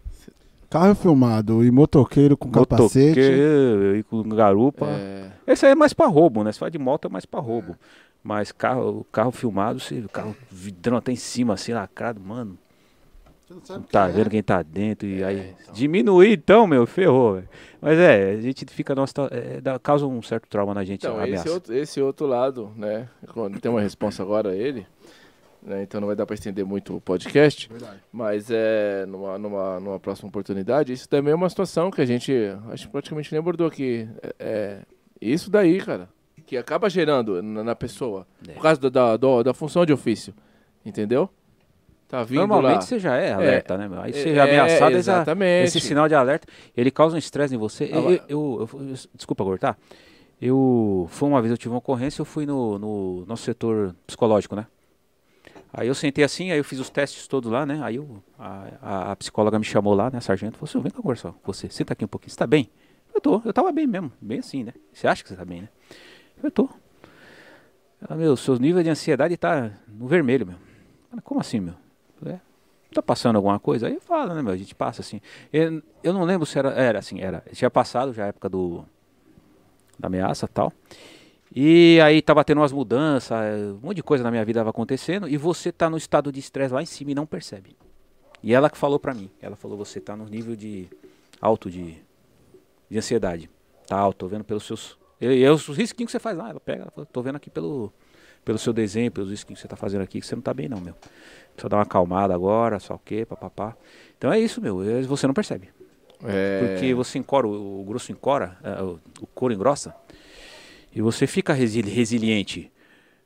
Carro filmado e motoqueiro com capacete. Motoqueiro e com garupa. É, Esse aí é mais pra roubo, né? Se fala de moto é mais pra roubo. Mas carro, carro filmado, você, o carro vidrão até em cima, assim, lacrado, mano. Não tá vendo quem tá dentro e aí. Diminuir então, meu, ferrou, velho. Mas é, a gente fica, nossa, é, dá- causa um certo trauma na gente, Então, esse outro, esse outro lado, né? Quando tem uma resposta agora a ele, né, então não vai dar para estender muito o podcast. Mas é numa, numa, numa próxima oportunidade, isso também é uma situação que a gente acho que praticamente nem abordou aqui. É, é isso daí, cara, que acaba gerando na, na pessoa, É. por causa da, da, da função de ofício. Entendeu? Tá vindo Normalmente lá. você já é alerta, né, meu? Aí você É, já é ameaçado, exatamente. esse sinal de alerta, ele causa um estresse em você. Eu, Agora- eu- eu- eu- desculpa cortar. Eu, foi uma vez eu tive uma ocorrência, eu fui no, no nosso setor psicológico, né? Aí eu sentei assim, aí eu fiz os testes todos lá, né? Aí eu, a, a, psicóloga me chamou lá, né, sargento, falou assim, vem cá conversar com você, senta aqui um pouquinho, você tá bem? Eu tô, eu tava bem mesmo, bem assim, né? Você acha que você tá bem, né? Eu tô. Ela, meu, seu nível de ansiedade tá no vermelho, meu. Como assim, meu? É, tá passando alguma coisa? Aí fala, né, meu? A gente passa assim. Eu, eu não lembro se era. Era assim, era. Tinha passado já a época do. Da ameaça tal. E aí tava tendo umas mudanças, um monte de coisa na minha vida tava acontecendo. E você tá no estado de estresse lá em cima e não percebe. E ela que falou pra mim. Ela falou: você tá no nível de. alto de. de ansiedade. Tá alto, tô vendo pelos seus. E, os risquinhos que você faz lá. Ela pega, ela fala, tô vendo aqui pelo pelo seu desenho, pelos risquinhos que você está fazendo aqui, que você não está bem não, meu. Precisa dar uma acalmada agora, só o quê, papapá. Então é isso, meu, você não percebe. É... Porque você encora, o, o grosso encora, é, o, o couro engrossa, e você fica resili resiliente.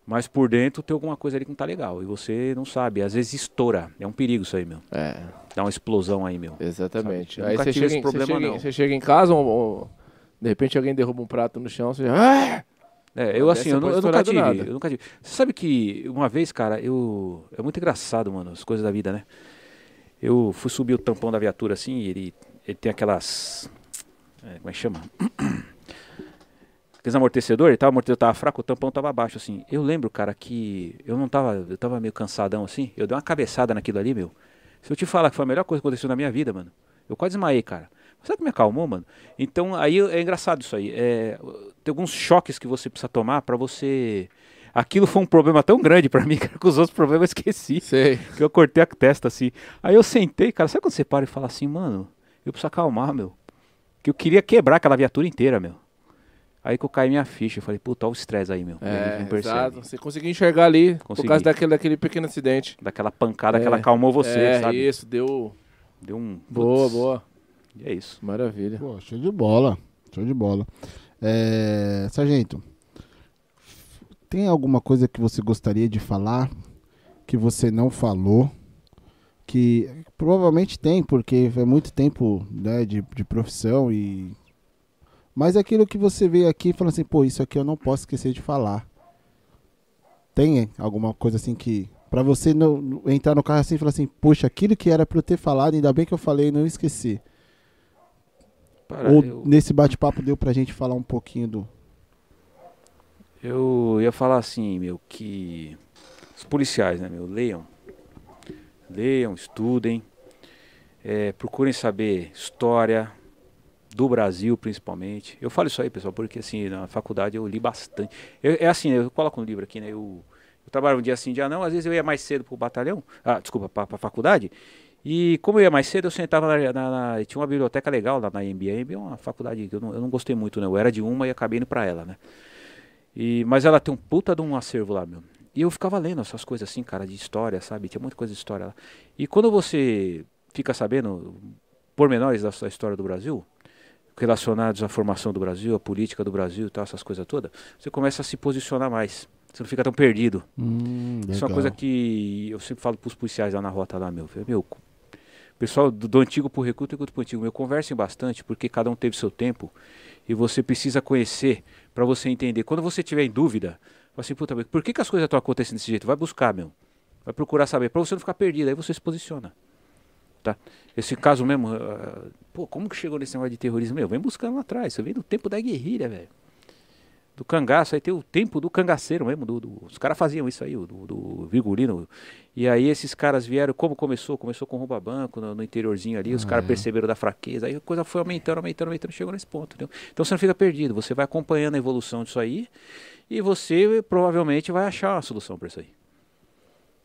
Mas por dentro tem alguma coisa ali que não tá legal. E você não sabe. Às vezes estoura. É um perigo isso aí, meu. É. Dá uma explosão aí, meu. Exatamente. Aí você chega, em, problema, você, chega, você chega em casa, ou, ou, de repente alguém derruba um prato no chão, você já. Ah! É, eu assim, eu, eu, nunca tive, eu nunca tive. Você sabe que uma vez, cara, eu. É muito engraçado, mano, as coisas da vida, né? Eu fui subir o tampão da viatura assim, e ele, ele tem aquelas. É, como é que chama? Aqueles amortecedores, tava, o amortecedor tava fraco, o tampão tava baixo, assim. Eu lembro, cara, que eu não tava. Eu tava meio cansadão assim. Eu dei uma cabeçada naquilo ali, meu. Se eu te falar que foi a melhor coisa que aconteceu na minha vida, mano. Eu quase desmaiei, cara. Sabe que me acalmou, mano? Então, aí é engraçado isso aí. É, tem alguns choques que você precisa tomar para você. Aquilo foi um problema tão grande para mim, cara, que os outros problemas eu esqueci. Sei. Que eu cortei a testa assim. Aí eu sentei, cara, sabe quando você para e fala assim, mano, eu preciso acalmar, meu. Que eu queria quebrar aquela viatura inteira, meu. Aí que eu caí minha ficha, eu falei, puta, olha o estresse aí, meu. É, exato. Você conseguiu enxergar ali Consegui. por causa daquele, daquele pequeno acidente. Daquela pancada é, que ela acalmou você, é, sabe? isso, deu... Deu um... Boa, putz. boa. E é isso. Maravilha. Pô, show de bola. Show de bola. É, Sargento, tem alguma coisa que você gostaria de falar que você não falou? Que provavelmente tem, porque é muito tempo né, de, de profissão e. Mas é aquilo que você veio aqui falando assim, pô, isso aqui eu não posso esquecer de falar. Tem alguma coisa assim que. Pra você não, entrar no carro assim e falar assim, poxa, aquilo que era pra eu ter falado, ainda bem que eu falei e não esqueci. Para, Ou eu... nesse bate-papo deu pra gente falar um pouquinho do. Eu ia falar assim, meu, que os policiais, né, meu, leiam. Leiam, estudem, é, procurem saber história do Brasil, principalmente. Eu falo isso aí, pessoal, porque assim, na faculdade eu li bastante. Eu, é assim, eu coloco um livro aqui, né? Eu, eu trabalho um dia sim, um dia não. Às vezes eu ia mais cedo pro batalhão, ah, desculpa, pra, pra faculdade. E como eu ia mais cedo, eu sentava na, na, na tinha uma biblioteca legal lá na MBA é uma faculdade que eu não, eu não gostei muito, né? Eu era de uma e acabei indo pra ela, né? E, mas ela tem um puta de um acervo lá, meu. E eu ficava lendo essas coisas assim, cara, de história, sabe? Tinha muita coisa de história lá. E quando você fica sabendo pormenores da história do Brasil, relacionados à formação do Brasil, à política do Brasil e tal, essas coisas todas, você começa a se posicionar mais. Você não fica tão perdido. Hum, Isso é uma coisa que eu sempre falo pros policiais lá na rota lá, meu. Meu, pessoal do, do antigo pro recruta e recruta pro antigo, meu, conversem bastante, porque cada um teve seu tempo e você precisa conhecer para você entender. Quando você tiver em dúvida, fala assim, puta, por que, que as coisas estão acontecendo desse jeito? Vai buscar, meu. Vai procurar saber, para você não ficar perdido, aí você se posiciona. Tá? Esse caso mesmo, uh, pô, como que chegou nesse negócio de terrorismo? Meu, vem buscando lá atrás, você vem do tempo da guerrilha, velho do cangaço, aí tem o tempo do cangaceiro mesmo, do, do os caras faziam isso aí, do, do Virgulino. E aí esses caras vieram, como começou? Começou com rouba banco no, no interiorzinho ali, os caras perceberam da fraqueza, aí a coisa foi aumentando, aumentando, aumentando, chegou nesse ponto, entendeu? Então você não fica perdido, você vai acompanhando a evolução disso aí e você provavelmente vai achar uma solução para isso aí.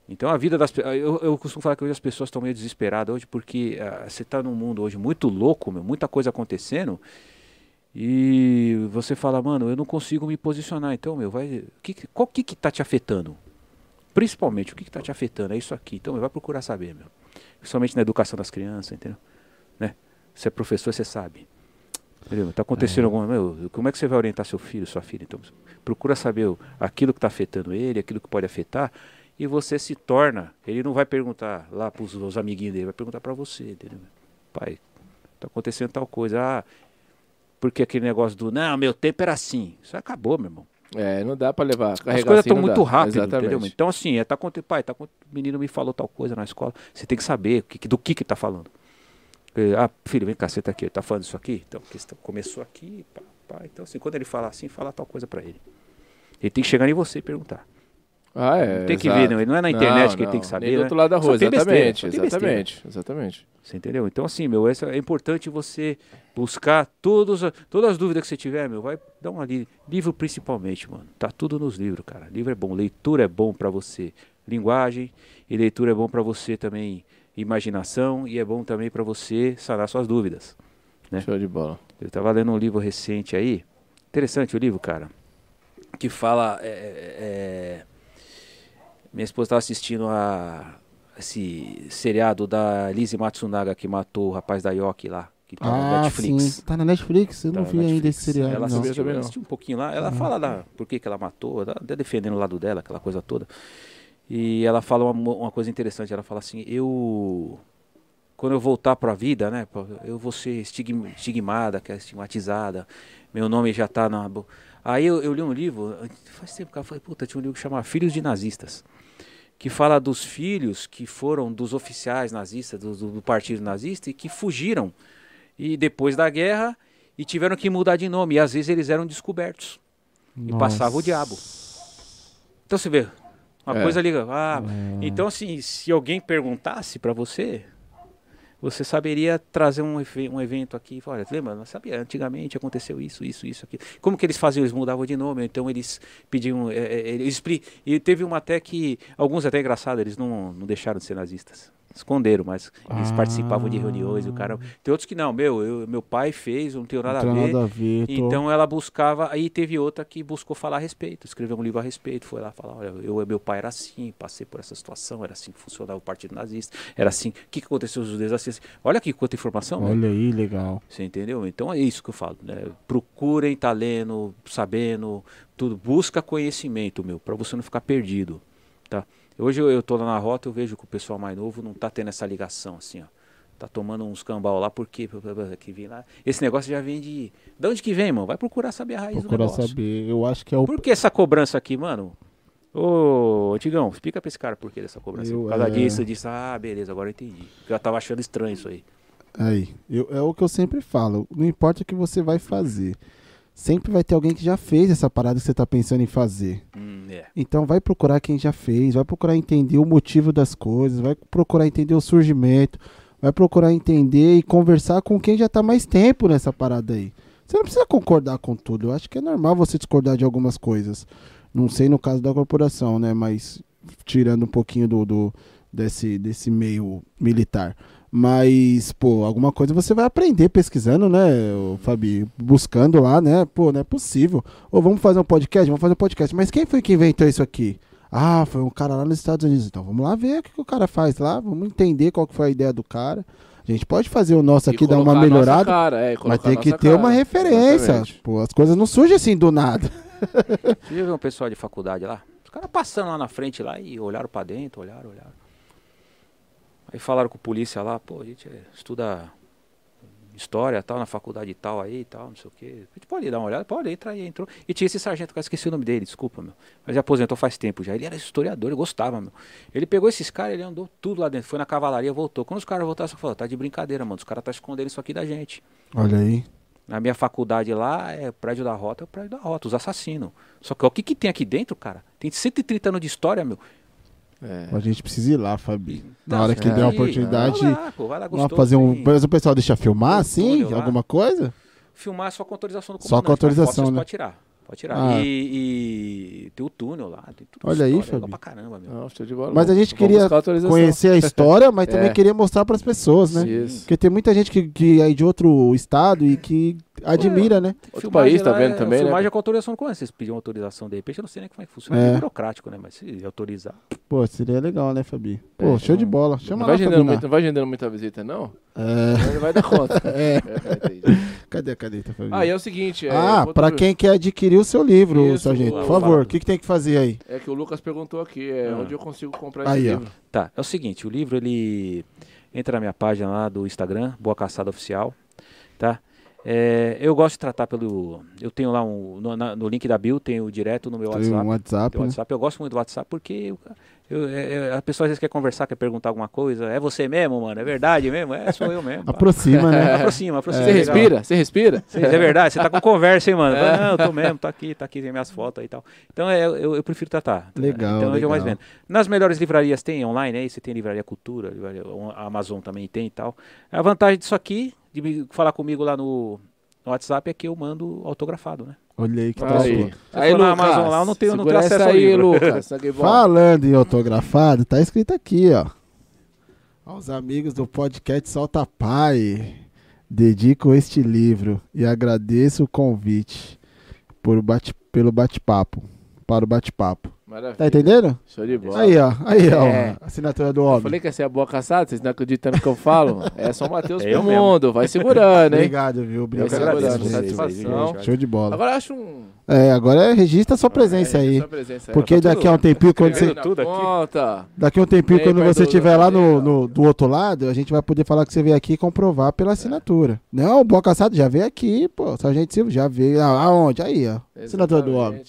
Então a vida das eu, eu costumo falar que hoje as pessoas estão meio desesperadas hoje porque uh, você está num mundo hoje muito louco, meu, muita coisa acontecendo e você fala, mano, eu não consigo me posicionar. Então, meu, vai. Que, qual que que tá te afetando? Principalmente, o que que tá te afetando? É isso aqui. Então, meu, vai procurar saber, meu. Principalmente na educação das crianças, entendeu? Né? Você é professor, você sabe. Entendeu? Tá acontecendo é. alguma. Meu, como é que você vai orientar seu filho, sua filha? Então, procura saber aquilo que está afetando ele, aquilo que pode afetar. E você se torna. Ele não vai perguntar lá para os amiguinhos dele, vai perguntar para você, entendeu? Pai, tá acontecendo tal coisa. Ah, porque aquele negócio do, não, meu tempo era assim. Isso acabou, meu irmão. É, não dá pra levar. As coisas assim, estão não muito dá. rápido, Exatamente. entendeu? Então, assim, é, tá com pai, tá com, o menino me falou tal coisa na escola. Você tem que saber o que, que- do que que tá falando. Ah, filho, vem cá, você tá aqui, tá falando isso aqui? Então, questão começou aqui, pá, pá. Então, assim, quando ele falar assim, fala tal coisa pra ele. Ele tem que chegar em você e perguntar. Ah, é. tem que exato. ver, não, não é na internet Não, que ele tem que não, saber. Nem do né? outro lado da Só rua, exatamente. besteira. Exatamente. Exatamente. Você entendeu? Então, assim, meu, essa, é importante você buscar todos, todas as dúvidas que você tiver, meu, vai dar uma li livro principalmente, mano. Tá tudo nos livros, cara. Livro é bom, leitura é bom pra você, linguagem e leitura é bom pra você também, imaginação e é bom também pra você sanar suas dúvidas. É. Show de bola. Eu tava lendo um livro recente aí, interessante o livro, cara, que fala. é, é, é, minha esposa estava assistindo a esse seriado da Lizzie Matsunaga que matou o rapaz da Yoki lá, que tá na Ah, Netflix. sim. Tá na Netflix? Eu Tá não na vi ainda esse seriado. Ela não. assistiu, não. assistiu um pouquinho lá. Ela fala da por que, que ela matou, tá até defendendo o lado dela, aquela coisa toda. E ela fala uma, uma coisa interessante. Ela fala assim: eu quando eu voltar para a vida, né, eu vou ser estigma- estigmada, que é estigmatizada. Meu nome já tá na Aí eu, eu li um livro, faz tempo que eu falei, puta, tinha um livro que chama Filhos de Nazistas, que fala dos filhos que foram dos oficiais nazistas, do, do- do partido nazista e que fugiram e depois da guerra e tiveram que mudar de nome. E às vezes eles eram descobertos e passava o diabo. Então você vê, uma É. coisa liga. Ah, então assim, se alguém perguntasse para você, você saberia trazer um, um evento aqui. Olha, lembra? Não sabia. Antigamente aconteceu isso, isso, isso, aqui. Como que eles faziam? Eles mudavam de nome. Então eles pediam. é, é, eles, e teve uma até que. Alguns até engraçado, eles não, não deixaram de ser nazistas. Esconderam, mas eles Ah. participavam de reuniões e o cara. Tem outros que não, meu, eu- meu pai fez, eu não tenho nada Não a tem ver. nada a ver. tô- Então ela buscava, aí teve outra que buscou falar a respeito, escreveu um livro a respeito, foi lá falar, olha, eu, meu pai era assim, passei por essa situação, era assim que funcionava o Partido Nazista, era assim, o que, que aconteceu os judeus assim, assim. Olha aqui quanta informação, né? Olha aí, legal. Você entendeu? Então é isso que eu falo, né? Procurem tá lendo, sabendo, tudo, busca conhecimento, meu, para você não ficar perdido, tá? Hoje eu, tô lá na rota, eu vejo que o pessoal mais novo não tá tendo essa ligação assim, ó. Tá tomando uns cambal lá, porque que vem lá. Esse negócio já vem de. De onde que vem, mano? Vai procurar saber a raiz Procurar do negócio. saber. Eu acho que é o. Por que essa cobrança aqui, mano? Ô, Antigão, explica pra esse cara por que dessa cobrança. Eu, por causa é- disso, disso. Ah, beleza, agora eu entendi. Eu tava achando estranho isso aí. Aí, eu- é o que eu sempre falo. Não importa o que você vai fazer. Sempre vai ter alguém que já fez essa parada que você tá pensando em fazer. Hum, é. Então vai procurar quem já fez, vai procurar entender o motivo das coisas, vai procurar entender o surgimento, vai procurar entender e conversar com quem já tá mais tempo nessa parada aí. Você não precisa concordar com tudo. Eu acho que é normal você discordar de algumas coisas. Não sei no caso da corporação, né? Mas tirando um pouquinho do, do- desse, desse meio militar. Mas, pô, alguma coisa você vai aprender pesquisando, né, Fabi? Buscando lá, né? Pô, não é possível. Ou vamos fazer um podcast? Vamos fazer um podcast. Mas quem foi que inventou isso aqui? Ah, foi um cara lá nos Estados Unidos. Então vamos lá ver o que, que o cara faz lá. Vamos entender qual que foi a ideia do cara. A gente pode fazer o nosso aqui, dar uma a nossa melhorada. cara, é, Mas tem a que ter cara. uma referência. Exatamente. Pô, as coisas não surgem assim do nada. Você já viu um pessoal de faculdade lá? Os caras passando lá na frente lá e olharam pra dentro, olharam, olharam. Aí falaram com o polícia lá, pô, a gente é, estuda história tal, na faculdade e tal aí e tal, não sei o quê. A gente pode ir dar uma olhada? Pode, entra aí, entrou. E tinha esse sargento, eu esqueci o nome dele, desculpa, meu. Mas ele aposentou faz tempo já. Ele era historiador, ele gostava, meu. Ele pegou esses caras, ele andou tudo lá dentro, foi na cavalaria, voltou. Quando os caras voltaram, só falou, tá de brincadeira, mano. Os caras tá escondendo isso aqui da gente. Olha aí. Na minha faculdade lá, é o prédio da rota, é o prédio da rota, os assassinos. Só que ó, o que, que tem aqui dentro, cara? Tem 130 anos de história, meu. É. A gente precisa ir lá, Fabi. Na Não, hora você que vai der a oportunidade. Vai lá, pô, vai lá, gostoso, fazer um. Mas o pessoal deixa filmar, lá. Alguma coisa? Filmar só com autorização do Só com comandante, autorização, né? Pode tirar. Pode tirar. Ah. E, e tem o túnel lá, tem tudo Olha aí, história, legal Fabi. pra caramba, meu. Não, show de bola. Mas a gente queria conhecer a história, mas também É. queria mostrar para as pessoas, né? Isso. Porque tem muita gente que, que é de outro estado e que admira, né? Outro Filmagem país tá vendo é- também, né? Filmagem é com autorização do comandante. Vocês pediam autorização de repente, eu não sei nem como é que funciona. É. É burocrático, né? Mas se autorizar. Pô, seria legal, né, Fabi? Pô, É, show de não- bola. Não Chama vai, lá, agendando Fabi. muito, não vai agendando muita visita, não? É, vai dar conta. é. É, entendi. Cadê a caneta, Fabi? ah, e é o seguinte... É, ah, outro- pra quem quer adquirir o seu livro, Isso, sargento, por favor, o que, que tem que fazer aí? É que o Lucas perguntou aqui, é Ah. onde eu consigo comprar Aí, esse ó. livro. Tá, é o seguinte, o livro ele entra na minha página lá do Instagram, Boa Caçada Oficial, tá? É, eu gosto de tratar pelo. Eu tenho lá um. No, na- no link da Bill, tenho direto no meu Tem WhatsApp. um WhatsApp. Né? WhatsApp. Eu gosto muito do WhatsApp porque eu- eu- é- é- a pessoa às vezes quer conversar, quer perguntar alguma coisa. É você mesmo, mano? É verdade mesmo? É, sou eu mesmo. Aproxima, né? aproxima, aproxima. Você legal. respira? Você respira? Sim, é verdade, você tá com conversa, hein, mano? Fala, Não, eu tô mesmo, tá aqui, tá aqui, tem minhas fotos aí e tal. Então é, eu, eu prefiro tratar. Legal, Então é que eu mais legal. vendo. Nas melhores livrarias tem online aí, você tem livraria Cultura, livraria, a Amazon também tem e tal. A vantagem disso aqui, de me falar comigo lá no, no WhatsApp, é que eu mando autografado, né? Olha aí que Aí, top. Se aí for na Lucas, Amazon lá, eu não tenho- não tenho acesso aí, livro. Lucas. Falando em autografado, tá escrito aqui, ó. Aos amigos do podcast Solta Pai, dedico este livro e agradeço o convite por bate, pelo bate-papo, para o bate-papo. Maravilha. Tá entendendo? Show de bola. Aí, ó, aí, ó, É. a assinatura do Eu homem. falei que essa é a boa caçada, vocês não acreditam no que eu falo? É só o Matheus É pro eu mesmo. mundo, vai segurando, hein? Obrigado, viu? Eu Obrigado. agradeço, vocês, satisfação. Show de bola. Agora eu acho um... É, agora é, registra a sua presença É, aí. sua presença. Porque Tá daqui a um tempinho, quando você, tudo tudo aqui. Conta. daqui a um tempinho, quando você estiver lá no, no- do outro lado, a gente vai poder falar que você veio aqui e comprovar pela assinatura. Não, o Boa Caçado já veio aqui, pô. Sargento Silva já veio. Ah, aonde? Aí, ó. Assinatura do homem.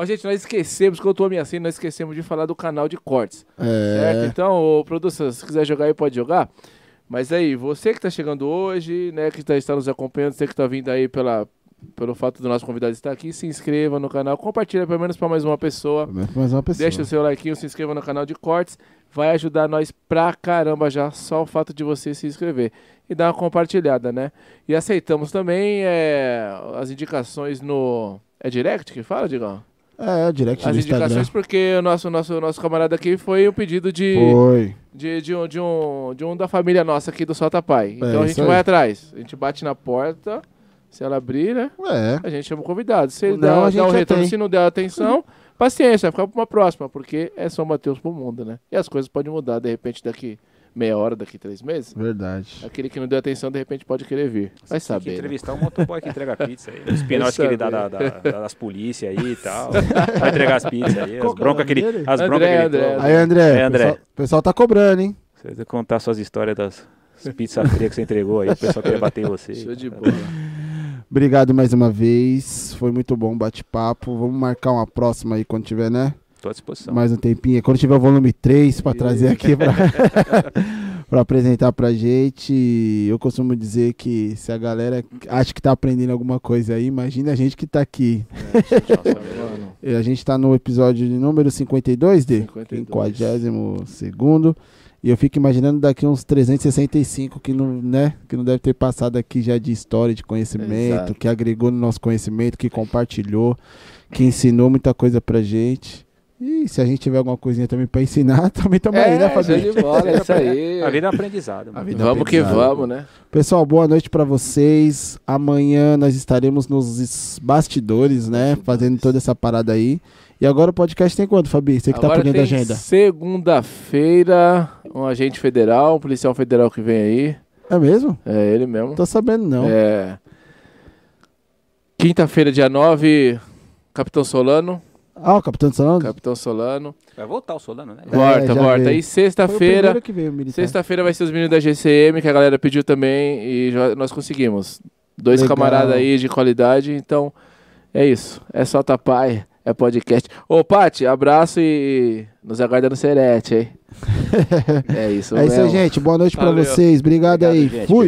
Ó, gente, nós esquecemos, que eu tô assim, nós esquecemos de falar do canal de cortes. Certo? É. Então, ô, produção, se quiser jogar aí, pode jogar. Mas aí, você que tá chegando hoje, né, que tá, está nos acompanhando, você que tá vindo aí pela, pelo fato do nosso convidado estar aqui, se inscreva no canal, compartilha pelo menos para mais uma pessoa. Mais uma pessoa. Deixa o seu like, se inscreva no canal de cortes. Vai ajudar nós pra caramba já, só o fato de você se inscrever. E dar uma compartilhada, né? E aceitamos também é, as indicações no. É direct que fala, Digão? É, direct As no Instagram. indicações, porque o nosso, nosso, nosso camarada aqui foi um pedido de, Foi. de, de, um, de, um, de um da família nossa aqui do Solta Pai. Então a É, gente isso aí. vai atrás. A gente bate na porta, se ela abrir, né? É. A gente chama o convidado. Se ele Não, dá, a dá gente o já retorno, tem. se não der atenção, paciência, vai ficar pra uma próxima, porque é São Mateus pro mundo, né? E as coisas podem mudar, de repente, daqui meia hora, daqui três meses. Verdade. Aquele que não deu atenção, de repente, pode querer vir. Vai Tem que saber. né? entrevistar o motoboy que entrega pizza aí. Os pinotes que ele dá da, saber. da- das polícias aí e tal. Vai entregar as pizzas aí. As é broncas que nome ele. As André, broncas que ele André. Aí, André. É, O André. pessoal, o pessoal tá cobrando, hein? Você vai contar suas histórias das pizzas frias que você entregou aí. O pessoal queria bater em você. Show de bola. Obrigado mais uma vez. Foi muito bom o bate-papo. Vamos marcar uma próxima aí quando tiver, né? Tô à disposição. mais um tempinho. Quando tiver o volume 3 pra trazer aqui pra, pra apresentar pra gente, eu costumo dizer que se a galera acha que tá aprendendo alguma coisa aí, imagina a gente que tá aqui. E A gente tá no episódio de número 52, de 52. 52 segundo. E eu fico imaginando daqui uns 365 que não, né, que não deve ter passado aqui já de história, de conhecimento, Exato. que agregou no nosso conhecimento, que compartilhou, que ensinou muita coisa pra gente. E se a gente tiver alguma coisinha também pra ensinar, também estamos aí, né, é, Fabinho? de bola, é isso aí. A vida é um aprendizado. Vida é Vamos que aprendizado. vamos, né? Pessoal, boa noite pra vocês. Amanhã nós estaremos nos bastidores, né, fazendo toda essa parada aí. E agora o podcast tem quanto, Fabi? Você que tá Agora por dentro da agenda. Segunda-feira, um agente federal, um policial federal que vem aí. É mesmo? É ele mesmo. Não tô sabendo, não. É. Quinta-feira, dia 9, Capitão Solano. Ah, o Capitão Salão? Capitão Solano. Vai voltar o Solano, né? É, Volta, já volta. veio. E sexta-feira. Sexta-feira vai ser os meninos da GCM, que a galera pediu também. E já- nós conseguimos. Dois Legal. camaradas aí de qualidade. Então, é isso. É só tapai. É podcast. Ô, Pati, abraço e nos aguarda no Serete, hein? é isso É isso aí, gente. Boa noite pra Valeu. vocês. Obrigado, Obrigado, aí. gente. Fui.